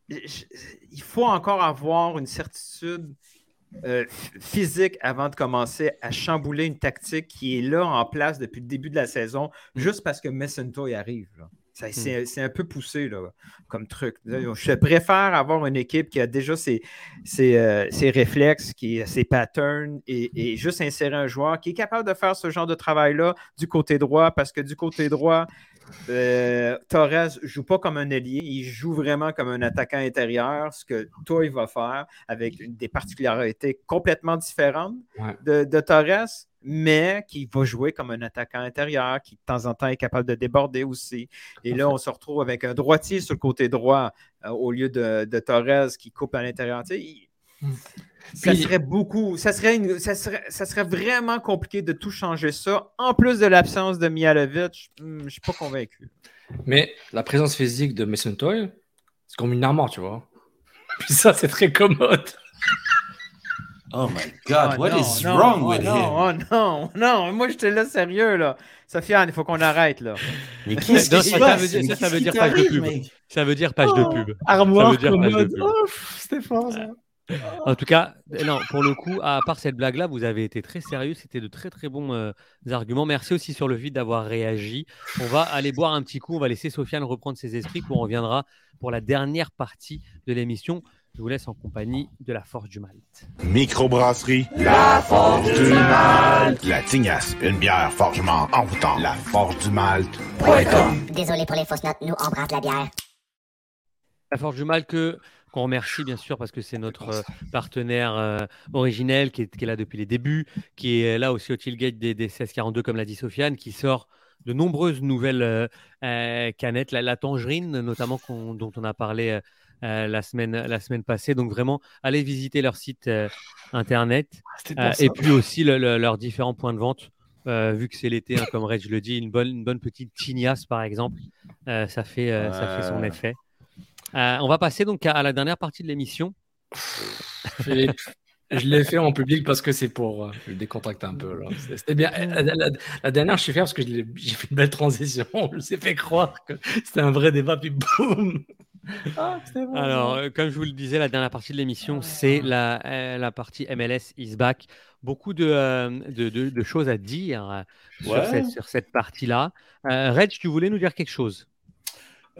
je- il faut encore avoir une certitude euh, physique avant de commencer à chambouler une tactique qui est là en place depuis le début de la saison, Mm. juste parce que Messentoy arrive. là. Ça, C'est un peu poussé là, comme truc. Je préfère avoir une équipe qui a déjà ses, ses, euh, ses réflexes, qui a ses patterns et, et juste insérer un joueur qui est capable de faire ce genre de travail-là du côté droit parce que du côté droit, euh, Torres joue pas comme un ailier, il joue vraiment comme un attaquant intérieur, ce que toi il va faire avec des particularités complètement différentes Ouais. de, de Torres, mais qui va jouer comme un attaquant intérieur, qui de temps en temps est capable de déborder aussi. Et là, on se retrouve avec un droitier sur le côté droit euh, au lieu de, de Torres qui coupe à l'intérieur. Tu sais, il- ça Puis- serait beaucoup, ça serait, une- ça, serait, ça serait vraiment compliqué de tout changer ça. En plus de l'absence de Mialovic, hmm, je ne suis pas convaincu. Mais la présence physique de Mason Toy, c'est comme une armoire, tu vois. Puis ça, c'est très commode. Oh my God, Oh what non, is non, wrong oh with non, him? Oh non, non, moi j'étais là sérieux là. Sofiane, il faut qu'on arrête là. Mais Non, ça, ça veut dire, ça, ça veut dire page de pub. Ça veut dire page de Oh, pub. armoire Ça veut dire page de commode. pub. Oh, pff, c'était fort ça. En tout cas, euh, non, pour le coup, à part cette blague-là, vous avez été très sérieux. C'était de très très bons euh, arguments. Merci aussi sur le vide d'avoir réagi. On va aller boire un petit coup. On va laisser Sofiane reprendre ses esprits. Puis on reviendra pour la dernière partie de l'émission. Je vous laisse en compagnie de la force du Malte. Microbrasserie. La Forge du Malte. La Tignasse, une bière forgement envoûtant. La Forge du Malte. Désolé pour les fausses notes, nous on brasse la bière. La Forge du Mal que qu'on remercie bien sûr parce que c'est notre euh, partenaire euh, originel qui est, qui est là depuis les débuts, qui est là aussi au tailgate des, des 1642 comme l'a dit Sofiane, qui sort de nombreuses nouvelles euh, canettes, la, la tangerine notamment dont on a parlé euh, la, semaine, la semaine passée. Donc vraiment, allez visiter leur site euh, internet bon, Euh, et puis aussi le- le- leurs différents points de vente. Vu que c'est l'été, hein, comme Reg le dit, une bonne, une bonne petite tignasse par exemple, ça, fait, ça fait son effet. On va passer donc à, à la dernière partie de l'émission. Philippe, je l'ai fait en public parce que c'est pour euh, le décontracter un peu. C'était bien. La, la- la dernière, je suis fier parce que j'ai fait une belle transition. Je vous ai fait croire que c'était un vrai débat, puis boum Ah, bon. Alors, euh, comme je vous le disais, la dernière partie de l'émission, c'est la, euh, la partie MLS is back. Beaucoup de, euh, de, de- de choses à dire sur, cette, sur cette partie-là. Euh, Reg, tu voulais nous dire quelque chose?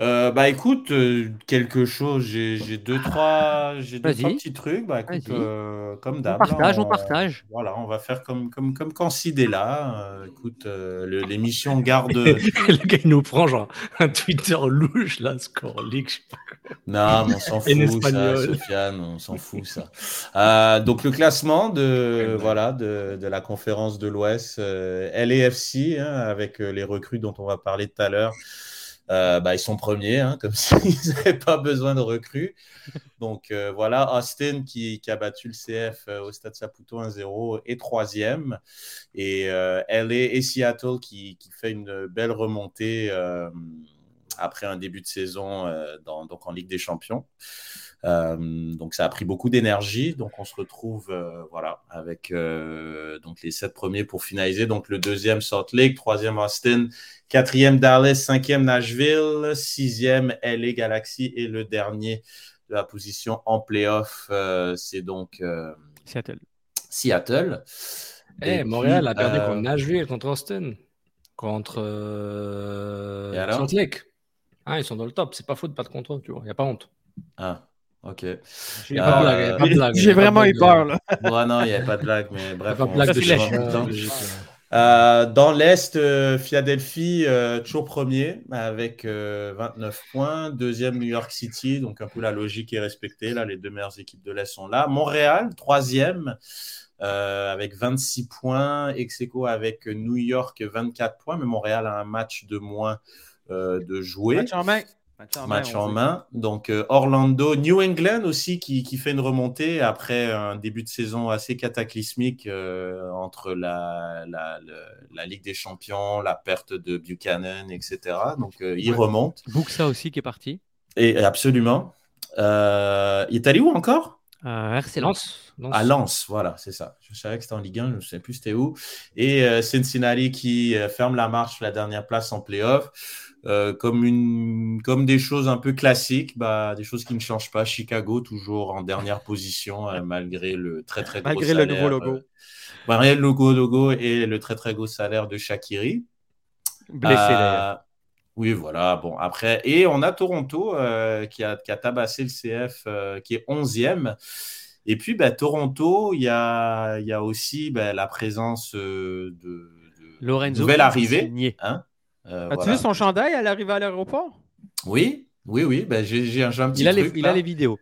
Euh, bah écoute, euh, quelque chose, j'ai j'ai deux, trois, j'ai deux, Vas-y. trois petits trucs. Bah écoute, Vas-y. euh, comme d'hab. partage, on partage. Voilà, on va faire comme, comme, comme quand Sid est là. Euh, écoute, euh, le- l'émission garde. le gars, il nous prend genre un Twitter louche, là, Score League. je sais pas quoi. Non, mais on s'en En fout, ça, espagnol. Sofiane, on s'en fout, ça. Euh, donc, le classement de, voilà, de, de la conférence de l'Ouest, euh, LAFC, hein, avec euh, les recrues dont on va parler tout à l'heure, euh, bah, ils sont premiers, hein, comme s'ils n'avaient pas besoin de recrues. Donc, euh, voilà, Austin qui, a battu le CF euh, au Stade Saputo 1-0 est troisième. Et LA et Seattle qui, fait une belle remontée. après un début de saison donc en Ligue des Champions. Euh, donc ça a pris beaucoup d'énergie. Donc on se retrouve euh, voilà avec euh, donc les sept premiers pour finaliser. Donc le deuxième Salt Lake, troisième Austin, quatrième Dallas, cinquième Nashville, sixième LA Galaxy et le dernier de la position en playoff, euh, c'est donc euh, Seattle. Seattle. Eh, Et Montréal puis, a perdu euh, contre Nashville, contre Austin, contre euh, Salt Lake. Ah, ils sont dans le top. C'est pas faute, pas de contre, tu vois. Il n'y a pas honte. Ah, ok. J'ai de vraiment eu peur là. Ouais, non, il n'y avait pas de blague, mais bref. pas on- blague de hein. Brigitte, Euh, dans l'Est, euh, Philadelphie, euh, toujours premier avec euh, 29 points. Deuxième, New York City. Donc, un peu la logique est respectée. Là, les deux meilleures équipes de l'Est sont là. Montréal, troisième, euh, avec 26 points. Execo avec New York, 24 points. Mais Montréal a un match de moins euh, de jouer. Match en main. Match en main. Donc euh, Orlando, New England aussi qui, qui, fait une remontée après un début de saison assez cataclysmique euh, entre la, la, la, Ligue des Champions, la perte de Buchanan, etc. Donc euh, il remonte. ça aussi qui est parti. Et absolument. Euh, il est allé où encore? RC Lens. À Lens, voilà, c'est ça. Je savais que c'était en Ligue 1, je ne sais plus c'était où. Et Cincinnati qui ferme la marche, la dernière place en playoff. Euh, comme, une, comme des choses un peu classiques, bah, des choses qui ne changent pas. Chicago, toujours en dernière position, euh, malgré le très très gros malgré salaire. le nouveau logo. Euh, malgré le logo, logo et le très très gros salaire de Shakiri. Blessé d'ailleurs. Oui, voilà. Bon, après, et on a Toronto qui, a, qui, a, tabassé le CF, qui est 11e. Et puis, bah, Toronto, il y a, y a aussi bah, la présence de, de Lorenzo nouvelle arrivée. Hein euh, As-tu vu son chandail à l'arrivée à l'aéroport? Oui, oui, oui. Ben, j'ai un, un petit il a truc, Les, il a les vidéos.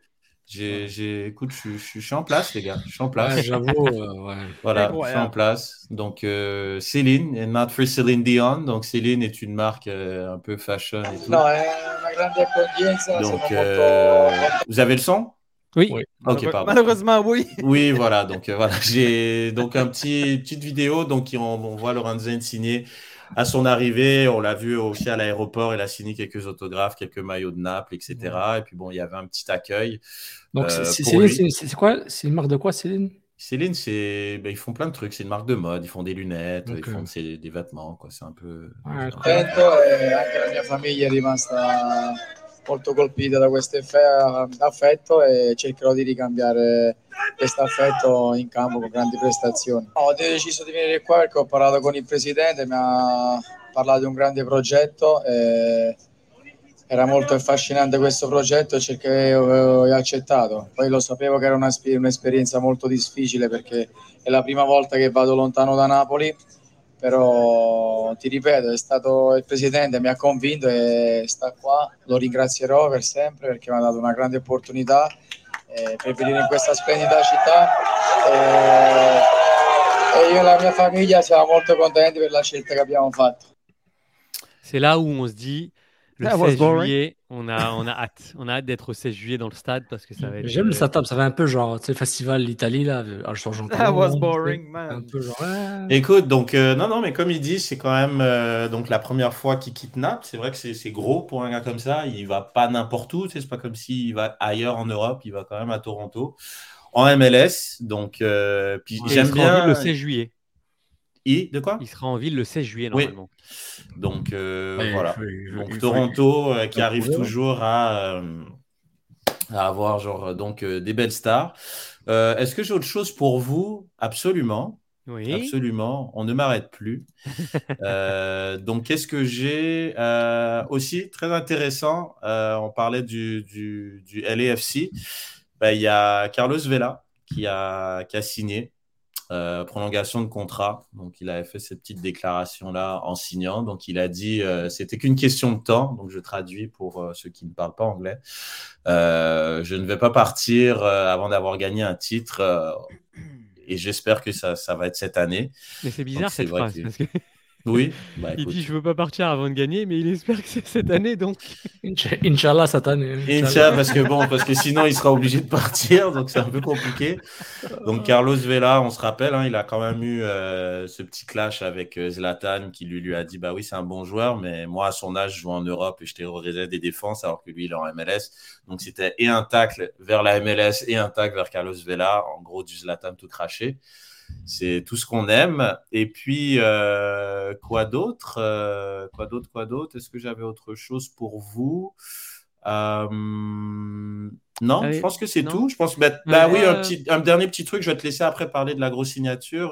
J'ai, écoute, je, je, suis en place, les gars. Je suis en place. J'avoue. Euh, ouais. Voilà, je suis en place. Donc, euh, Céline, et not for Céline Dion. Donc, Céline est une marque euh, un peu fashion et tout. Non. Donc, euh, vous avez le son? Oui. oui. Ok, pardon. Malheureusement, oui. Oui, voilà. Donc, voilà. J'ai donc un petit petite vidéo. Donc, on, on voit Lorenzo signer à son arrivée, on l'a vu aussi à l'aéroport, il a signé quelques autographes, quelques maillots de Naples, etc. Et puis bon, il y avait un petit accueil. Donc, euh, Céline, c'est quoi C'est une marque de quoi, Céline? Céline, c'est, ben, ils font plein de trucs. C'est une marque de mode. Ils font des lunettes, okay. ils font des, des vêtements, quoi. C'est un peu. Ah, molto colpita da questo affetto e cercherò di ricambiare questo affetto in campo con grandi prestazioni. Ho deciso di venire qua perché ho parlato con il presidente, mi ha parlato di un grande progetto. Era molto affascinante questo progetto e ho, accettato. Poi lo sapevo che era una, un'esperienza molto difficile perché è la prima volta che vado lontano da Napoli però ti ripeto, è stato il presidente, mi ha convinto e sta qua, lo ringrazierò per sempre perché mi ha dato una grande opportunità eh, per venire in questa splendida città e, e io e la mia famiglia siamo molto contenti per la scelta che abbiamo fatto. C'est là où on se dit le That 16 boring. juillet, on a, on a hâte. On a hâte d'être au 16 juillet dans le stade parce que ça va être. J'aime le setup, ça fait un peu genre, tu sais, le festival l'Italie, là. Ah, je. That was Un boring, man. peu genre, ouais. Écoute, donc, euh, non, non, mais comme il dit, c'est quand même euh, donc la première fois qu'il quitte Naples. C'est vrai que c'est c'est gros pour un gars comme ça. Il va pas n'importe où. tu sais, C'est pas comme s'il va ailleurs en Europe. Il va quand même à Toronto, en MLS. Donc, euh, puis j'aime bien. le 16 juillet. De quoi? Il sera en ville le 16 juillet Oui. normalement. Donc euh, Ouais, voilà. donc Toronto euh, qui arrive toujours à, euh, à avoir genre donc euh, des belles stars. Euh, Est-ce que j'ai autre chose pour vous? Absolument. Oui. Absolument. On ne m'arrête plus. Euh, donc qu'est-ce que j'ai? Euh, aussi très intéressant euh, On parlait du, du, du LAFC. Ben, Il y a Carlos Vela qui a, qui a signé euh, prolongation de contrat. Donc, il avait fait cette petite déclaration-là en signant. Donc, il a dit euh, c'était qu'une question de temps. Donc, je traduis pour euh, ceux qui ne parlent pas anglais. Euh, je ne vais pas partir euh, avant d'avoir gagné un titre. et j'espère que ça, ça va être cette année. Mais c'est bizarre cette phrase. que- Parce que Oui, bah, il dit je veux pas partir avant de gagner, mais il espère que c'est cette année donc. Inch- Inch'Allah cette année. Inch'Allah, parce que bon, parce que sinon il sera obligé de partir, donc c'est un peu compliqué. Donc Carlos Vela, on se rappelle, hein, il a quand même eu euh, ce petit clash avec euh, Zlatan qui lui, lui a dit bah oui c'est un bon joueur, mais moi à son âge je joue en Europe et je terrorisais des défenses alors que lui il est en MLS. Donc c'était et un tacle vers la MLS et un tacle vers Carlos Vela, en gros du Zlatan tout craché. C'est tout ce qu'on aime. Et puis, euh, quoi d'autre Euh, Quoi d'autre Quoi d'autre? Est-ce que j'avais autre chose pour vous? Euh, Non, je pense que c'est tout. Je pense, bah, bah oui, un, petit, un dernier petit truc. Je vais te laisser après parler de la grosse signature.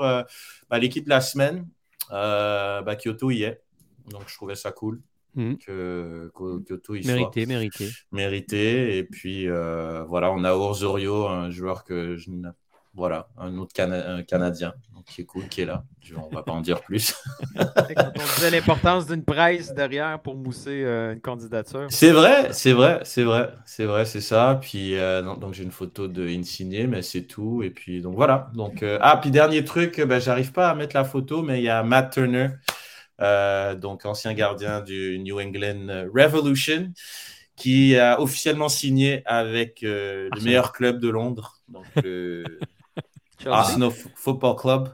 Bah, L'équipe de la semaine, bah, Kyoto y est. Donc, je trouvais ça cool Mhm. que, Kyoto y soit Mérité, mérité. mérité. Et puis euh, voilà, on a Orzorio, un joueur que je n'ai- voilà, un autre Cana- un Canadien donc, qui est cool, qui est là. Je- on va pas en dire plus. Quand on disait l'importance d'une presse derrière pour mousser euh, une candidature. C'est vrai, c'est vrai, c'est vrai, c'est vrai, c'est ça. Puis euh, non, donc j'ai une photo de Insigné, mais c'est tout. Et puis donc voilà. Donc euh, ah puis dernier truc, ben, j'arrive pas à mettre la photo, mais il y a Matt Turner, donc ancien gardien du New England Revolution, qui a officiellement signé avec euh, le Arsenal. meilleur club de Londres, donc le Chelsea. Arsenal F- Football Club.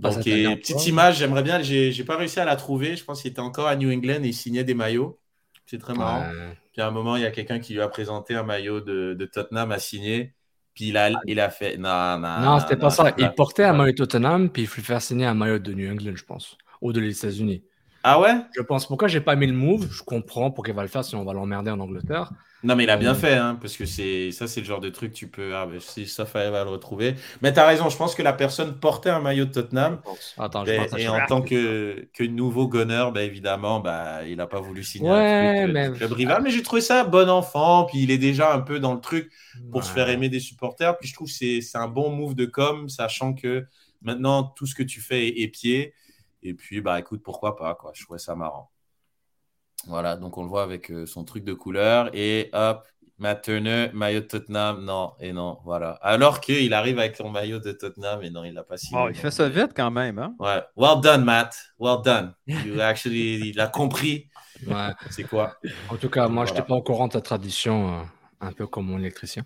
Pas Donc, et petite image, j'aimerais bien, j'ai pas réussi à la trouver. Je pense qu'il était encore à New England et il signait des maillots. C'est très marrant. Ouais. Puis à un moment, il y a quelqu'un qui lui a présenté un maillot de, de Tottenham à signer. Puis il a, il a fait. Non, non, Non, c'était pas ça. Il portait un maillot de Tottenham, puis il voulait faire signer un maillot de New England, je pense. Ou de les États-Unis. Ah ouais? Je pense. Pourquoi j'ai pas mis le move? Je comprends pourquoi il va le faire, sinon on va l'emmerder en Angleterre. Non, mais il a bien Euh, fait, hein, parce que c'est ça, c'est le genre de truc tu peux. Ah, ben, si ça fallait va le retrouver. Mais tu as raison, je pense que la personne portait un maillot de Tottenham. Attends, je Et, pense en tant que, que nouveau gunner, bah, évidemment, bah, il n'a pas voulu signer Ouais, un truc, euh, mais- rival. Mais j'ai trouvé ça bon enfant. Puis il est déjà un peu dans le truc pour se faire aimer des supporters. Puis je trouve que c'est c'est un bon move de com, sachant que maintenant, tout ce que tu fais est, est pied. Et puis, bah, écoute, pourquoi pas, quoi. Je trouvais ça marrant. Voilà, donc on le voit avec euh, son truc de couleur. Et hop, Matt Turner, maillot de Tottenham. Non, et non, voilà. Alors qu'il arrive avec son maillot de Tottenham, et non, il l'a pas signé. Oh, il fait ça vite quand même. Hein? Ouais, well done, Matt. Well done. You actually, il a compris. Ouais. C'est quoi? En tout cas, moi, je n'étais pas au courant de ta tradition, euh, un peu comme mon électricien.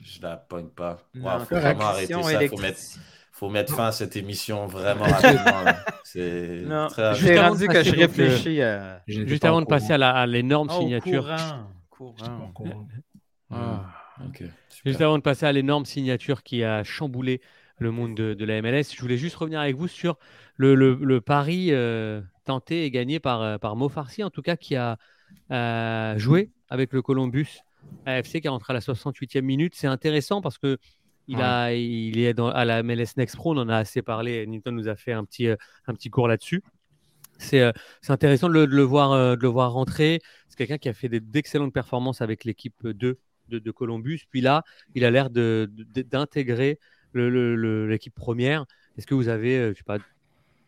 Je la pogne pas. Non, Wow, faut vraiment arrêter ça. Faut mettre, faut mettre fin à cette émission vraiment rapidement. C'est rapide. rendu que je réfléchis à. Juste avant de passer à l'énorme Ah, au signature. courant, courant. Ah, ok. Juste avant de passer à l'énorme signature qui a chamboulé le monde de, de la MLS, je voulais juste revenir avec vous sur le, le- le pari euh, tenté et gagné par, euh, par Mo Farsi, en tout cas, qui a euh, joué avec le Columbus AFC qui est rentré à la 68e minute. C'est intéressant parce que il, a, il est dans, à la MLS Next Pro, on en a assez parlé. Newton nous a fait un petit, euh, un petit cours là-dessus. C'est euh, intéressant de le, de le voir, euh, de le voir rentrer. C'est quelqu'un qui a fait d'excellentes performances avec l'équipe 2 de, de Columbus. Puis là, il a l'air d'intégrer l'équipe première. Est-ce que vous avez je sais pas,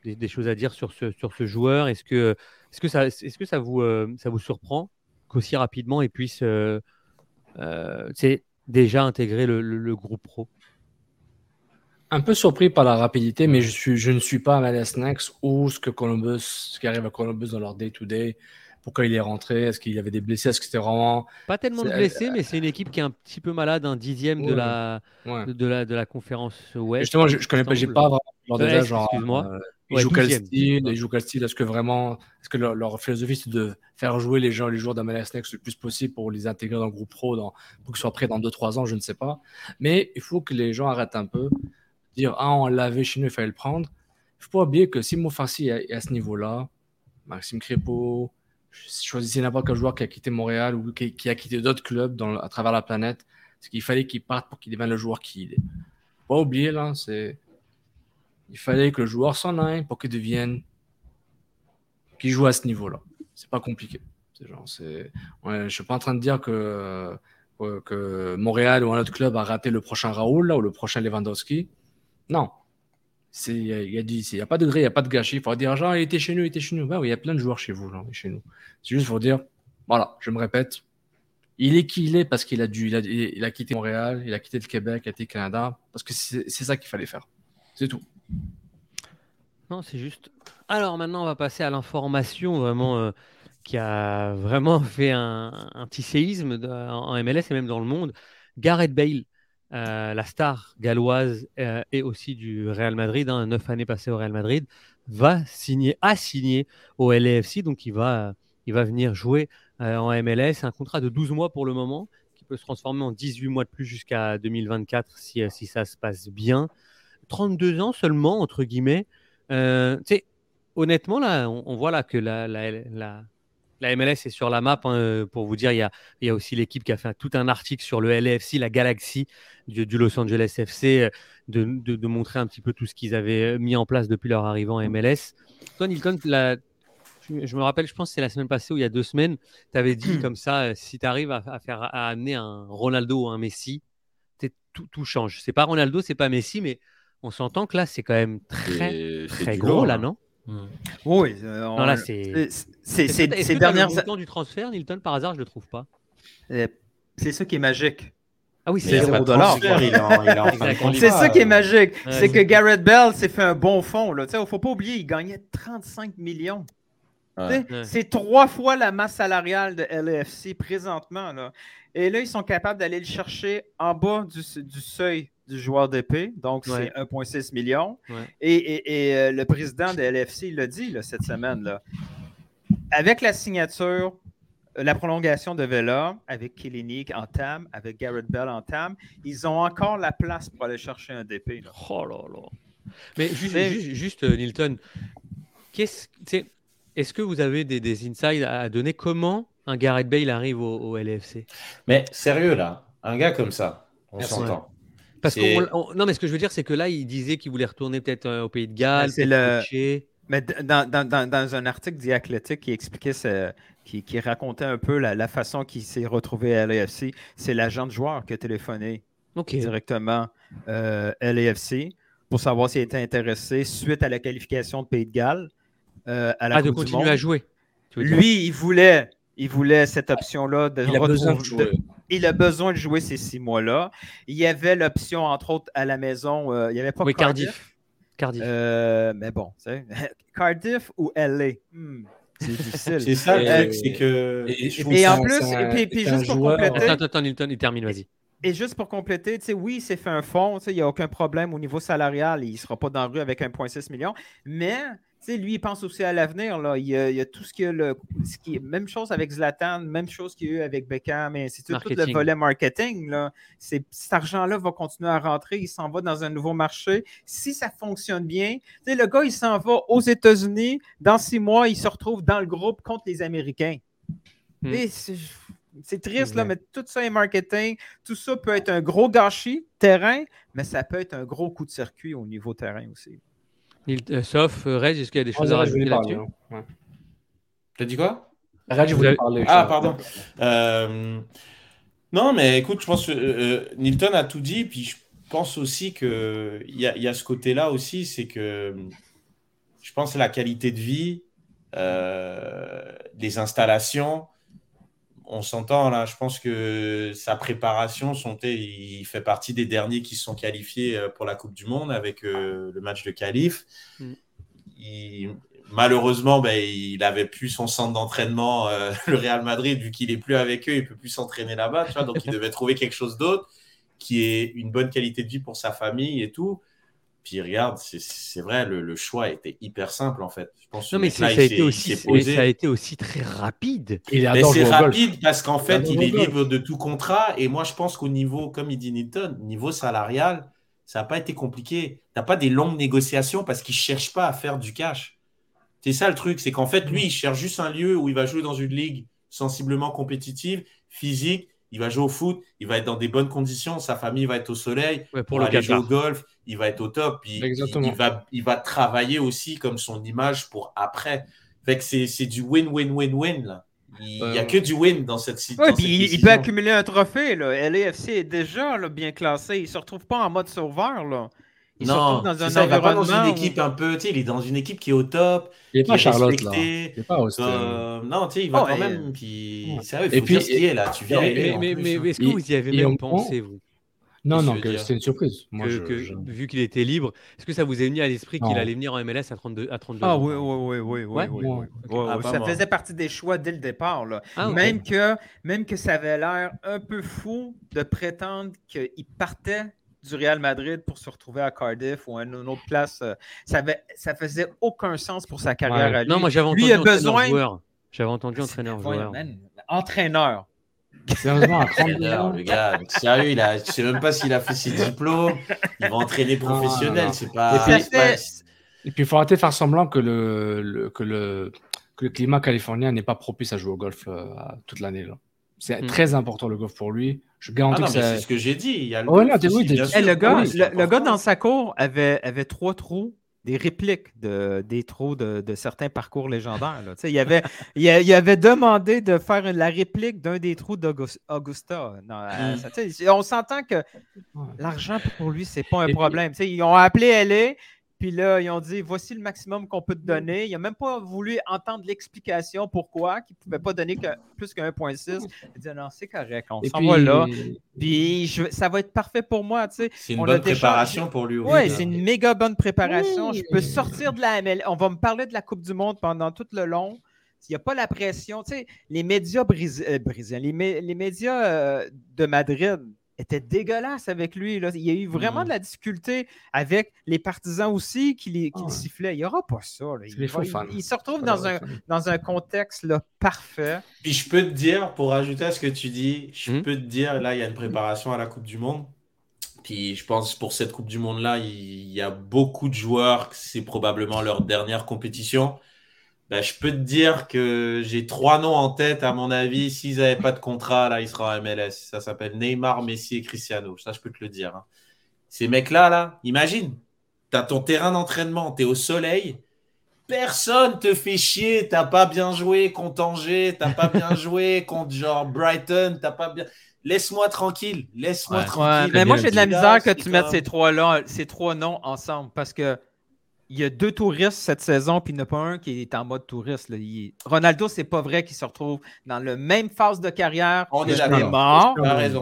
des, des choses à dire sur ce, sur ce joueur? Est-ce que, est -ce que, ça, est -ce que ça, vous, ça vous surprend qu'aussi rapidement il puisse euh, euh, déjà intégrer le, le- le groupe pro Un peu surpris par la rapidité, mais je, suis, je ne suis pas à MLS Next ou ce que Columbus, ce qui arrive à Columbus dans leur day-to-day. Pourquoi il est rentré? Est-ce qu'il y avait des blessés? Est-ce que c'était vraiment. Pas tellement de C'est- blessés, mais c'est une équipe qui est un petit peu malade, un dixième de, la, Ouais. de, la, de la conférence Ouest. Justement, je, je connais pas, j'ai pas vraiment Euh, excuse-moi. euh, ils Ouais, jouent quel 12e. style Ils jouent quel style Est-ce que vraiment. Est-ce que leur, leur philosophie, c'est de faire jouer les gens, les joueurs d'MLS Next le plus possible pour les intégrer dans le groupe pro, dans, pour qu'ils soient prêts dans 2-3 ans, je ne sais pas. Mais il faut que les gens arrêtent un peu. Dire, ah, on l'avait chez nous, il fallait le prendre. Il ne faut pas oublier que si Mofarsi est à ce niveau-là, Maxime Crépeau, choisissez n'importe quel joueur qui a quitté Montréal ou qui, qui a quitté d'autres clubs dans- à travers la planète, c'est qu'il fallait qu'il parte pour qu'il devienne le joueur qu'il est. Faut Pas oublier, là, c'est. Il fallait que le joueur s'en aille pour qu'il devienne. qu'il joue à ce niveau-là. C'est pas compliqué. Genre, ouais, je suis pas en train de dire que, que, Montréal ou un autre club a raté le prochain Raoul, là, ou le prochain Lewandowski. Non. Il y a, a a pas de gré, il n'y a pas de gâchis. Il faut dire, genre, il était chez nous, il était chez nous. Ben il y a plein de joueurs chez vous, genre, chez nous. C'est juste pour dire, voilà, je me répète, il est qui il est parce qu'il a dû, il a, a quitté Montréal, il a quitté le Québec, il a quitté le Canada, parce que c'est ça qu'il fallait faire. C'est tout. Non, c'est juste. Alors maintenant, on va passer à l'information vraiment euh, qui a vraiment fait un, petit séisme en MLS et même dans le monde. Gareth Bale, euh, la star galloise euh, et aussi du Real Madrid, hein, neuf années passées au Real Madrid, va signer, a signé au LAFC, donc il va, il va venir jouer en MLS. Un contrat de 12 mois pour le moment, qui peut se transformer en 18 mois de plus jusqu'à 2024 si, si ça se passe bien. 32 ans seulement, entre guillemets. Euh, honnêtement, là, on, on voit là que la, la, la, la MLS est sur la map. hein, euh, pour vous dire, il y a, il y a aussi l'équipe qui a fait tout un article sur le LAFC, la galaxie du, du Los Angeles FC, euh, de, de, de montrer un petit peu tout ce qu'ils avaient mis en place depuis leur arrivée en MLS. Toi, Nilton, la- je me rappelle, je pense que c'est la semaine passée ou il y a deux semaines, tu avais dit comme ça, euh, si tu arrives à, à faire à amener un Ronaldo ou un Messi, tout, tout change. C'est pas Ronaldo, c'est pas Messi, mais on s'entend que là, c'est quand même très, très gros, là, là. non Oui, euh, Non, on- là, c'est. c'est- ces dernières le montant du transfert, Nilton, par hasard, je le trouve pas. Euh, C'est ça qui est magique. Ah oui, c'est c'est zéro pas de dollar. transfert, il est en- il est en fin de contrat. C'est ça qui est magique. Ouais, c'est que c'est- Garrett Bell s'est fait un bon fond. Il ne faut pas oublier, il gagnait 35 millions. Tu sais, Ouais. C'est trois fois la masse salariale de LAFC présentement. Là. Et là, ils sont capables d'aller le chercher en bas du, du seuil du joueur d'épée. Donc, Ouais. c'est 1,6 million. Ouais. Et, et- et, euh, le président de LFC l'a dit là, cette semaine. Là. Avec la signature, euh, la prolongation de Vela, avec Kilinik en tam, avec Garrett Bell en tam, ils ont encore la place pour aller chercher un DP. là. Oh là là. Mais juste, Mais- juste, juste, euh, Nilton, qu'est-ce, est-ce que vous avez des, des insights à donner Comment un Gareth Bale arrive au, au LFC Mais sérieux, là, un gars comme ça, on s'entend. Parce que non, mais ce que je veux dire, c'est que là, il disait qu'il voulait retourner peut-être euh, au Pays de Galles. c'est le-. Mais dans, dans- dans- dans un article The Athletic qui expliquait ce- qui, qui racontait un peu la, la façon qu'il s'est retrouvé à LAFC, c'est l'agent de joueur qui a téléphoné directement euh, à LAFC pour savoir s'il était intéressé suite à la qualification de Pays de Galles. euh, à la Ah, de continuer Monde. à jouer. Lui, il voulait, il voulait cette option-là. De Il a besoin de retrouver- jouer. il a besoin de jouer ces six mois-là. Il y avait l'option, entre autres, à la maison. euh, il n'y avait pas Oui, Cardiff. Cardiff. Cardiff. Euh, mais bon, tu sais, Cardiff ou LA? Hmm, c'est difficile. C'est ça le Euh, truc, c'est que. Et, en plus, c'est un- et puis, puis c'est un juste pour joueur- compléter, Attends, attends, Nilton, il termine, vas-y. et juste pour compléter, tu sais, oui, il s'est fait un fonds, tu sais, il n'y a aucun problème au niveau salarial, il ne sera pas dans la rue avec 1,6 million, mais sais, lui, il pense aussi à l'avenir. là. Il, y a, il y a tout ce qui est le. Ce qui est, même chose avec Zlatan, même chose qu'il y a eu avec Beckham, et ainsi de suite. Tout le volet marketing. Là, c'est, cet argent-là va continuer à rentrer, il s'en va dans un nouveau marché. Si ça fonctionne bien, tu sais, le gars, il s'en va aux États-Unis. Dans six mois, il se retrouve dans le groupe contre les Américains. Hmm. C'est, c'est triste, là, mais tout ça est marketing. Tout ça peut être un gros gâchis terrain, mais ça peut être un gros coup de circuit au niveau terrain aussi. Euh, sauf, euh, Reg, est-ce qu'il y a des choses à Ah, rajouter là-dessus hein. Ouais. T'as dit quoi? Raj, je voulais avez- parler. Ah, pardon. Euh, non, mais écoute, je pense que euh, Nilton a tout dit, puis je pense aussi que il y a, y a ce côté-là aussi, c'est que je pense que la qualité de vie, euh, des installations, on s'entend là. Je pense que sa préparation, son thé, il fait partie des derniers qui se sont qualifiés euh, pour la Coupe du Monde avec euh, le match de qualif. Mm. Il- malheureusement, ben, il avait plus son centre d'entraînement, euh, le Real Madrid, vu qu'il est plus avec eux, il peut plus s'entraîner là-bas, donc il devait trouver quelque chose d'autre qui ait une bonne qualité de vie pour sa famille et tout. Puis regarde, c'est- c'est vrai, le, le choix était hyper simple en fait. Je pense que Non, mais ça a, il été aussi, ça a été aussi très rapide. Adore c'est golf. rapide parce qu'en fait, il est golf. libre de tout contrat. Et moi, je pense qu'au niveau, comme il dit Newton, niveau salarial, ça n'a pas été compliqué. Tu n'as pas des longues négociations parce qu'il ne cherche pas à faire du cash. C'est ça le truc, c'est qu'en fait, lui, il cherche juste un lieu où il va jouer dans une ligue sensiblement compétitive, physique. Il va jouer au foot, il va être dans des bonnes conditions, sa famille va être au soleil, Ouais, pour pour le aller jouer au golf, il va être au top. Il, il, il va, il va travailler aussi comme son image pour après. Fait que c'est c'est du win-win-win-win là. Il n'y a Euh, que du win dans cette si- Oui, dans puis cette il, il peut accumuler un trophée. Là. LAFC est déjà là, bien classé. Il ne se retrouve pas en mode sauveur. Là. Il se Non, retrouve dans c'est un ça, il va pas dans une équipe un peu, tu sais, il est dans une équipe qui est au top, Il est qui pas est Charlotte, là. Il est pas Austin. Euh, non, tu sais, il va Oh, quand et- même. Puis, sérieux, il faut puis- dire ce qui est là. Tu viens Mais, mais, mais- hein. mais est-ce que vous y avez et même pensé, vous? Non, non, c'était une surprise. Moi, que, je- que- je- Vu qu'il était libre, est-ce que ça vous est venu à l'esprit qu'il allait venir en MLS à 32, à 32 Ah ans? oui, oui, oui, oui, oui, Ouais? Ouais. Ah, Ouais, ouais, ça faisait partie des choix dès le départ. Là. Ah, ok. même, que, même que ça avait l'air un peu fou de prétendre qu'il partait du Real Madrid pour se retrouver à Cardiff ou à une autre place. euh, Ça, avait, ça faisait aucun sens pour sa carrière Ouais. à lui. Non, moi j'avais Lui entendu a besoin. entraîneur-joueur. J'avais entendu man, Entraîneur. Sérieusement, à 32 Entraîneur, ans. le gars, sérieux, il a, je sais même pas s'il a fait ses diplômes. Il va entraîner professionnel, non. c'est pas. Et puis- c'est pas- Et puis, il faut arrêter de faire semblant que le, le- que le, que le climat californien n'est pas propice à jouer au golf euh, toute l'année. C'est Mm. très important le golf pour lui. Je Ah garantis non, que ça. c'est ce que j'ai dit. Il y a le oui, gars, Oui, le, le gars dans sa cour avait, avait trois trous, des répliques de, des trous de, de certains parcours légendaires. là. Tu sais, Il, avait, il, a- il avait demandé de faire la réplique d'un des trous d'Augusta. Non, euh, Mm. On s'entend que l'argent pour lui, c'est pas un Et problème. Tu sais, Ils ont appelé LA, puis là, ils ont dit voici le maximum qu'on peut te donner. Il n'a même pas voulu entendre l'explication pourquoi, qu'il ne pouvait pas donner que, plus que 1,6. Il dit non, c'est correct, on Et s'en puis- va là. Puis je- ça va être parfait pour moi. tu sais. C'est une On bonne déjà- préparation pour lui. aussi, oui, hein. c'est une méga bonne préparation. Je peux sortir de la ML. On va me parler de la Coupe du Monde pendant tout le long. Il n'y a pas la pression. Tu sais, les médias euh, brésiliens, les, mé- les médias euh, de Madrid étaient dégueulasses avec lui. là. Il y a eu vraiment Mhm. de la difficulté avec les partisans aussi qui, les- qui le sifflaient. Il n'y aura pas ça. là. Il, va- se retrouve dans un, dans un contexte là, parfait. Puis je peux te dire, pour ajouter à ce que tu dis, je Hmm. peux te dire, là, il y a une préparation à la Coupe du Monde. Puis je pense pour cette Coupe du Monde-là, il il y a beaucoup de joueurs, c'est probablement leur dernière compétition. Ben, je peux te dire que j'ai trois noms en tête, à mon avis. S'ils n'avaient pas de contrat, là, ils seraient en MLS. Ça s'appelle Neymar, Messi et Cristiano. Ça, je peux te le dire. hein. Ces mecs-là, là, imagine, tu as ton terrain d'entraînement, tu es au soleil. Personne te fait chier, t'as pas bien joué contre Angers, t'as pas bien joué contre genre Brighton, t'as pas bien. Laisse-moi tranquille, laisse-moi Ouais, tranquille. mais moi, j'ai de la Là, misère que tu mettes comme- ces trois-là, ces trois noms ensemble parce que il y a deux touristes cette saison, puis il n'y en a pas un qui est en mode touriste. là. Il- Ronaldo, c'est pas vrai qu'il se retrouve dans la même phase de carrière On que est. Neymar,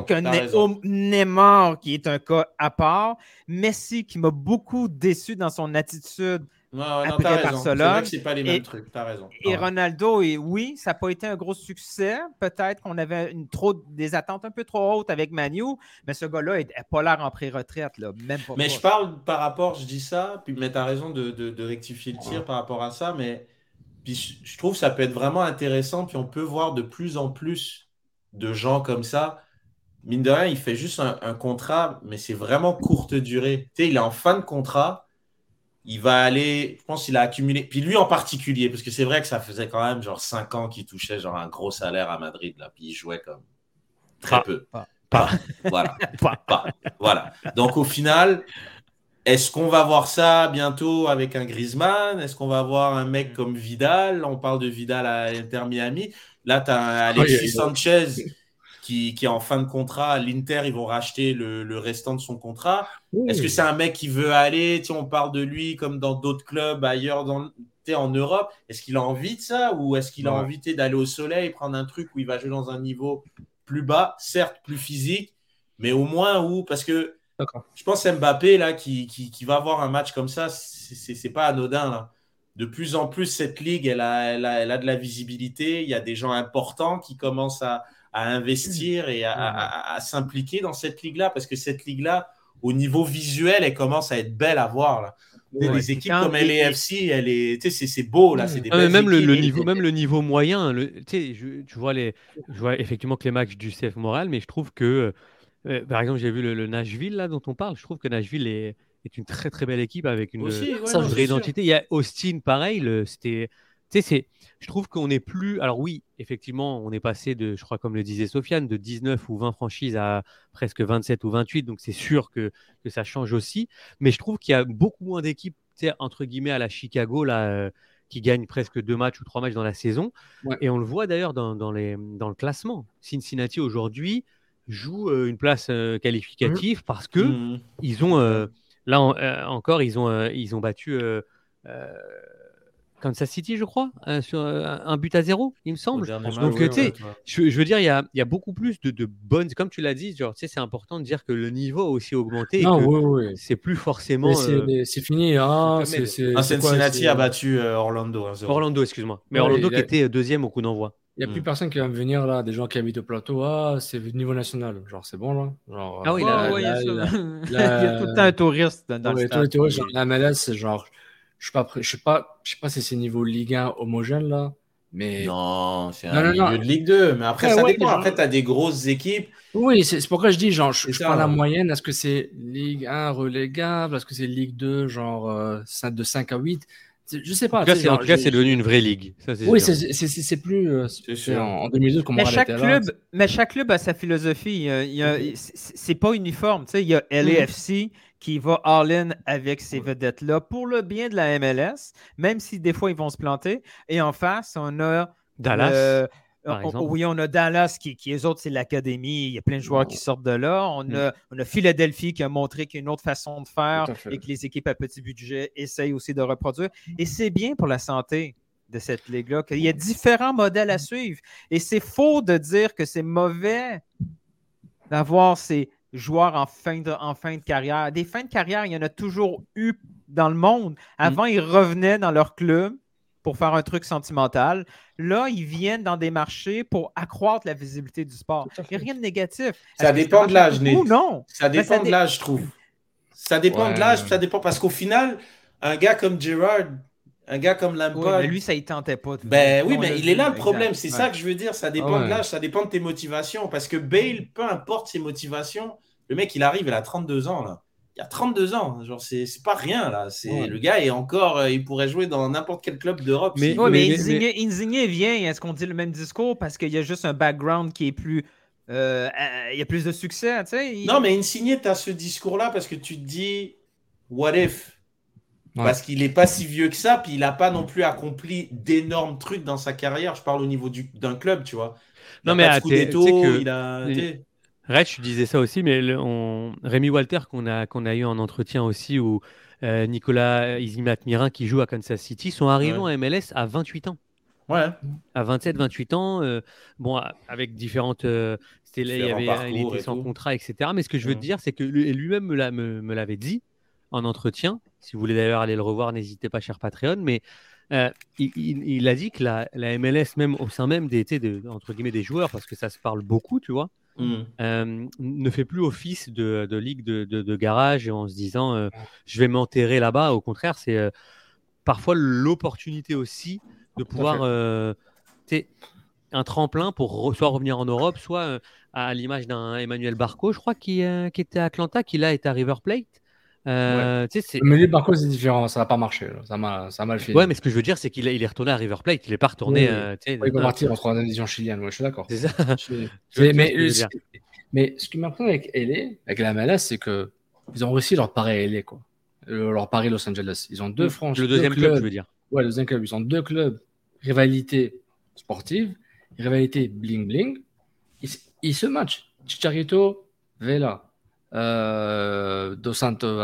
que Ne- raison. Neymar, qui est un cas à part. Messi, qui m'a beaucoup déçu dans son attitude Ouais, ouais, non, après t'as raison. C'est Barcelone. vrai que c'est pas les mêmes Et- trucs, t'as raison. Et Ronaldo, et oui, ça n'a pas été un gros succès. Peut-être qu'on avait une trop, des attentes un peu trop hautes avec Manu, mais ce gars-là n'a pas l'air en pré-retraite, là, même pas. Mais je parle par rapport, je dis ça, puis mais tu as raison de, de- de rectifier le tir par rapport à ça, mais puis je, je trouve que ça peut être vraiment intéressant, puis on peut voir de plus en plus de gens comme ça. Mine de rien, il fait juste un, un contrat, mais c'est vraiment courte durée. Tu sais, il est en fin de contrat, il va aller, je pense qu'il a accumulé, puis lui en particulier, parce que c'est vrai que ça faisait quand même genre 5 ans qu'il touchait genre un gros salaire à Madrid, là, puis il jouait comme très Pas. peu. Pas. Pas. Voilà. Pas. Voilà. Donc au final, est-ce qu'on va voir ça bientôt avec un Griezmann? Est-ce qu'on va voir un mec comme Vidal? On parle de Vidal à Inter Miami. Là, tu as Alexis. Sanchez qui, qui est en fin de contrat. L'Inter, ils vont racheter le, le restant de son contrat. Est-ce que c'est un mec qui veut aller Tu sais, On parle de lui comme dans d'autres clubs ailleurs dans, en Europe. Est-ce qu'il a envie de ça Ou est-ce qu'il a envie d'aller au soleil, prendre un truc où il va jouer dans un niveau plus bas, certes plus physique, mais au moins où. Parce que je pense Mbappé, là, qui, qui, qui va avoir un match comme ça, c'est pas anodin. Là. De plus en plus, cette ligue, elle a, elle, a, elle a de la visibilité. Il y a des gens importants qui commencent à, à investir et à, à- à s'impliquer dans cette ligue-là, parce que cette ligue-là, au niveau visuel, elle commence à être belle à voir. Là. Ouais, les équipes comme LAFC, elle est, tu sais, c'est- beau là, c'est des Ah, même le, équipes. le niveau, même le niveau moyen, le, tu sais, je, tu vois les, je vois effectivement que les matchs du CF Montréal, mais je trouve que, euh, par exemple, j'ai vu le, le Nashville là dont on parle. Je trouve que Nashville est, est une très très belle équipe avec une, Aussi, ouais, vraie sûr. identité. Il y a Austin, pareil. C'était, tu sais, c'est, je trouve qu'on est plus. Alors oui, effectivement, on est passé de, je crois, comme le disait Sofiane, de 19 ou 20 franchises à presque 27 ou 28. Donc c'est sûr que, que ça change aussi. Mais je trouve qu'il y a beaucoup moins d'équipes, entre guillemets, à la Chicago là. euh, qui gagnent presque deux matchs ou trois matchs dans la saison. Ouais. Et on le voit d'ailleurs dans, dans les, dans le classement. Cincinnati aujourd'hui joue euh, une place euh, qualificative parce que Mhm. ils ont là en- encore ils ont ils ont battu Kansas City, je crois, euh, sur euh, un but à zéro, il me semble. match, Donc, euh, tu sais, ouais, je, je veux dire, il y a, il y a beaucoup plus de, de bonnes, comme tu l'as dit, genre, tu sais, c'est important de dire que le niveau a aussi augmenté. et Non, que oui, oui. C'est plus forcément. C'est euh, c'est fini. Hein, c'est c'est- Ah, Cincinnati c'est- a battu euh, Orlando 1-0. Orlando, excuse-moi. Mais Ouais, Orlando qui a- était deuxième au coup d'envoi. Il n'y a plus Mm. personne qui va me venir là, des gens qui habitent au plateau. Ah, c'est le niveau national. Genre, c'est bon là. Genre, Ah oui, là- là, Ouais, il y a là, ça. là, Il y a là, tout le temps un touriste dans le ouais, tous stade. la MLS, c'est genre, je sais pas, prêt- je sais pas, je sais pas si c'est niveau Ligue 1 homogène là, mais Non, c'est un non, milieu non. de Ligue 2. Mais après, Ouais, ça ouais, dépend. genre- Après, tu as des grosses équipes. Oui, c'est pourquoi je dis, genre, je, je ça, prends la moyenne. Est-ce que c'est Ligue 1 relégable? Est-ce que c'est Ligue 2, genre euh, cinq- de 5 à 8? C'est- Je sais En pas. tout cas, tu sais, c'est en tout cas, c'est devenu une vraie ligue. Ça, Oui, c'est c'est- c'est- c'est plus. euh, sûr. En, en 2012, comme Mais on chaque, là. club, mais chaque club a sa philosophie. C'est- pas uniforme. Tu sais, il y a LAFC qui va all-in avec ces vedettes-là pour le bien de la MLS, même si des fois ils vont se planter. Et en face, on a Dallas, on- oui, on a Dallas qui, qui eux autres, c'est l'académie. Il y a plein de joueurs qui sortent de là. On a, on a Philadelphie qui a montré qu'il y a une autre façon de faire et que les équipes à petit budget essayent aussi de reproduire. Et c'est bien pour la santé de cette ligue-là qu'il y a différents modèles à suivre. Et c'est faux de dire que c'est mauvais d'avoir ces joueurs en fin, de, en fin de carrière. Des fins de carrière, il y en a toujours eu dans le monde. Avant, ils revenaient dans leur club pour faire un truc sentimental. Là, ils viennent dans des marchés pour accroître la visibilité du sport. Il n'y a rien de négatif. Ça Est-ce que dépend de l'âge? Nate. Non. Ça dépend de l'âge, je trouve. Ça dépend Ouais. de l'âge, puis ça dépend parce qu'au final, un gars comme Gerard, un gars comme Lampard. Oui, mais lui, ça ne tentait pas. Ben oui, On mais il est là le problème. C'est ça Ouais. que je veux dire. Ça dépend Ah ouais. de l'âge, ça dépend de tes motivations. Parce que Bale, peu importe ses motivations, le mec, il arrive, il a 32 ans là. Il a 32 ans. Genre, c'est c'est pas rien là. C'est Ouais. Le gars est encore, euh, il pourrait jouer dans n'importe quel club d'Europe. Mais, ouais, veut. mais, Insigne, Insigne vient, est-ce qu'on dit le même discours? Parce qu'il y a juste un background qui est plus. euh, euh, il y a plus de succès, tu sais. il- Non, mais Insigne, tu as ce discours-là parce que tu te dis, what if? Parce qu'il n'est pas si vieux que ça, puis il n'a pas non plus accompli d'énormes trucs dans sa carrière. Je parle au niveau du- d'un club, tu vois. Il Non, mais de ah, que- il a. les- tu disais ça aussi, mais le- on... Rémi Walter, qu'on a, qu'on a eu en entretien aussi, ou euh, Nicolas Isimat Mirin, qui joue à Kansas City, sont arrivés Ouais. en MLS à 28 ans. Ouais. À 27, 28 ans, euh, bon, à- avec différentes. euh, c'était là, il, avait, était sans tout. contrat, etc. Mais ce que je veux Mhm. te dire, c'est que lui- lui-même me l'avait dit en entretien. Si vous voulez d'ailleurs aller le revoir, n'hésitez pas, cher Patreon. Mais euh, il, il- il a dit que la, la MLS, même au sein même des, de- entre guillemets, des joueurs, parce que ça se parle beaucoup, tu vois, Mhm. euh, ne fait plus office de, de ligue de, garage en se disant euh, je vais m'enterrer là-bas. Au contraire, c'est parfois l'opportunité aussi de pouvoir, un tremplin pour re- soit revenir en Europe, soit à l'image d'un Emmanuel Barco, je crois, qui, qui était à Atlanta, qui là est à River Plate. Euh, c'est- Mais lui, par contre, c'est différent. Ça n'a pas marché. Ça m'a ça mal fini. Ouais, mais ce que je veux dire, c'est qu'il est, il est retourné à River Plate. Il n'est pas retourné. Oui, euh, sais, ouais, il va euh, partir en troisième division chilienne. Ouais, je suis d'accord. C'est ça. Je- Tu vois Mais, ce dire. mais ce qui m'impressionne avec LA, avec la MLS, c'est que ils ont réussi leur pari à LA, quoi. Euh, leur pari Los Angeles. Ils ont deux franchises. le deux deuxième club, je veux dire. Ouais, le deuxième club. Ils ont deux clubs. Rivalité sportive, rivalité bling-bling. Ils, ils se matchent. Chicharito, Vela, euh, Dos Santos,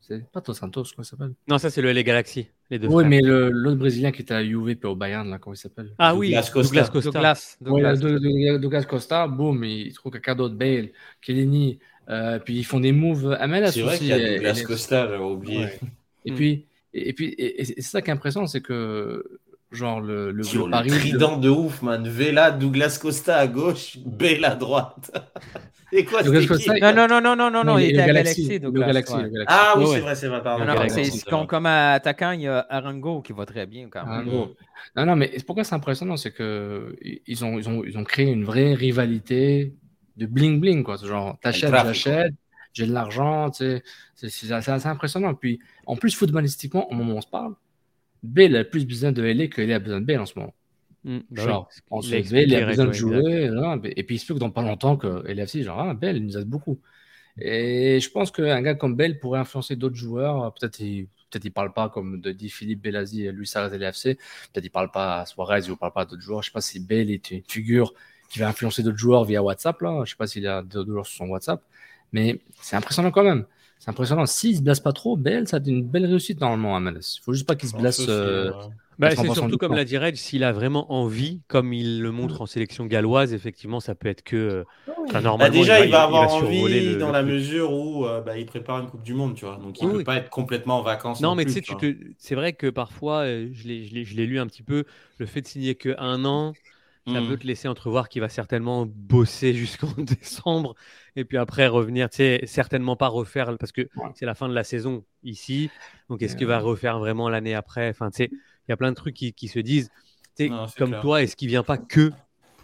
c'est pas Dos Santos, comment il s'appelle Non, ça, c'est le LA Galaxy. Les deux Oui, frères. mais l'autre Brésilien qui était à Juve puis au Bayern, là, comment il s'appelle? Ah oui, Douglas Costa. Douglas Costa. Douglas. Ouais, Douglas. Costa, boum, il trouve quelqu'un d'autre, Bale, Kellini, euh, puis ils font des moves MLS C'est vrai aussi. qu'il y a et- Douglas et- Costa, j'avais oublié. Ouais. Et Mm. puis, et, et puis, et, et c'est ça qui est impressionnant, c'est que, genre, le, le, Sur le trident de ouf, man. Vela, Douglas Costa à gauche, Bale à droite. C'est quoi Douglas Costa, Non, non, non, non, non, non, non, il était à Galaxy, Galaxy, le Douglas. Galaxy, ouais. le Galaxy. Ah oui, c'est ouais. vrai, c'est vrai, pardon. Non, non, Galaxy, c'est- comme, comme attaquant, il y a Arango qui va très bien quand même. Non, non, mais pourquoi c'est impressionnant, c'est que ils ont, ils, ont, ils ont créé une vraie rivalité de bling-bling, quoi. Genre, t'achètes, j'achète, j'ai de l'argent, tu sais. C'est c'est- c'est assez impressionnant. Puis, en plus, footballistiquement, au moment où on se parle, Bale a plus besoin de LA que LA a besoin de Bale en ce moment. Mm, bah Genre, oui, on se a il besoin de jouer. hein, et puis, il se peut que dans pas longtemps, que LFC, genre, ah, Bell, il nous aide beaucoup. Et je pense qu'un gars comme Bell pourrait influencer d'autres joueurs. Peut-être il peut-être il parle pas comme de dit Philippe Belazi, lui, ça reste LFC. Peut-être il parle pas à Suarez, il ne parle pas à d'autres joueurs. Je sais pas si Bell est une figure qui va influencer d'autres joueurs via WhatsApp. Là. Je sais pas s'il a d'autres joueurs sur son WhatsApp. Mais c'est impressionnant quand même. C'est impressionnant. S'il se blesse pas trop, Bell, ça a une belle réussite normalement à MLS. Il faut juste pas qu'il se pense blesse. aussi, euh. Bah, 80% c'est surtout comme l'a dit Reg, s'il a vraiment envie, comme il le montre en sélection galloise, effectivement, ça peut être que. euh, enfin, Bah, normalement, déjà, il va avoir envie le- dans le la truc. mesure où euh, bah, il prépare une Coupe du Monde, tu vois. Donc, il Oui, peut oui. pas être complètement en vacances. Non, Non, mais plus, tu sais, te... c'est vrai que parfois, euh, je l'ai- lu un petit peu, le fait de signer que un an, ça Mm. peut te laisser entrevoir qu'il va certainement bosser jusqu'en décembre et puis après revenir, tu sais, certainement pas refaire parce que c'est la fin de la saison ici. Donc, est-ce qu'il va refaire vraiment l'année après? Enfin, tu sais, il y a plein de trucs qui, qui se disent, tu sais, Non, comme clair. toi, est-ce qu'il vient pas que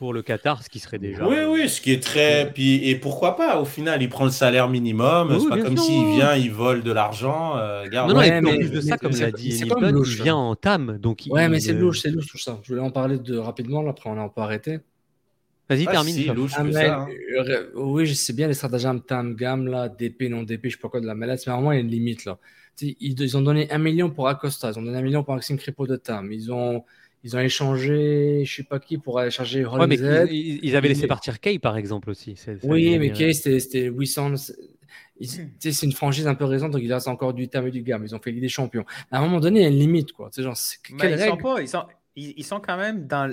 pour le Qatar, ce qui serait déjà. Oui, oui, ce qui est très. Puis, et pourquoi pas Au final, il prend le salaire minimum. Oui, c'est pas comme s'il vient, il vole de l'argent. euh. Non, non, Ouais, et en mais- plus de ça, comme l'a dit louche, il vient hein. en tam. Donc Ouais, il- mais c'est euh, louche, c'est louche tout ça. Je voulais en parler de rapidement, là, après on a un peu arrêté. Vas-y, Ah, termine. si, louche Ah, mais, ça. hein. euh, oui, je sais bien les stratagèmes tam, gamme, là, DP, non DP, je sais pas quoi de la MLS, mais moment, il y a une limite, là. Ils, ils ont donné un million pour Acosta, ils ont donné un million pour Maxime Crépeau de Tam, ils ont, ils ont échangé, je sais pas qui, pour aller chercher Ouais, mais Holmzed. ils, ils- ils avaient laissé Ils- partir Kay, par exemple, aussi. Oui, mais Kay, c'était c'était 800. c'est- ils- une franchise un peu récente, donc il reste encore du tam et du gamme. Ils ont fait Ligue des Champions. À un moment donné, il y a une limite, quoi. Genre, ils sont règle? pas, ils sont, ils, ils sont quand même dans.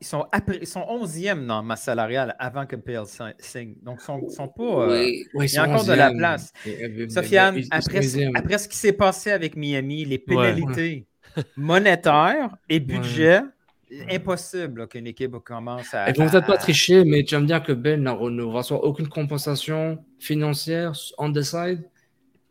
Ils sont, après, ils sont 11e dans ma salariale avant que PL signe. Donc, ils sont, sont pas. euh, Oui, ils il y a encore de la 11e. place. Et- Sofiane, ils- ils sont après, 11e. après ce qui s'est passé avec Miami, les pénalités. Monétaire et budget. Impossible là, qu'une équipe commence à. Ils vont peut-être pas tricher, mais tu vas me dire que Ben n'a- ne reçoit aucune compensation financière on the side,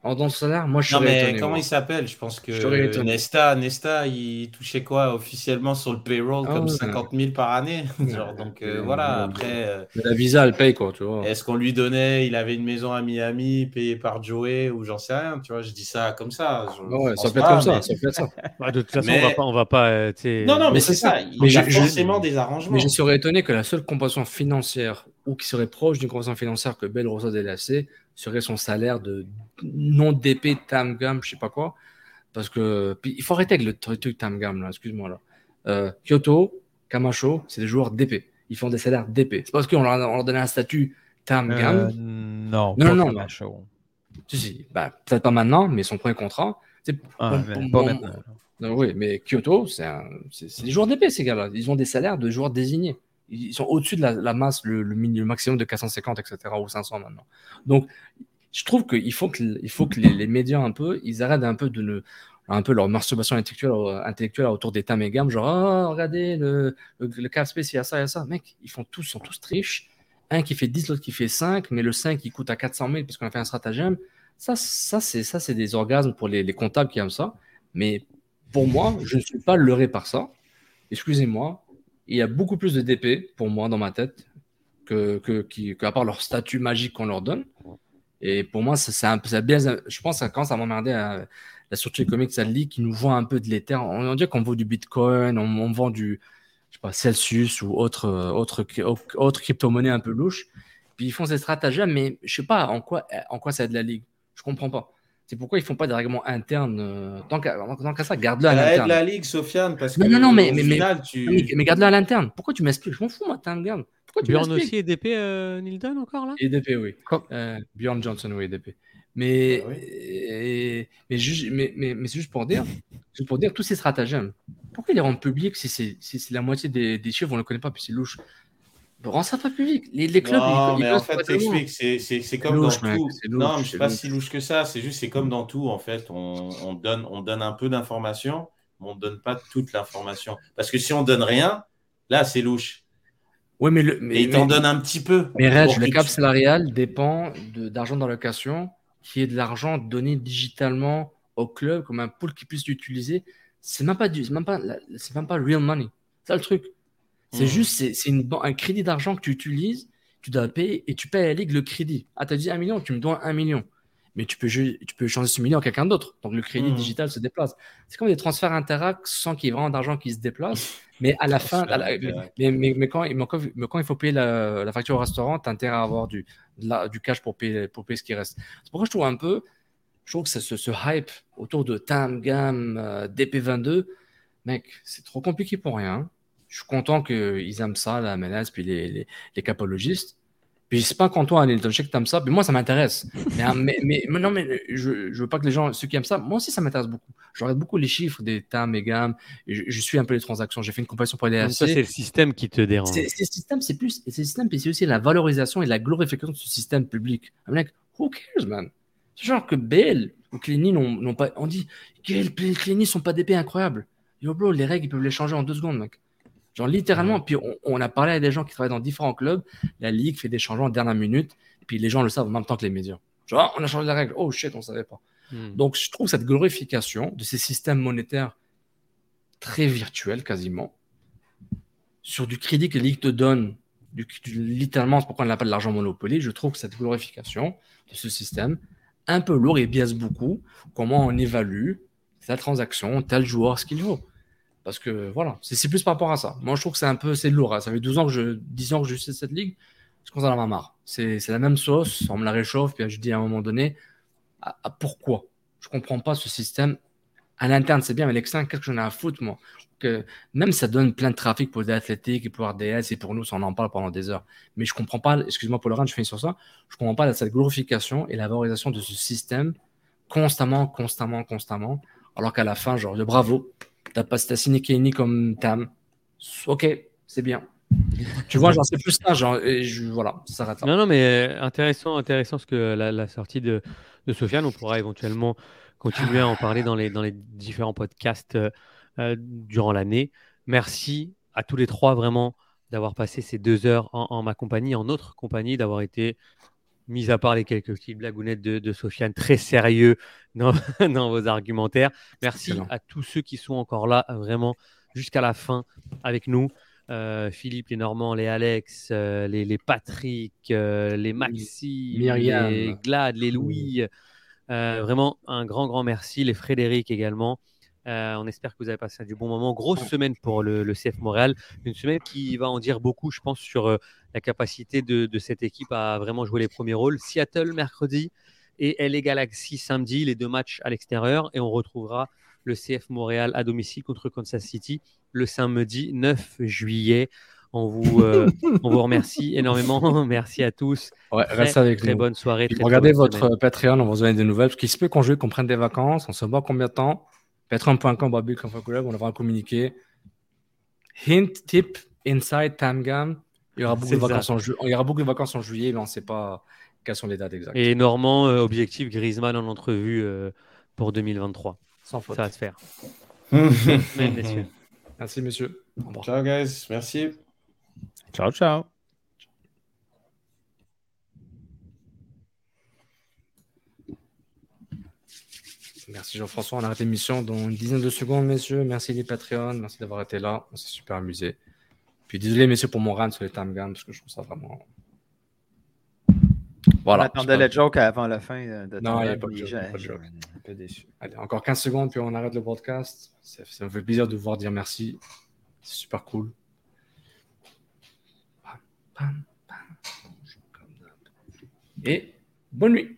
en dans le salaire. Moi, je Non, serais mais étonné. comment moi. il s'appelle Je pense que Je. Nesta, Nesta, il touchait quoi officiellement sur le payroll Ah comme ouais. 50 000 par année? Genre, donc euh, voilà, après. euh, la visa, elle paye, quoi, tu vois. Est-ce qu'on lui donnait, il avait une maison à Miami payée par Joey ou j'en sais rien, tu vois, je dis ça comme ça. je- Ouais, ça peut être pas, comme ça, mais- ça peut être ça. Bah, de toute façon, Mais- on va pas, on va pas. euh, Non, non, mais, c'est ça, il Mais y a forcément des arrangements. Mais je serais étonné que la seule compensation financière ou qui serait proche d'une compensation financière que Bell reçoit des LAC serait son salaire de non DP Tam Gam, je sais pas quoi. Parce que puis il faut arrêter avec le tr- truc Tam Gam là, excuse-moi là. Euh, Kyoto, Camacho, c'est des joueurs DP. Ils font des salaires DP. C'est parce qu'on leur, leur donnait un statut Tam Gam. Euh, non, non, non, non. Si, si. Bah, peut-être pas maintenant, mais son premier contrat. c'est- Ah, bon, bon, pas bon, maintenant. non, oui, mais Kyoto, c'est un- c'est des joueurs d'épée, ces gars-là. Ils ont des salaires de joueurs désignés. Ils sont au-dessus de la, la masse, le, le, mini- le maximum de 450, etc., ou 500 maintenant. Donc, je trouve qu'il faut que, il faut que les, médias, un peu, ils arrêtent un peu de leur masturbation intellectuelle, euh, autour des tam et gammes, genre, ah, regardez, le, le, le il y a ça, il y a ça. Mec, ils font tous, sont tous triches. Un qui fait 10, l'autre qui fait 5, mais le 5, il coûte à 400 000 parce qu'on a fait un stratagème. Ça, ça c'est des orgasmes pour les, les comptables qui aiment ça. Mais pour moi, je ne suis pas leurré par ça. Excusez-moi, il y a beaucoup plus de DP pour moi dans ma tête que, que, qu'à part leur statut magique qu'on leur donne. Et pour moi, ça, un ça bien, je pense que ça commence à m'emmerder à la structure économique de qui nous vend un peu de l'éther. On, on dirait qu'on vend du bitcoin, on, on vend du je sais pas, Celsius ou autre, autre, autre crypto-monnaie un peu louche. Puis ils font ces stratagèmes, mais je sais pas en quoi, en quoi ça aide la ligue. Je comprends pas. C'est pourquoi ils font pas des règlements internes. euh, tant qu'à ça, garde-le à Ça aide l'interne. la ligue, Sofiane, parce que non, non, mais, au mais, mais, final, tu... mais, mais garde-le à l'interne. Pourquoi tu m'expliques? Je m'en fous, moi, gars. Pourquoi Bjorn aussi est DP, euh, Nilton, encore là? EDP, oui. Euh, Bjorn Johnson, oui, EDP. Mais, et- mais, juste- mais, mais, mais c'est juste pour dire, juste pour dire tous ces stratagèmes. Pourquoi ils les rendent publics si c'est si c'est la moitié des, des chiffres, on ne le connaît pas, puis c'est louche? Rends ça pas public. Les, les clubs, non, ils, ils mais en fait, t'expliques, c'est, c'est, comme louche, dans mec, tout. louche, non, mais c'est c'est pas louche. si louche que ça. C'est juste, c'est comme dans tout, en fait. On, on donne, on donne un peu d'informations, mais on ne donne pas toute l'information. Parce que si on donne rien, là, c'est louche. Oui, mais, le, mais Et ils t'en donnent un petit peu. Mais Reg, le cap tu- salarial dépend de- d'argent d'allocation, qui est de l'argent donné digitalement au club comme un pool qui puisse l'utiliser. C'est même pas du, c'est même pas, la- c'est même pas real money. C'est ça le truc. C'est Mhm. juste, c'est un crédit d'argent que tu utilises, tu dois payer et tu payes à la ligue le crédit. Ah, t'as dit un million, tu me dois un million. Mais tu peux, tu peux changer ce million à quelqu'un d'autre. Donc le crédit Mhm. digital se déplace. C'est comme des transferts interact sans qu'il y ait vraiment d'argent qui se déplace. Mais à la fin, à la- mais, mais, mais quand, mais quand, mais quand il faut payer la, la facture au restaurant, tu as intérêt à avoir du, la- du cash pour payer, pour payer ce qui reste. C'est pourquoi je trouve un peu, je trouve que ce, ce hype autour de Tam, Gam, euh, DP22, mec, c'est trop compliqué pour rien. Je suis content qu'ils aiment ça, la menace, puis les, les, les capologistes. Puis c'est pas quand toi, Nilton, je sais que t'aimes ça, puis moi ça m'intéresse. Mais, hein, mais, mais, mais non, mais je, je veux pas que les gens, ceux qui aiment ça, moi aussi ça m'intéresse beaucoup. Je regarde beaucoup les chiffres des TAM et GAM, et je, je suis un peu les transactions. J'ai fait une comparaison pour les Donc, ça, c'est le système qui te dérange. c'est le système, c'est plus, c'est le système, puis c'est aussi la valorisation et la glorification de ce système public. I'm like, who cares, man? C'est genre que Bale ou Clény n'ont pas, on dit, Clény sont pas d'épée incroyables. Yo, bro, les règles, ils peuvent les changer en deux secondes, mec. Genre, littéralement, puis on, on a parlé à des gens qui travaillent dans différents clubs, la ligue fait des changements en dernière minute, puis les gens le savent en même temps que les médias. Genre, on a changé la règle. Oh shit, on savait pas. Hmm. Donc, je trouve cette glorification de ces systèmes monétaires très virtuels, quasiment, sur du crédit que les ligues te donnent, du, du- littéralement, c'est pourquoi on l'appelle l'argent Monopoly, je trouve que cette glorification de ce système, un peu lourd et biaise beaucoup comment on évalue sa transaction, tel joueur, ce qu'il vaut. Parce que voilà, c'est plus par rapport à ça. Moi, je trouve que c'est un peu, c'est lourd. hein. Ça fait 12 ans que je, 10 ans que je suis cette ligue. Je commence à en avoir marre. C'est la même sauce, on me la réchauffe, puis je dis à un moment donné, pourquoi? Je comprends pas ce système. À l'interne, c'est bien, mais l'externe, qu'est-ce que j'en ai à foutre, moi? Que Même ça donne plein de trafic pour les athlétiques et pour RDS et pour nous, on en parle pendant des heures. Mais je comprends pas, excuse-moi le run, je finis sur ça, je comprends pas cette glorification et la valorisation de ce système constamment, constamment, constamment, alors qu'à la fin, genre, de bravo, t'as pas t'as signé Kenny comme Tam. Ok, c'est bien. tu vois, genre, c'est plus ça, genre, voilà, ça s'arrête. Non, non, mais euh, intéressant, intéressant ce que la, la sortie de, de Sofiane, on pourra éventuellement continuer à en parler dans les, dans les différents podcasts euh, euh, durant l'année. Merci à tous les trois vraiment d'avoir passé ces deux heures en, en ma compagnie, en notre compagnie, d'avoir été, mis à part les quelques petites blagounettes de, de Sofiane, très sérieux dans, dans vos argumentaires. Merci Excellent. à tous ceux qui sont encore là, vraiment jusqu'à la fin avec nous. Euh, Philippe, les Normands, les Alex, euh, les, les Patrick, euh, les Maxi, Myriam. les Glad, les Louis. Euh, vraiment un grand, grand merci. Les Frédéric également. Euh, on espère que vous avez passé du bon moment. Grosse semaine pour le, le CF Montréal. Une semaine qui va en dire beaucoup, je pense, sur euh, la capacité de, de cette équipe à vraiment jouer les premiers rôles. Seattle mercredi et LA Galaxy samedi, les deux matchs à l'extérieur. Et on retrouvera le CF Montréal à domicile contre Kansas City le samedi 9 juillet. On vous, euh, on vous remercie énormément. Merci à tous. Ouais, Très, reste avec très nous. bonne soirée. Très regardez bonne votre. Patreon, on va vous donner des nouvelles. Parce qu'il se peut qu'on joue, qu'on prenne des vacances. On se voit combien de temps? Patreon.com, Bobby Club, on aura un communiqué. Hint, tip, inside, Tamgam. Il y aura beaucoup, de vacances en ju- il y aura beaucoup de vacances en juillet, mais on ne sait pas quelles sont les dates exactes. Et Normand, euh, objectif Griezmann en entrevue euh, pour 2023. Sans faute. Ça va se faire. Semaine, messieurs. Merci, monsieur. Au revoir. Ciao, guys. Merci. Ciao, ciao. Merci Jean-François. On arrête l'émission dans une dizaine de secondes, messieurs. Merci les Patreons. Merci d'avoir été là. On s'est super amusé. Puis désolé, messieurs, pour mon rant sur les Tamgam, parce que je trouve ça vraiment. Voilà. On attendait le joke avant la fin de Non, il n'y a pas de joke. pas de un peu déçu. Allez, encore 15 secondes, puis on arrête le podcast. Ça, ça me fait plaisir de vous voir dire merci. C'est super cool. Et bonne nuit.